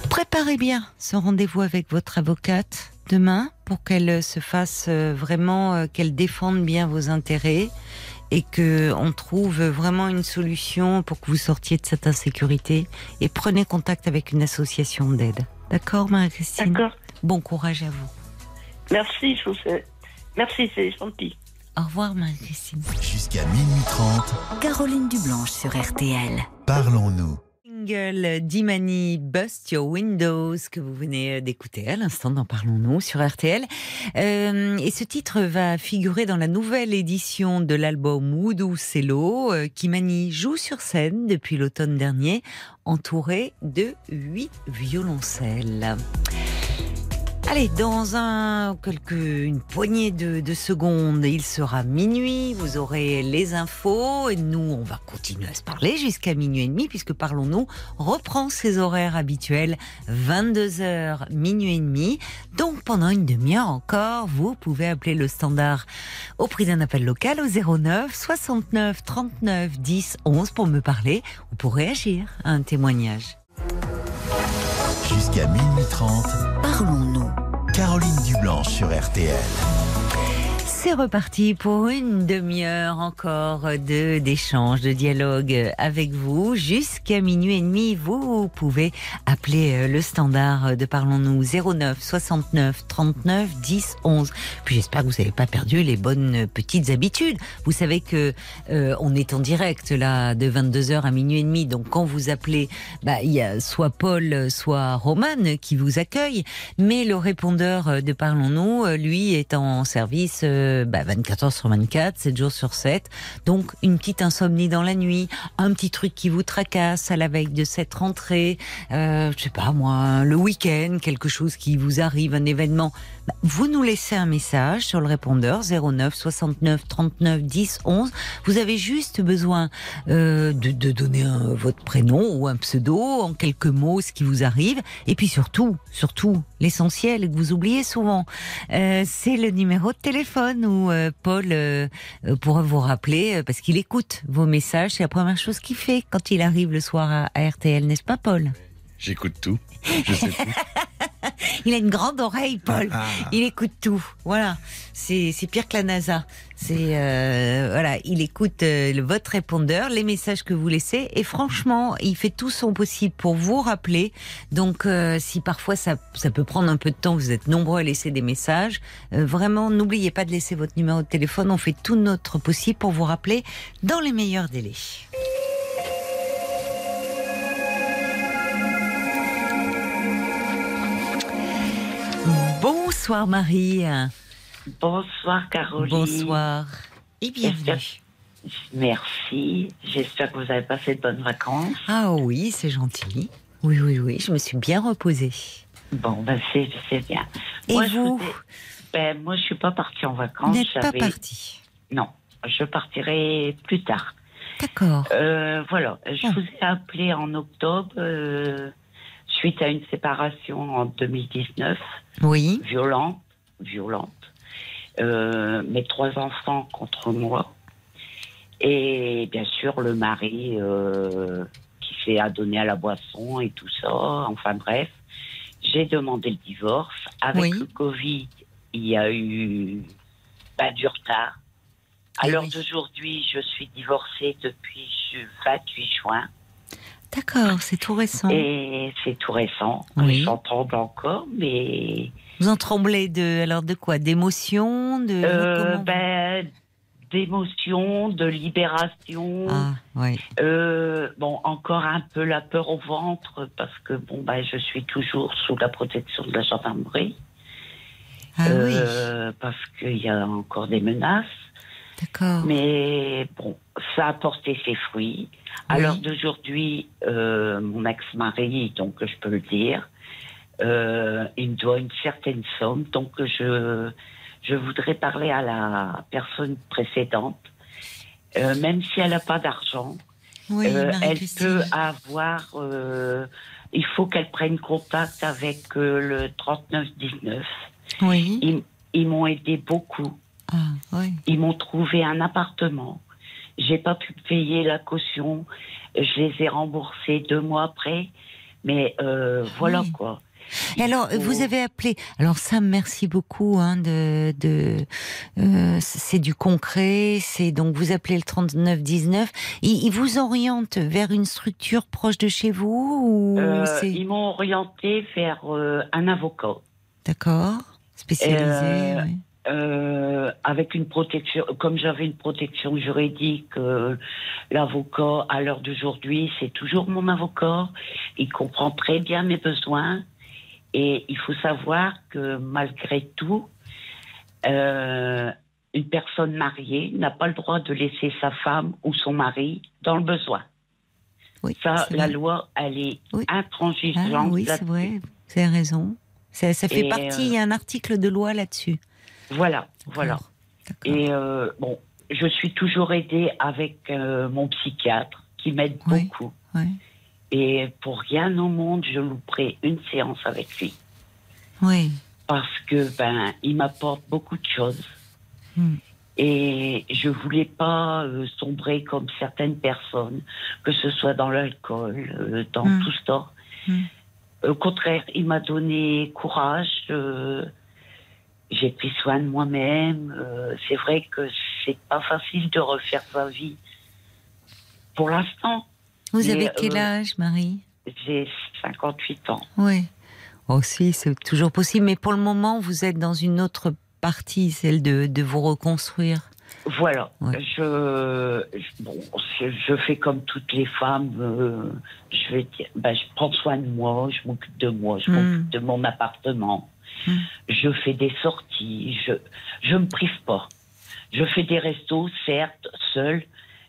Préparez bien ce rendez-vous avec votre avocate demain pour qu'elle se fasse euh, vraiment, euh, qu'elle défende bien vos intérêts et que on trouve vraiment une solution pour que vous sortiez de cette insécurité et prenez contact avec une association d'aide. D'accord, Marie-Christine D'accord. Bon courage à vous. Merci, je vous Merci, c'est gentil. Au revoir, Marie-Christine. Jusqu'à minuit 30. Caroline Dublanche sur RTL. Parlons-nous d'Imani Bust Your Windows que vous venez d'écouter à l'instant dans Parlons-nous sur RTL. Euh, et ce titre va figurer dans la nouvelle édition de l'album Woodoo Cello. Euh, Kimani joue sur scène depuis l'automne dernier entouré de huit violoncelles. Allez, dans un, quelques, une poignée de, secondes, il sera minuit, vous aurez les infos, et nous, on va continuer à se parler jusqu'à minuit et demi, puisque Parlons-nous reprend ses horaires habituels, 22h, minuit et demi. Donc, pendant une demi-heure encore, vous pouvez appeler le standard au prix d'un appel local au 09 69 39 10 11 pour me parler ou pour réagir à un témoignage. Jusqu'à minuit 30, parlons-nous. Caroline Dublanche sur RTL. C'est reparti pour une demi-heure encore de d'échange, de dialogue avec vous jusqu'à minuit et demi. Vous pouvez appeler euh, le standard de Parlons-nous 09 69 39 10 11. Puis j'espère que vous n'avez pas perdu les bonnes petites habitudes. Vous savez que euh, on est en direct là de 22h à minuit et demi. Donc quand vous appelez, bah il y a soit Paul, soit Roman qui vous accueille, mais le répondeur de Parlons-nous, lui, est en service 24 bah, heures sur 24, 7 jours sur 7. Donc une petite insomnie dans la nuit, un petit truc qui vous tracasse à la veille de cette rentrée, euh, je sais pas moi, le week-end, quelque chose qui vous arrive, un événement. Vous nous laissez un message sur le répondeur 09 69 39 10 11. Vous avez juste besoin euh, de, donner votre prénom ou un pseudo en quelques mots, ce qui vous arrive, et puis surtout, surtout l'essentiel que vous oubliez souvent, euh, c'est le numéro de téléphone où euh, Paul pourra vous rappeler parce qu'il écoute vos messages. C'est la première chose qu'il fait quand il arrive le soir à RTL, n'est-ce pas, Paul? J'écoute tout. [laughs] Je sais tout. [laughs] il a une grande oreille, Paul. Ah. Il écoute tout. Voilà. C'est pire que la NASA. C'est euh, voilà, il écoute euh, votre répondeur, les messages que vous laissez, et franchement, il fait tout son possible pour vous rappeler. Donc, euh, si parfois ça, ça peut prendre un peu de temps, vous êtes nombreux à laisser des messages. vraiment, n'oubliez pas de laisser votre numéro de téléphone. On fait tout notre possible pour vous rappeler dans les meilleurs délais. Bonsoir Marie. Bonsoir Caroline. Bonsoir et bienvenue. Merci. J'espère que vous avez passé de bonnes vacances. Ah oui, c'est gentil. Oui, oui, oui, je me suis bien reposée. Bon, ben c'est bien. Et vous ben, Moi, je suis pas partie en vacances. Vous n'êtes pas partie Non, je partirai plus tard. D'accord. Euh, voilà, je vous ai appelé en octobre euh, suite à une séparation en 2019. Oui. Violente, violente. Euh, mes trois enfants contre moi. Et bien sûr, le mari euh, qui s'est adonné à la boisson et tout ça. Enfin bref, j'ai demandé le divorce. Avec le Covid, il y a eu pas du retard. À l'heure d'aujourd'hui, je suis divorcée depuis le 28 juin. D'accord, c'est tout récent. Et c'est tout récent. Oui. J'entends encore, mais. Vous en tremblez de alors de quoi? D'émotion, de euh, ben, d'émotion, de libération. Ah, oui. Euh, bon, encore un peu la peur au ventre parce que bon, ben, je suis toujours sous la protection de la gendarmerie. Ah euh, oui. Parce qu'il y a encore des menaces. Mais bon, ça a porté ses fruits. À l'heure d'aujourd'hui, euh, mon ex-mari, donc je peux le dire, euh, il me doit une certaine somme. Donc je, je voudrais parler à la personne précédente. Euh, même si elle n'a pas d'argent, elle peut avoir. il faut qu'elle prenne contact avec le 3919. Oui. Ils, ils m'ont aidé beaucoup. Ah, ils m'ont trouvé un appartement. J'ai pas pu payer la caution. Je les ai remboursés deux mois après. Mais euh, voilà quoi. Et alors, vous avez appelé. Alors Sam, merci beaucoup. Hein, de, de euh, c'est du concret. C'est donc vous appelez le 3919. Il, il vous oriente vers une structure proche de chez vous ou euh, Ils m'ont orienté vers un avocat. D'accord. Spécialisé. Oui. Euh, avec une protection, comme j'avais une protection juridique, euh, l'avocat à l'heure d'aujourd'hui, c'est toujours mon avocat. Il comprend très bien mes besoins. Et il faut savoir que malgré tout, euh, une personne mariée n'a pas le droit de laisser sa femme ou son mari dans le besoin. Oui, ça, la loi, elle est intransigeante. Ah, oui, c'est vrai. Vous avez raison. Ça, ça fait partie, il y a un article de loi là-dessus. Voilà, voilà. Et euh, bon, je suis toujours aidée avec euh, mon psychiatre qui m'aide beaucoup. Et pour rien au monde, je louperai une séance avec lui. Oui. Parce que ben, il m'apporte beaucoup de choses. Hmm. Et je voulais pas euh, sombrer comme certaines personnes, que ce soit dans l'alcool, dans hmm. tout ça. Hmm. Au contraire, il m'a donné courage j'ai pris soin de moi-même. Euh, c'est vrai que c'est pas facile de refaire sa vie pour l'instant. Vous avez quel âge, Marie? J'ai 58 ans. Oui. Aussi, c'est toujours possible. Mais pour le moment, vous êtes dans une autre partie, celle de, de vous reconstruire. Voilà. Je, bon, je, fais comme toutes les femmes. Euh, je vais ben, je prends soin de moi, je m'occupe de moi, je hmm. m'occupe de mon appartement. Hmm. Je fais des sorties. Je, je me prive pas. Je fais des restos, certes, seul,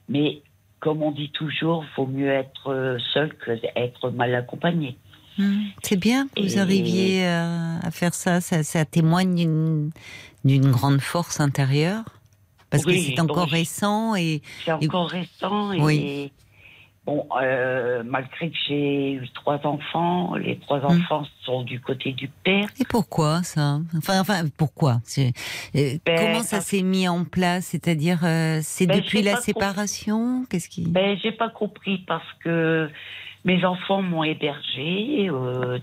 mais comme on dit toujours, vaut mieux être seul que d'être mal accompagné. Hmm. C'est bien que vous arriviez à, faire ça. Ça, ça témoigne d'une grande force intérieure. Parce que c'est encore récent et. C'est encore récent et. Bon, euh, malgré que j'ai eu trois enfants, les trois hmm. enfants sont du côté du père. Et pourquoi ça? Enfin, enfin, pourquoi? Euh, ben, Comment ça s'est mis en place? C'est-à-dire, euh, c'est ben, depuis la séparation? Qu'est-ce qui? Ben, j'ai pas compris parce que mes enfants m'ont hébergé,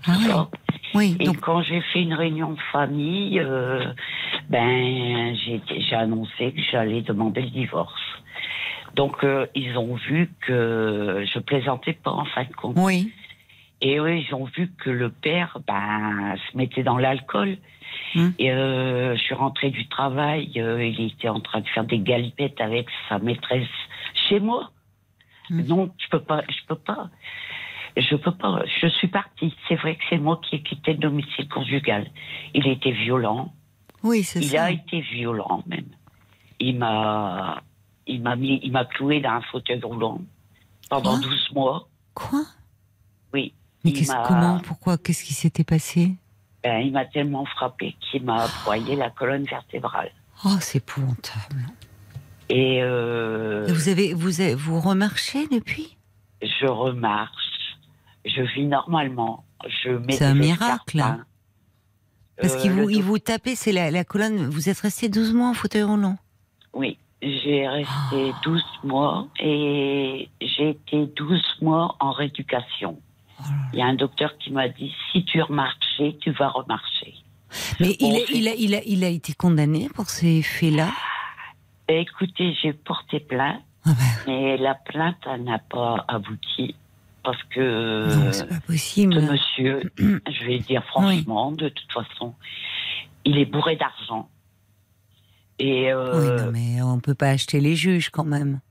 tout ah ça. Oui, et quand j'ai fait une réunion de famille, ben j'ai annoncé que j'allais demander le divorce. Donc euh, ils ont vu que je plaisantais pas en fin de compte. Oui. Et eux, ils ont vu que le père ben, se mettait dans l'alcool. Hum. Et euh, je suis rentrée du travail, euh, il était en train de faire des galipettes avec sa maîtresse chez moi. Hum. Non, je peux pas, je peux pas. Je peux pas. Je suis partie. C'est vrai que c'est moi qui ai quitté le domicile conjugal. Il était violent. Oui, c'est ça. Il a été violent même. Il m'a, il m'a mis, il m'a cloué dans un fauteuil roulant pendant 12 mois. Quoi Oui. Mais comment, pourquoi, qu'est-ce qui s'était passé ben, il m'a tellement frappé qu'il m'a broyé la colonne vertébrale. Oh, c'est épouvantable. Et euh, vous avez, vous avez, vous remarchez depuis? Je remarche. Je vis normalement. Je mets. C'est un miracle. Parce qu'il vous, il vous tapait, c'est la, la, colonne. Vous êtes resté 12 mois en fauteuil roulant? Oui, j'ai resté 12 mois et j'ai été 12 mois en rééducation. Il y a un docteur qui m'a dit si tu remarchais, tu vas remarcher. Mais il, a, il, a, il, a, il, a, été condamné pour ces faits-là? Écoutez, j'ai porté plainte, ah ben. mais la plainte n'a pas abouti parce que non, pas possible. ce monsieur, [clears throat] je vais dire franchement, de toute façon, il est bourré d'argent. Et euh, oui, non, mais on peut pas acheter les juges quand même.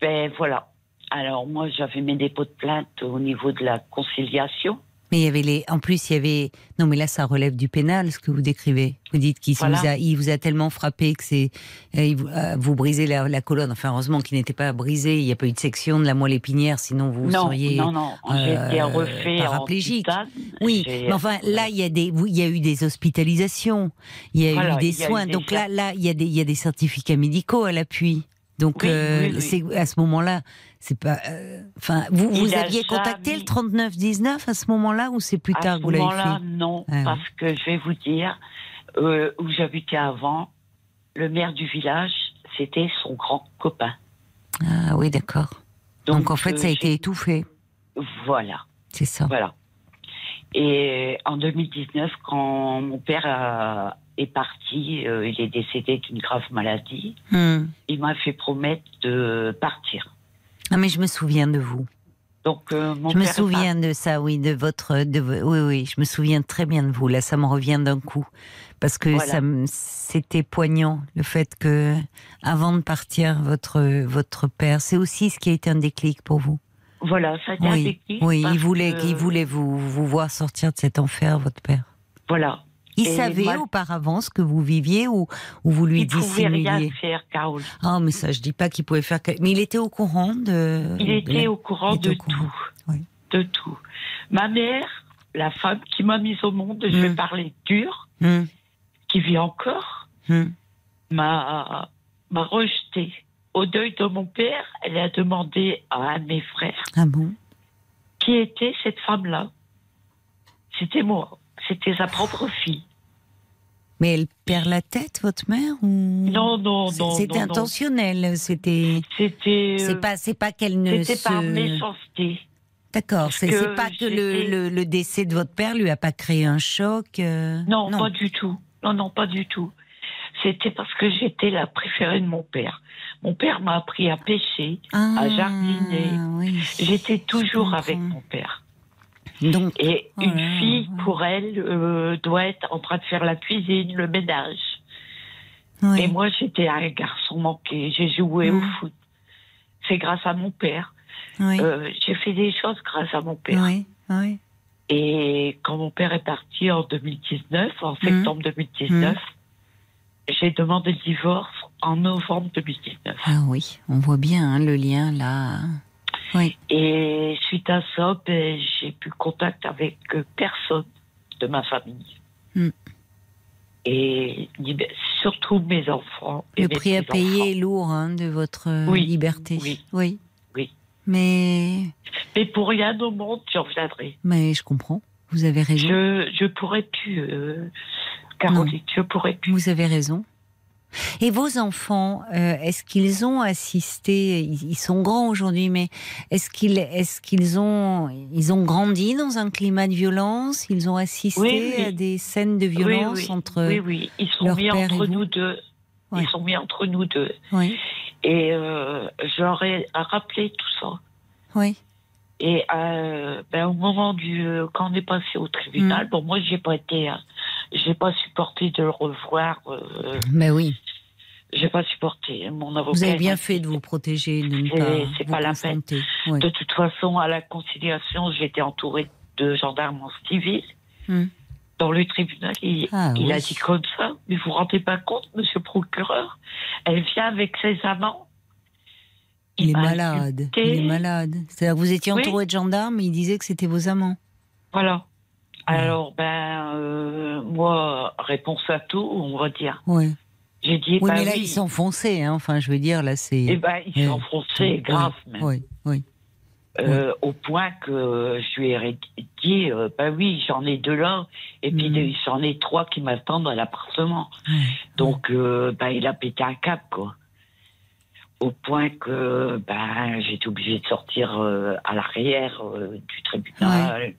Ben voilà. Alors moi, j'avais mes dépôts de plainte au niveau de la conciliation. Mais il y avait les. En plus, il y avait. Non, mais là, ça relève du pénal, ce que vous décrivez. Vous dites qu'il vous, a... il vous a tellement frappé que c'est. Euh, euh, vous brisez la, colonne. Enfin, heureusement qu'il n'était pas brisé. Il n'y a pas eu de section de la moelle épinière, sinon vous seriez. Non, non, euh, refait paraplégique. Oui, mais enfin, là, il y, a des, il y a eu des hospitalisations. Il y a eu des soins. Donc là, là, il y, a des, il y a des certificats médicaux à l'appui. Donc, c'est à ce moment-là c'est pas. Euh, enfin, vous, vous aviez contacté le 3919 à ce moment-là ou c'est plus tard que vous l'avez fait À ce moment-là, non, ah parce que je vais vous dire euh, où j'habitais avant, le maire du village, c'était son grand copain. Ah oui, d'accord. Donc, en fait, ça a euh, été étouffé. Voilà. C'est ça. Voilà. Et en 2019, quand mon père est parti, il est décédé d'une grave maladie, hmm. il m'a fait promettre de partir. Non, mais je me souviens de vous. Donc, euh, je me souviens de ça, oui, de votre, de, oui, oui, je me souviens très bien de vous. Là, ça me revient d'un coup, parce que ça, c'était poignant le fait que, avant de partir, votre votre père, c'est aussi ce qui a été un déclic pour vous. Voilà, ça a été un déclic. Oui, il voulait, il voulait vous vous voir sortir de cet enfer, votre père. Voilà. Il savait auparavant ce que vous viviez ou, ou vous lui dissimuliez Il pouvait rien faire, Carole. Ah, mais ça, je dis pas qu'il pouvait faire. Mais il était au courant de. Il était au courant de tout. De tout. Ma mère, la femme qui m'a mise au monde, je vais hmm. parler dur, hmm. qui vit encore, hmm. m'a m'a rejeté. Au deuil de mon père, elle a demandé à un de mes frères. Ah bon? Qui était cette femme-là C'était moi. C'était sa propre fille. Mais elle perd la tête, votre mère ou... Non, non, non. C'était intentionnel. C'était. C'était. C'est pas, c'est pas qu'elle ne. C'était par méchanceté. D'accord. C'est pas que le, le, décès de votre père lui a pas créé un choc. Euh, non, pas du tout. non, non, pas du tout. C'était parce que j'étais la préférée de mon père. Mon père m'a appris à pêcher, à Ah, jardiner. oui. J'étais toujours avec mon père. Donc, Et une fille, ouais. pour elle, euh, doit être en train de faire la cuisine, le ménage. Et moi, j'étais un garçon manqué. J'ai joué au Mm. foot. C'est grâce à mon père. Euh, j'ai fait des choses grâce à mon père. Et quand mon père est parti en 2019, en septembre 2019, j'ai demandé le divorce en novembre 2019. Ah oui, on voit bien hein, le lien là. Oui. Et suite à ça, ben, j'ai plus contact avec euh, personne de ma famille. Mm. Et ben, surtout mes enfants. et Le mes prix à payer est lourd hein, de votre euh, Oui, liberté. oui, oui. oui. Mais, Mais pour rien au monde, j'en reviendrai. mais je comprends. Vous avez raison. Je, je pourrais plus, euh, Caroline, je pourrais plus. Vous avez raison. Et vos enfants, euh, est-ce qu'ils ont assisté Ils sont grands aujourd'hui, mais est-ce qu'ils, est-ce qu'ils ont, ils ont grandi dans un climat de violence? Ils ont assisté Oui, oui. à des scènes de violence oui, entre oui, oui, ils sont leur mis entre nous deux. Ouais. Ils sont mis entre nous deux. Oui, Et euh, j'aurais rappelé tout ça. oui, Et euh, ben, au moment du euh, quand on est passé au tribunal, Mm. bon moi j'ai pas été, euh, j'ai pas supporté de le revoir. euh, mais oui. j'ai pas supporté. Mon avocat. Vous avez bien fait de vous protéger, de ne pas c'est pas la peine. Oui. De toute façon, à la conciliation, j'étais entourée de gendarmes en civil. Mm. Dans le tribunal, il, Ah, il a dit comme ça. Mais vous vous rendez pas compte, monsieur le procureur Elle vient avec ses amants. Il est m'a malade. insulté. Il est malade. C'est-à-dire que vous étiez Oui. entouré de gendarmes et il disait que c'était vos amants. Voilà. Alors, ben, euh, moi, réponse à tout, on va dire. Ouais. J'ai dit, Oui, bah mais là, oui. ils s'enfonçaient. Hein. Enfin, je veux dire, là, c'est. Eh ben, ils enfoncés, grave même. Oui, oui. Euh, Au point que je lui ai dit, euh, bah oui, j'en ai deux là, et puis de- j'en ai trois qui m'attendent à l'appartement. Donc, euh, bah, il a pété un cap, quoi. Au point que bah, j'étais obligée de sortir euh, à l'arrière euh, du tribunal,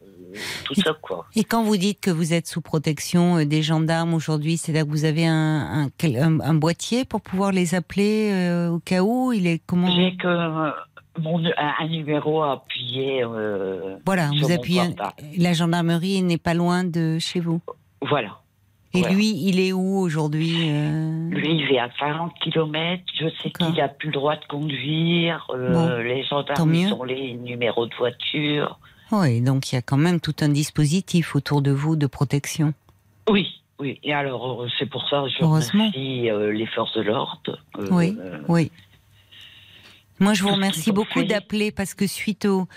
quoi. Et quand vous dites que vous êtes sous protection euh, des gendarmes aujourd'hui, c'est-à-dire que vous avez un, un, quel- un- un boîtier pour pouvoir les appeler euh, au cas où Il est comment J'ai que euh, mon, un, numéro à appuyer. euh, Voilà, sur vous mon appuyez. La gendarmerie n'est pas loin de chez vous. Voilà. Et Voilà. lui, il est où aujourd'hui euh Lui, il est à 40 km. Je sais qu'il n'a plus le droit de conduire. euh, Bon, les gendarmes ont les numéros de voiture. Oui, donc il y a quand même tout un dispositif autour de vous de protection. Oui, oui. Et alors, euh, c'est pour ça que je remercie euh, les forces de l'ordre. euh, Oui. euh, Oui. Moi, je vous remercie ont beaucoup d'appeler parce que suite au,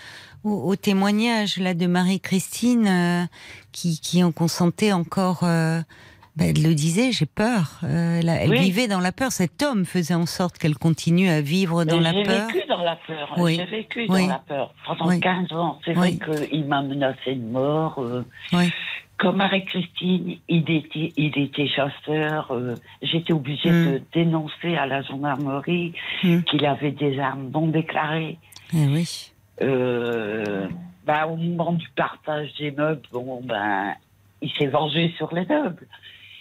au, au témoignage là de Marie-Christine qui, qui en consentait encore, ben, elle le disait, j'ai peur. Euh, elle, a- elle Oui. vivait dans la peur. Cet homme faisait en sorte qu'elle continue à vivre dans la J'ai peur. vécu dans la peur. Oui. J'ai vécu Oui. dans la peur pendant Oui. 15 ans. C'est vrai qu'il m'a menacé de mort. euh. Comme Marie-Christine, il était, il était chasseur. euh, J'étais obligée Mm. de dénoncer à la gendarmerie Mm. qu'il avait des armes non déclarées. Eh oui. Euh, ben, au moment du partage des meubles, bon, ben, il s'est vengé sur les meubles.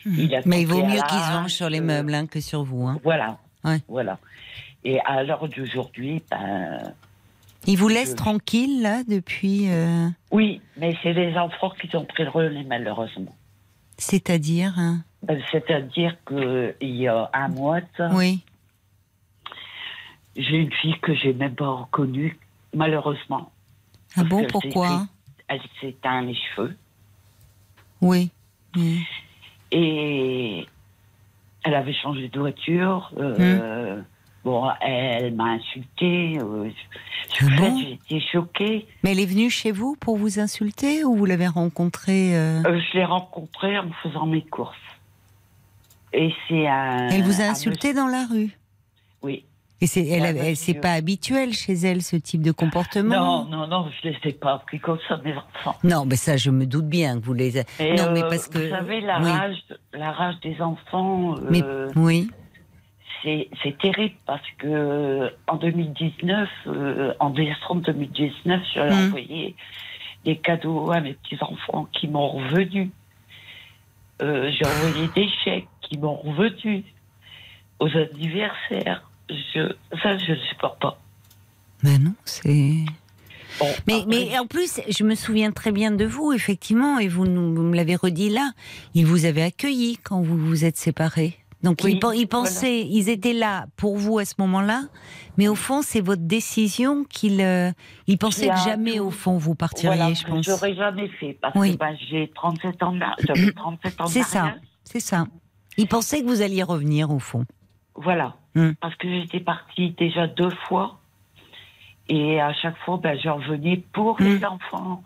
Il Hmm. Mais il vaut mieux la qu'il se venge hache, sur les euh, meubles hein, que sur vous. Hein. Voilà. Ouais. Voilà. Et à l'heure d'aujourd'hui, ben, Il vous laisse Je- tranquille là depuis. euh, oui, mais c'est les enfants qui ont pris le relais, malheureusement. C'est-à-dire. hein? Ben, C'est-à-dire qu'il y a un mois, ça, Oui. j'ai une fille que j'ai même pas reconnue, malheureusement. Ah bon Pourquoi? Elle s'est teint les cheveux. Oui. Oui. Et elle avait changé de voiture. euh, Bon, elle m'a insultée. euh, Ah bon j'étais choquée. Mais elle est venue chez vous pour vous insulter ou vous l'avez rencontrée euh, Euh, je l'ai rencontrée en faisant mes courses. Et c'est un. Elle vous a un insulté dans la rue? Oui. Et c'est, elle, avait- elle- c'est pas habituel chez elle ce type de comportement. Non, non, non, je ne les ai pas appris comme ça, mes enfants. Non, mais ça, je me doute bien que vous les. Et, non, mais euh, parce que. Vous savez, la, oui. rage, la rage des enfants, Mais euh, oui. c'est c'est terrible parce que en 2019, euh, en décembre 2019, j'ai Hmm. envoyé. envoyé des cadeaux à mes petits-enfants qui m'ont euh, Euh, j'ai envoyé des chèques qui m'ont revenu aux anniversaires. Je, ça, je ne supporte pas. Ben non, c'est. mais, mais en plus, je me souviens très bien de vous, effectivement, et vous, nous, vous me l'avez redit là. Ils vous avaient accueilli quand vous vous êtes séparés. Donc ils, pensaient, ils étaient là pour vous à ce moment-là, mais au fond c'est votre décision qu'ils euh, ils pensaient que jamais au fond vous partiriez, je pense. J'aurais jamais fait parce que ben, j'ai 37 ans, j'avais 37 ans. C'est ça, c'est ça. Ils pensaient que vous alliez revenir au fond. Voilà, hmm. parce que j'étais partie déjà deux fois et à chaque fois ben, je revenais pour les hmm. enfants.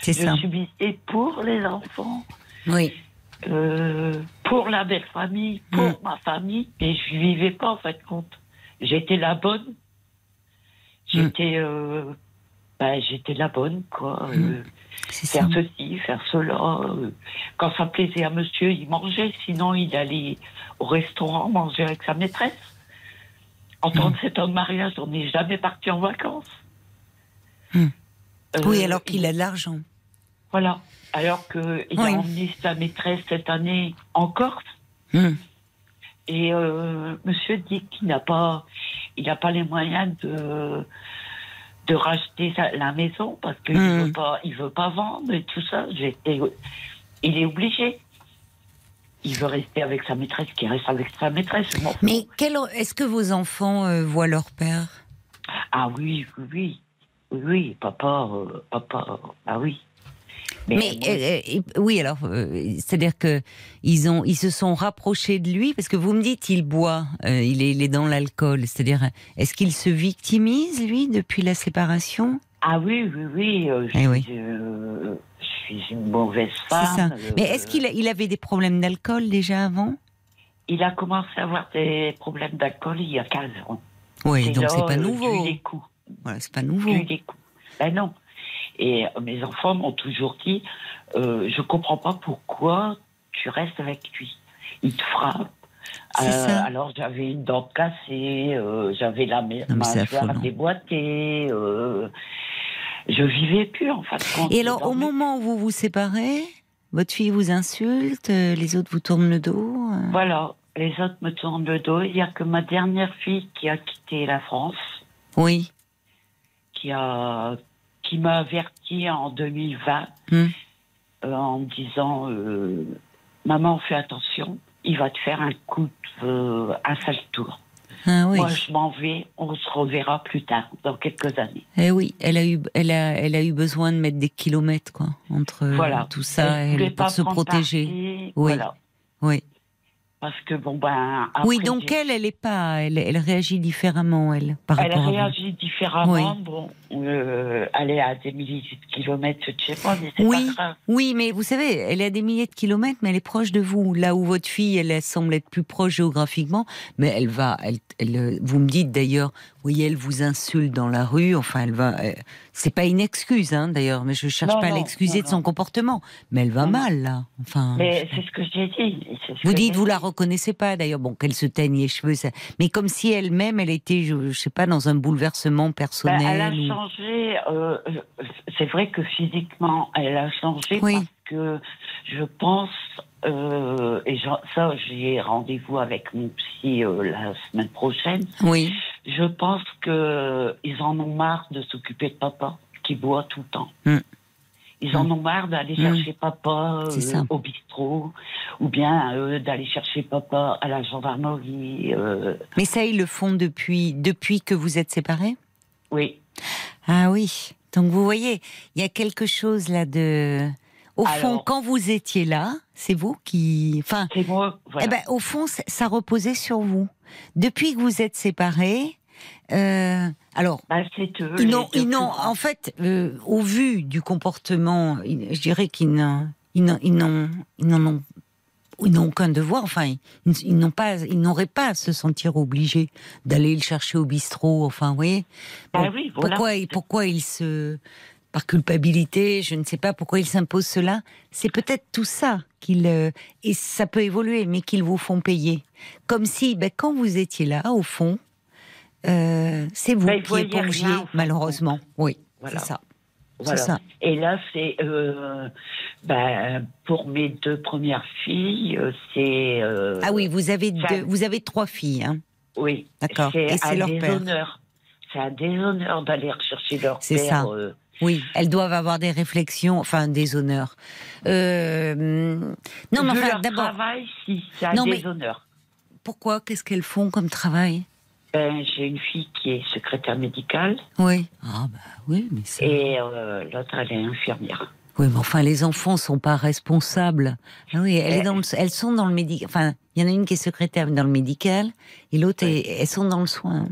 C'est ça. Je subissais pour les enfants. Oui. Euh, pour la belle famille, pour mm. ma famille, et je vivais pas en fait compte. J'étais la bonne. J'étais, euh, ben, j'étais la bonne quoi. Euh, faire ceci, faire cela. Quand ça plaisait à monsieur, il mangeait. Sinon, il allait au restaurant manger avec sa maîtresse. En 37 ans de mariage, on n'est jamais parti en vacances. oui, alors qu'il a de l'argent. Voilà alors qu'il a emmené sa maîtresse cette année en Corse. Hmm. Et euh, monsieur dit qu'il n'a pas, il n'a pas les moyens de de racheter la maison parce qu'il ne hmm. veut pas, il veut pas vendre et tout ça. il est obligé. Il veut rester avec sa maîtresse, qui reste avec sa maîtresse. Mais est-ce que vos enfants euh, voient leur père? Ah oui, oui, oui, oui, papa, euh, papa, ah oui. Mais, euh, euh, oui, alors, c'est-à-dire que ils ont, ils se sont rapprochés de lui parce que vous me dites il boit, il, est, il est dans l'alcool. C'est-à-dire, est-ce qu'il se victimise lui depuis la séparation? Ah oui, oui, oui. Je, eh oui. Je, suis une mauvaise femme. Ça. Mais est-ce qu'il il avait des problèmes d'alcool déjà avant? Il a commencé à avoir des problèmes d'alcool il y a 15 ans. Oui, donc c'est pas nouveau. des coups. Voilà, c'est pas nouveau. des coups. Ben non. Et mes enfants m'ont toujours dit euh, Je comprends pas pourquoi tu restes avec lui. Il te frappe. Euh, alors j'avais une dent cassée, euh, j'avais la mâchoire déboîtée. Euh, je vivais plus en fait. Et alors au moment où vous vous séparez, votre fille vous insulte, les autres vous tournent le dos Voilà, les autres me tournent le dos. Il n'y a que ma dernière fille qui a quitté la France. Oui. Qui a qui m'a averti en 2020 hmm. euh, en me disant euh, Maman, fais attention, il va te faire un coup, de, euh, un sale tour. Ah Moi, je m'en vais, on se reverra plus tard, dans quelques années. Eh oui, elle a eu, elle a, elle a eu besoin de mettre des kilomètres, quoi, entre tout ça, et pour se protéger. Oui. Voilà. Oui. Parce que bon ben. oui, donc elle, elle est pas, elle, elle réagit différemment, elle. Par elle réagit différemment. Bon, euh, elle est à des milliers de kilomètres de chez moi, mais c'est oui, pas grave. Oui, mais vous savez, elle est à des milliers de kilomètres, mais elle est proche de vous. Là où votre fille, elle, semble être plus proche géographiquement, mais elle va, elle, elle vous me dites d'ailleurs, oui, elle vous insulte dans la rue. Enfin, elle va. C'est pas une excuse, hein, d'ailleurs, mais je cherche pas à l'excuser de son comportement. Mais elle va mal, là. Enfin. Mais c'est ce que j'ai dit. vous dites, vous la reconnaissez pas, d'ailleurs. Bon, qu'elle se teigne les cheveux, ça... mais comme si elle-même, elle était, je, sais pas, dans un bouleversement personnel. Elle a changé. Euh, c'est vrai que physiquement, elle a changé parce que je pense euh, et ça, j'ai rendez-vous avec mon psy euh, la semaine prochaine. Oui. Je pense que ils en ont marre de s'occuper de papa, qui boit tout le temps. Hmm. Ils en hmm. ont marre d'aller hmm. chercher papa euh, au bistrot, ou bien d'aller chercher papa à la gendarmerie. Mais ça, ils le font depuis, depuis que vous êtes séparés? Oui. Ah oui. Donc vous voyez, il y a quelque chose là de au fond, quand vous étiez là, c'est vous qui. Enfin, c'est moi. Eh ben, au fond, ça reposait sur vous. Depuis que vous êtes séparés, euh, alors, bah, c'est eux. Ils n'ont, en fait, euh, au vu du comportement, je dirais qu'ils n'ont, ils n'en, ils n'en ont, ils n'ont aucun devoir. Enfin, ils, n'ont pas, ils n'auraient pas à se sentir obligés d'aller le chercher au bistrot. Enfin, vous voyez. Bah oui, voilà. Pourquoi, pourquoi ils se par culpabilité, je ne sais pas pourquoi ils s'imposent cela. C'est peut-être tout ça qu'ils euh, et ça peut évoluer, mais qu'ils vous font payer. Comme si, ben, quand vous étiez là, au fond, euh, c'est vous ben, qui épongiez, malheureusement. Oui, c'est ça. Voilà. Et là, c'est euh, ben, pour mes deux premières filles, euh, c'est. Euh, ah oui, vous avez deux, vous avez trois filles, hein Oui. D'accord. Et c'est leur père. C'est un déshonneur d'aller rechercher leur père. C'est ça. Oui, elles doivent avoir des réflexions, enfin des honneurs. non, mais enfin, d'abord. travail, si, c'est un déshonneur. Pourquoi Qu'est-ce qu'elles font comme travail? Ben, J'ai une fille qui est secrétaire médicale. Oui. Ah, bah oui, mais c'est. Et euh, l'autre, elle est infirmière. Oui, mais enfin, les enfants sont pas responsables. Ah oui, elle est dans elles sont dans le médical. Enfin, il y en a une qui est secrétaire dans le médical et l'autre, elles sont dans le soin.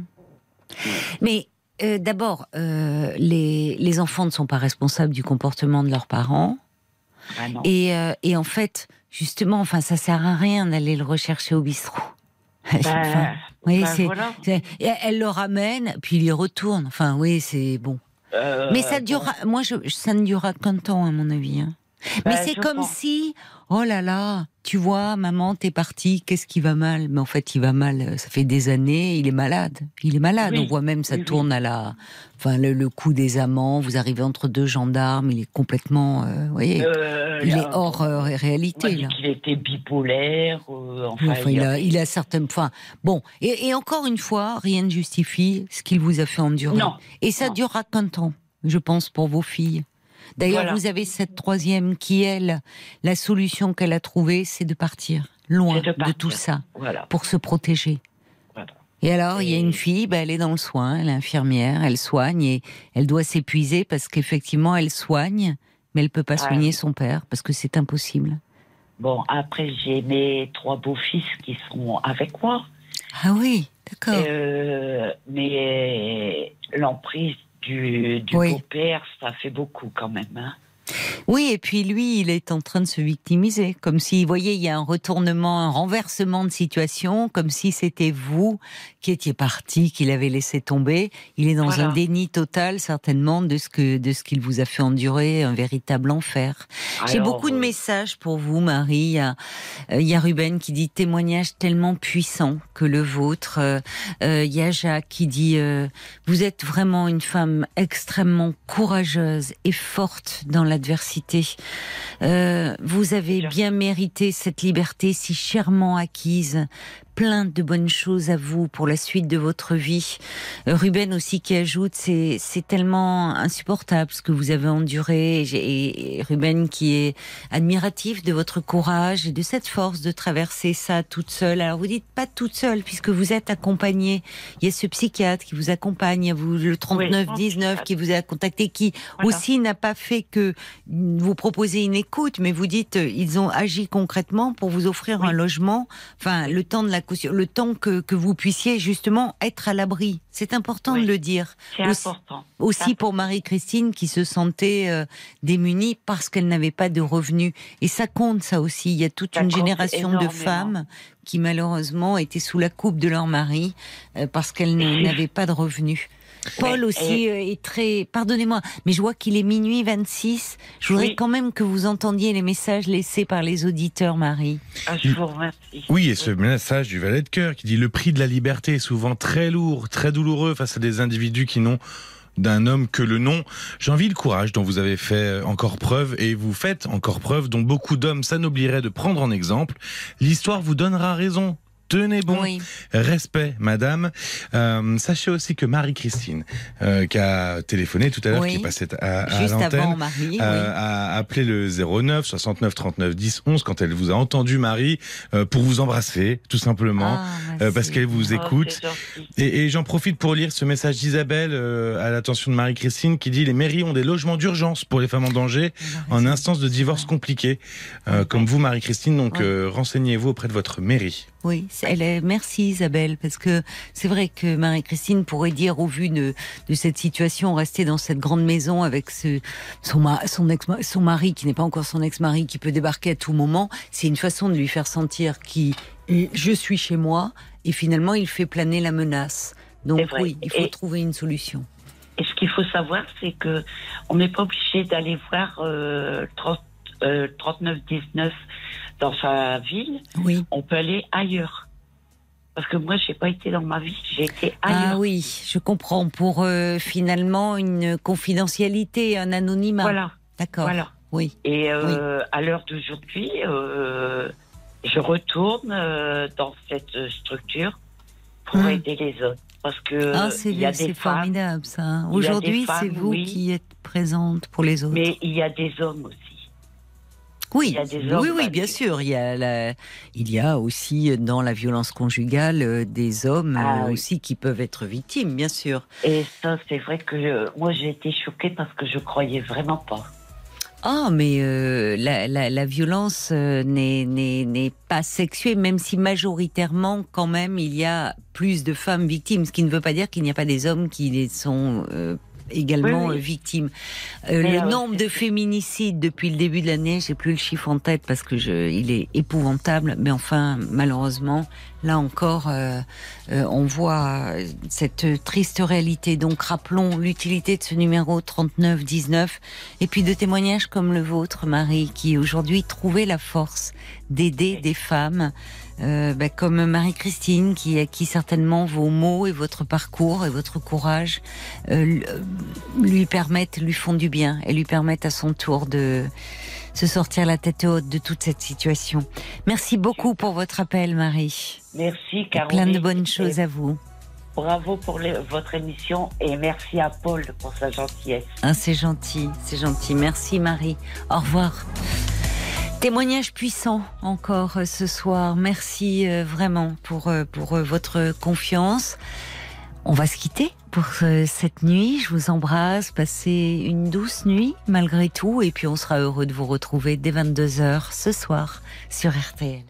Mais euh, d'abord, euh, les, les, enfants ne sont pas responsables du comportement de leurs parents. Ah et, et, en fait, justement, enfin, ça sert à rien d'aller le rechercher au bistrot. [laughs] Bah, oui, bah, elle le ramène, puis il y retourne. Enfin, oui, c'est bon. Euh, Mais ça durera, moi, je, ça ne durera qu'un temps, à mon avis. Hein. Mais bah, c'est comme si, oh là là, tu vois, maman, t'es partie, qu'est-ce qui va mal? Mais en fait, il va mal, euh, ça fait des années, il est malade. Il est malade, on voit même, ça tourne à la... Enfin, le, coup des amants, vous arrivez entre deux gendarmes, il est complètement... Euh, vous voyez, euh, il est hors réalité. Là. Il était bipolaire, enfin... il, a, il, a, certaines... Enfin, bon, et, encore une fois, rien ne justifie ce qu'il vous a fait endurer. Non. Et ça durera qu'un temps, je pense, pour vos filles. D'ailleurs, vous avez cette troisième qui, elle, la solution qu'elle a trouvée, c'est de partir loin de, tout ça pour se protéger. Et alors, il y a une fille, bah, elle est dans le soin, elle est infirmière, elle soigne et elle doit s'épuiser parce qu'effectivement, elle soigne, mais elle peut pas soigner son père parce que c'est impossible. Bon, après, j'ai mes trois beaux-fils qui sont avec moi. Ah oui, d'accord. Euh, mais l'emprise du, du beau-père, ça fait beaucoup quand même. Hein. Oui, et puis lui, il est en train de se victimiser, comme si, vous voyez, il y a un retournement, un renversement de situation, comme si c'était vous qui étiez parti, qu'il avait laissé tomber. Il est dans un déni total, certainement, de ce que de ce qu'il vous a fait endurer, un véritable enfer. J'ai beaucoup de euh, messages pour vous, Marie. Il y, a, euh, il y, a, Ruben qui dit témoignage tellement puissant que le vôtre. Euh, il y a Jacques qui dit vous êtes vraiment une femme extrêmement courageuse et forte dans l'adversité. vous avez bien mérité cette liberté si chèrement acquise plein de bonnes choses à vous pour la suite de votre vie. Ruben aussi qui ajoute, c'est tellement insupportable ce que vous avez enduré. Et, Ruben qui est admiratif de votre courage et de cette force de traverser ça toute seule. Alors vous dites pas toute seule puisque vous êtes accompagnée. Il y a ce psychiatre qui vous accompagne, il y a vous le 39-19 qui vous a contacté, qui aussi n'a pas fait que vous proposer une écoute, mais vous dites ils ont agi concrètement pour vous offrir un logement. Enfin, le temps de la le temps que, que vous puissiez justement être à l'abri. C'est important de le dire. C'est important. Aussi pour Marie-Christine qui se sentait euh, démunie parce qu'elle n'avait pas de revenus. Et ça compte, ça aussi. Il y a toute une génération de femmes qui malheureusement étaient sous la coupe de leur mari euh, parce qu'elles n'avaient pas de revenus. Paul aussi euh, est très. Pardonnez-moi, mais je vois qu'il est minuit 26. Je voudrais quand même que vous entendiez les messages laissés par les auditeurs, Marie. Ah, je vous remercie. Oui, et ce message du valet de cœur qui dit le prix de la liberté est souvent très lourd, très douloureux face à des individus qui n'ont d'un homme que le nom. J'envie le courage dont vous avez fait encore preuve et vous faites encore preuve dont beaucoup d'hommes s'anobliraient de prendre en exemple. L'histoire vous donnera raison tenez bon. Respect, madame. Euh, sachez aussi que Marie-Christine, euh, qui a téléphoné tout à l'heure, qui est passée à, à l'antenne, euh, a appelé le 09 69 39 10 11 quand elle vous a entendu, Marie, euh, pour vous embrasser, tout simplement, ah, euh, parce qu'elle vous oh, écoute. Et, et j'en profite pour lire ce message d'Isabelle à l'attention de Marie-Christine qui dit les mairies ont des logements d'urgence pour les femmes en danger en instance de divorce compliqué. comme vous, Marie-Christine, donc renseignez-vous auprès de votre mairie. Oui, elle est, merci Isabelle, parce que c'est vrai que Marie-Christine pourrait dire, au vu de, de, cette situation, rester dans cette grande maison avec ce, son, son, ex, son mari, qui n'est pas encore son ex-mari, qui peut débarquer à tout moment, c'est une façon de lui faire sentir qui je suis chez moi, et finalement il fait planer la menace. Donc oui, il faut trouver une solution. Et ce qu'il faut savoir, c'est que on n'est pas obligé d'aller voir euh, 39-19 dans sa ville, oui. on peut aller ailleurs. Parce que moi, j'ai pas été dans ma vie, j'ai été ah ailleurs. Ah oui, je comprends. Pour euh, finalement une confidentialité, un anonymat. Voilà. D'accord. Voilà. Oui. Et euh, à l'heure d'aujourd'hui, euh, je retourne dans cette structure pour hum. aider les autres. Parce que ah, c'est formidable ça. Hein. Aujourd'hui, c'est vous qui êtes présente pour les autres. Mais il y a des hommes aussi. Oui, oui, oui, bien sûr. Il y, a il y a aussi dans la violence conjugale euh, des hommes ah euh, aussi qui peuvent être victimes, bien sûr. Et ça, c'est vrai que euh, moi j'ai été choquée parce que je croyais vraiment pas. Ah, mais la, la, violence n'est pas sexuée, même si majoritairement, quand même, il y a plus de femmes victimes, ce qui ne veut pas dire qu'il n'y a pas des hommes qui les sont également euh, victimes. Euh, le nombre de féminicides depuis le début de l'année, j'ai plus le chiffre en tête parce que je, il est épouvantable, mais enfin malheureusement, là encore, euh, on voit cette triste réalité. Donc rappelons l'utilité de ce numéro 3919 et puis de témoignages comme le vôtre, Marie, qui aujourd'hui trouvait la force d'aider des femmes euh, bah, comme Marie-Christine, qui, qui certainement vos mots et votre parcours et votre courage euh, lui permettent, lui font du bien et lui permettent à son tour de se sortir la tête haute de toute cette situation. Merci beaucoup pour votre appel, Marie. Merci, Caroline. Plein de bonnes choses à vous. Bravo pour votre émission et merci à Paul pour sa gentillesse. Ah, c'est gentil, c'est gentil. Merci Marie. Au revoir. Témoignage puissant encore euh, ce soir. Merci euh, vraiment pour, euh, pour votre confiance. On va se quitter pour cette nuit. Je vous embrasse. Passez une douce nuit malgré tout. Et puis on sera heureux de vous retrouver dès 22h ce soir sur RTL.